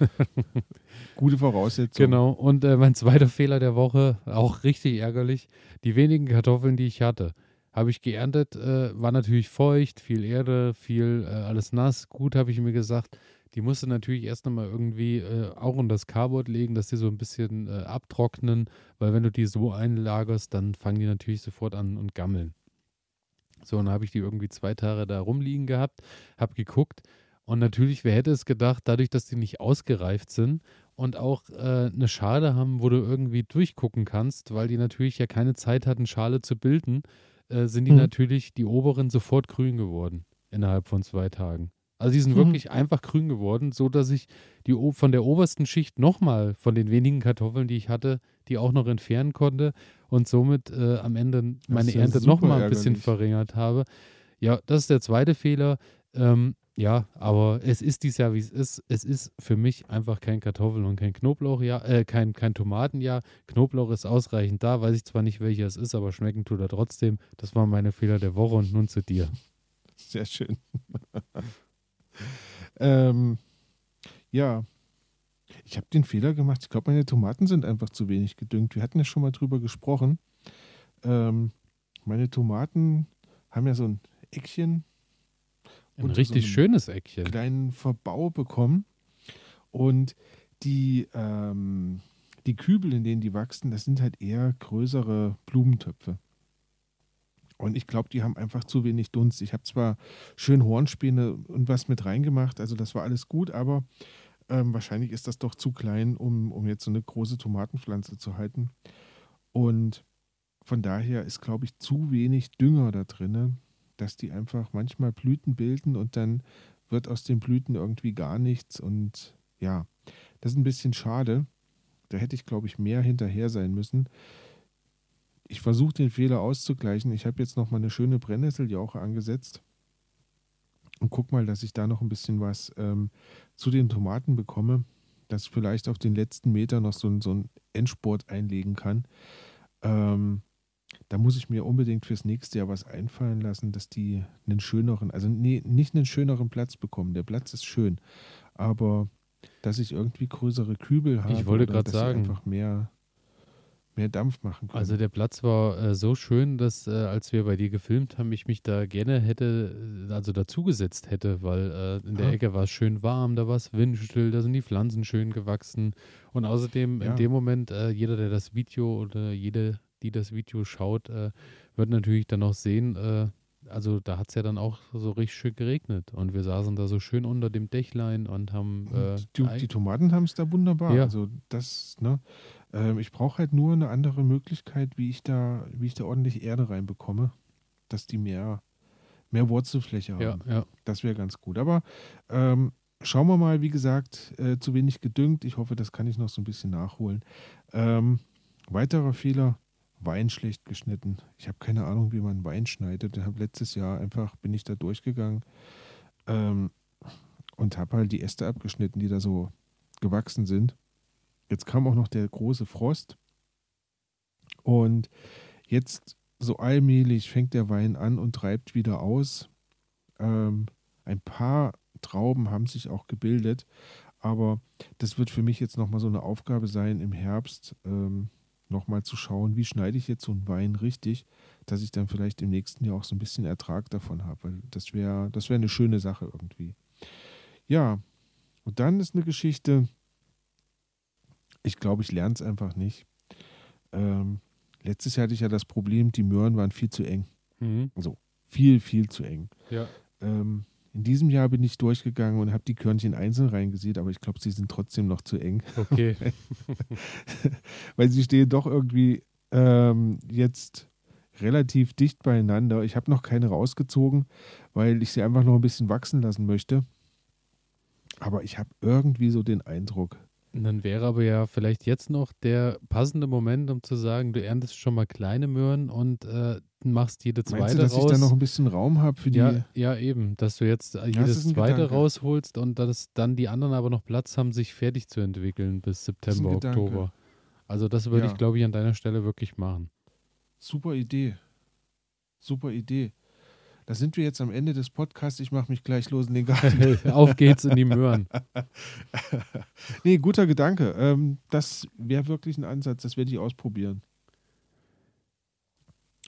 Gute Voraussetzung. Genau. Und äh, mein zweiter Fehler der Woche, auch richtig ärgerlich, die wenigen Kartoffeln, die ich hatte, habe ich geerntet, äh, war natürlich feucht, viel Erde, viel äh, alles nass. Gut, habe ich mir gesagt, die musst du natürlich erst nochmal irgendwie äh, auch in das Carboard legen, dass die so ein bisschen äh, abtrocknen, weil wenn du die so einlagerst, dann fangen die natürlich sofort an und gammeln. So, und dann habe ich die irgendwie zwei Tage da rumliegen gehabt, habe geguckt und natürlich, wer hätte es gedacht, dadurch, dass die nicht ausgereift sind und auch äh, eine Schale haben, wo du irgendwie durchgucken kannst, weil die natürlich ja keine Zeit hatten, Schale zu bilden, äh, sind die mhm. natürlich die oberen sofort grün geworden innerhalb von zwei Tagen. Also die sind mhm. wirklich einfach grün geworden, so dass ich die von der obersten Schicht nochmal von den wenigen Kartoffeln, die ich hatte, die auch noch entfernen konnte und somit äh, am Ende meine ja Ernte nochmal ein bisschen verringert habe. Ja, das ist der zweite Fehler. Ähm, ja, aber es ist dies Jahr, wie es ist. Es ist für mich einfach kein Kartoffel- und kein Knoblauchjahr, äh, kein, kein Tomatenjahr. Knoblauch ist ausreichend da, weiß ich zwar nicht, welcher es ist, aber schmecken tut er trotzdem. Das waren meine Fehler der Woche und nun zu dir. Sehr schön. ähm, ja, ich habe den Fehler gemacht. Ich glaube, meine Tomaten sind einfach zu wenig gedüngt. Wir hatten ja schon mal drüber gesprochen. Ähm, meine Tomaten haben ja so ein Eckchen. Ein richtig so schönes Eckchen. Kleinen Verbau bekommen. Und die, ähm, die Kübel, in denen die wachsen, das sind halt eher größere Blumentöpfe. Und ich glaube, die haben einfach zu wenig Dunst. Ich habe zwar schön Hornspäne und was mit reingemacht, also das war alles gut, aber ähm, wahrscheinlich ist das doch zu klein, um, um jetzt so eine große Tomatenpflanze zu halten. Und von daher ist, glaube ich, zu wenig Dünger da drin, dass die einfach manchmal Blüten bilden und dann wird aus den Blüten irgendwie gar nichts. Und ja, das ist ein bisschen schade. Da hätte ich, glaube ich, mehr hinterher sein müssen ich versuche den Fehler auszugleichen. Ich habe jetzt noch mal eine schöne Brennnesseljauche angesetzt und guck mal, dass ich da noch ein bisschen was ähm, zu den Tomaten bekomme, dass ich vielleicht auf den letzten Meter noch so, so einen Endsport einlegen kann. Ähm, da muss ich mir unbedingt fürs nächste Jahr was einfallen lassen, dass die einen schöneren, also nee, nicht einen schöneren Platz bekommen. Der Platz ist schön, aber dass ich irgendwie größere Kübel habe. Ich wollte gerade sagen, einfach mehr mehr Dampf machen können. Also der Platz war äh, so schön, dass äh, als wir bei dir gefilmt haben, ich mich da gerne hätte, äh, also dazugesetzt hätte, weil äh, in der ja. Ecke war es schön warm, da war es windstill, da sind die Pflanzen schön gewachsen. Und außerdem ja. in dem Moment, äh, jeder, der das Video oder jede, die das Video schaut, äh, wird natürlich dann auch sehen, also da hat es ja dann auch so richtig schön geregnet und wir saßen da so schön unter dem Dächlein und haben. Äh, die, die, Tomaten haben es da wunderbar. Ja. Also das, ne? Ähm, ich brauche halt nur eine andere Möglichkeit, wie ich da, wie ich da ordentlich Erde reinbekomme, dass die mehr, mehr Wurzelfläche haben. Ja, ja. Das wäre ganz gut. Aber ähm, schauen wir mal, wie gesagt, äh, zu wenig gedüngt. Ich hoffe, das kann ich noch so ein bisschen nachholen. Ähm, weiterer Fehler, Wein schlecht geschnitten. Ich habe keine Ahnung, wie man Wein schneidet. Ich letztes Jahr einfach, bin ich da durchgegangen ähm, und habe halt die Äste abgeschnitten, die da so gewachsen sind. Jetzt kam auch noch der große Frost. Und jetzt so allmählich fängt der Wein an und treibt wieder aus. Ähm, ein paar Trauben haben sich auch gebildet, aber das wird für mich jetzt nochmal so eine Aufgabe sein im Herbst, ähm, nochmal zu schauen, wie schneide ich jetzt so einen Wein richtig, dass ich dann vielleicht im nächsten Jahr auch so ein bisschen Ertrag davon habe, das wäre das wär eine schöne Sache irgendwie. Ja, und dann ist eine Geschichte, ich glaube, ich lerne es einfach nicht. Ähm, letztes Jahr hatte ich ja das Problem, die Möhren waren viel zu eng. Mhm. Also viel, viel zu eng. Ja. Ähm, in diesem Jahr bin ich durchgegangen und habe die Körnchen einzeln reingesehen, aber ich glaube, sie sind trotzdem noch zu eng. Okay. Weil sie stehen doch irgendwie ähm, jetzt relativ dicht beieinander. Ich habe noch keine rausgezogen, weil ich sie einfach noch ein bisschen wachsen lassen möchte. Aber ich habe irgendwie so den Eindruck, dann wäre aber ja vielleicht jetzt noch der passende Moment, um zu sagen, du erntest schon mal kleine Möhren und äh, machst jede zweite Meinst du, dass raus. ich da noch ein bisschen Raum habe für die? Ja, ja, eben, dass du jetzt äh, jedes zweite Gedanke. rausholst und dass dann die anderen aber noch Platz haben, sich fertig zu entwickeln bis September, Oktober. Also das würde ja. ich, glaube ich, an deiner Stelle wirklich machen. Super Idee. Super Idee. Da sind wir jetzt am Ende des Podcasts. Ich mache mich gleich los in den Garten. Auf geht's in die Möhren. nee, guter Gedanke. Ähm, das wäre wirklich ein Ansatz. Das werde ich ausprobieren.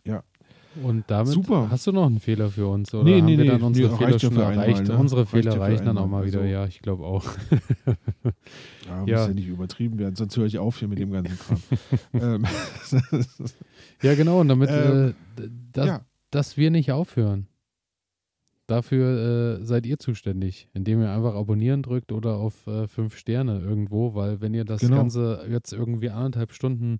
Ja. Und damit Super. hast du noch einen Fehler für uns? Oder nee, haben nee, wir dann nee, unsere nee, Fehler schon erreicht? Einmal, ne? Unsere Fehler reichen dann auch mal wieder. Also, ja, ich glaube auch. ja, muss ja. ja nicht übertrieben werden, sonst höre ich auf hier mit dem ganzen Kram. Ähm, ja, genau. Und damit, ähm, äh, das, ja. dass wir nicht aufhören. Dafür äh, seid ihr zuständig, indem ihr einfach abonnieren drückt oder auf äh, fünf Sterne irgendwo, weil wenn ihr das genau. Ganze jetzt irgendwie anderthalb Stunden,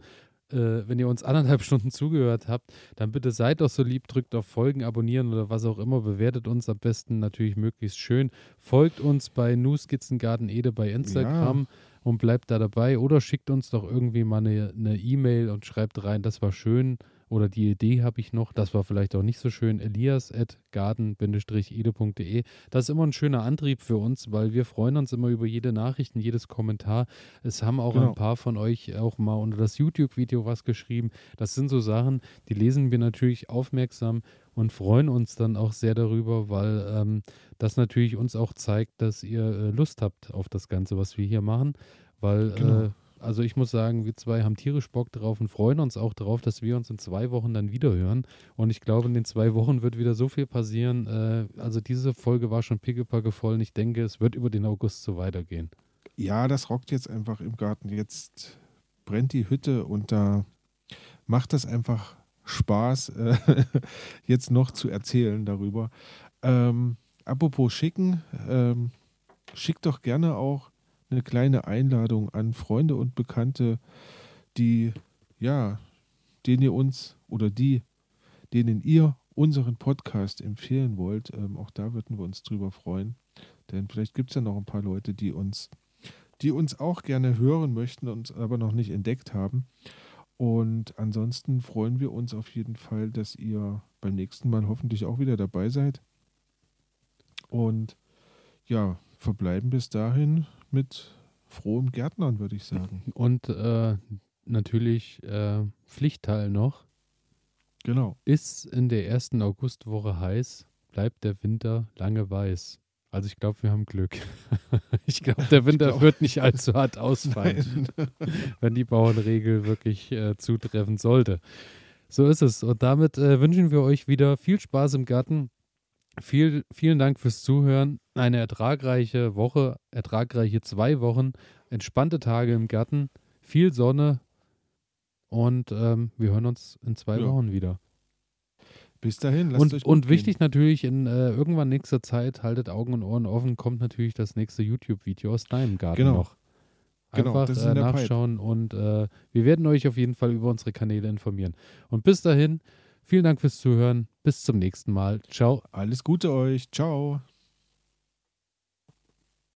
äh, wenn ihr uns anderthalb Stunden zugehört habt, dann bitte seid doch so lieb, drückt auf Folgen, abonnieren oder was auch immer, bewertet uns am besten natürlich möglichst schön, folgt uns bei Nu Skizzengarten Ede bei Instagram. Ja und bleibt da dabei oder schickt uns doch irgendwie mal eine E-Mail und schreibt rein, das war schön oder die Idee habe ich noch, das war vielleicht auch nicht so schön, elias at garden-ede.de. Das ist immer ein schöner Antrieb für uns, weil wir freuen uns immer über jede Nachricht und jedes Kommentar. Es haben auch genau. ein paar von euch auch mal unter das YouTube-Video was geschrieben. Das sind so Sachen, die lesen wir natürlich aufmerksam und freuen uns dann auch sehr darüber, weil ähm, das natürlich uns auch zeigt, dass ihr äh, Lust habt auf das Ganze, was wir hier machen Weil, Genau. äh, also ich muss sagen, wir zwei haben tierisch Bock drauf und freuen uns auch drauf, dass wir uns in zwei Wochen dann wieder hören. Und ich glaube, in den zwei Wochen wird wieder so viel passieren. Äh, also diese Folge war schon pickepacke voll und ich denke, es wird über den August so weitergehen. Ja, das rockt jetzt einfach im Garten. Jetzt brennt die Hütte und da macht das einfach Spaß, äh, jetzt noch zu erzählen darüber. Ähm, apropos schicken, ähm, schickt doch gerne auch eine kleine Einladung an Freunde und Bekannte, die, ja, denen ihr uns oder die, denen ihr unseren Podcast empfehlen wollt. Ähm, auch da würden wir uns drüber freuen. Denn vielleicht gibt es ja noch ein paar Leute, die uns, die uns auch gerne hören möchten, uns aber noch nicht entdeckt haben. Und ansonsten freuen wir uns auf jeden Fall, dass ihr beim nächsten Mal hoffentlich auch wieder dabei seid. Und ja, verbleiben bis dahin mit frohem Gärtnern, würde ich sagen. Und äh, natürlich äh, Pflichtteil noch. Genau. Ist in der ersten Augustwoche heiß, bleibt der Winter lange weiß. Also ich glaube, wir haben Glück. ich glaube, der Winter glaub- wird nicht allzu hart ausfallen, wenn die Bauernregel wirklich äh, zutreffen sollte. So ist es. Und damit äh, wünschen wir euch wieder viel Spaß im Garten. Viel, vielen Dank fürs Zuhören. Eine ertragreiche Woche, ertragreiche zwei Wochen, entspannte Tage im Garten, viel Sonne und ähm, wir hören uns in zwei Ja. Wochen wieder. Bis dahin, lasst Und, euch und gehen. wichtig natürlich, in äh, irgendwann nächster Zeit, haltet Augen und Ohren offen, kommt natürlich das nächste YouTube-Video aus deinem Garten Genau. noch. Genau, Einfach ist äh, der Pipe. nachschauen und äh, wir werden euch auf jeden Fall über unsere Kanäle informieren. Und bis dahin, vielen Dank fürs Zuhören. Bis zum nächsten Mal. Ciao. Alles Gute euch. Ciao.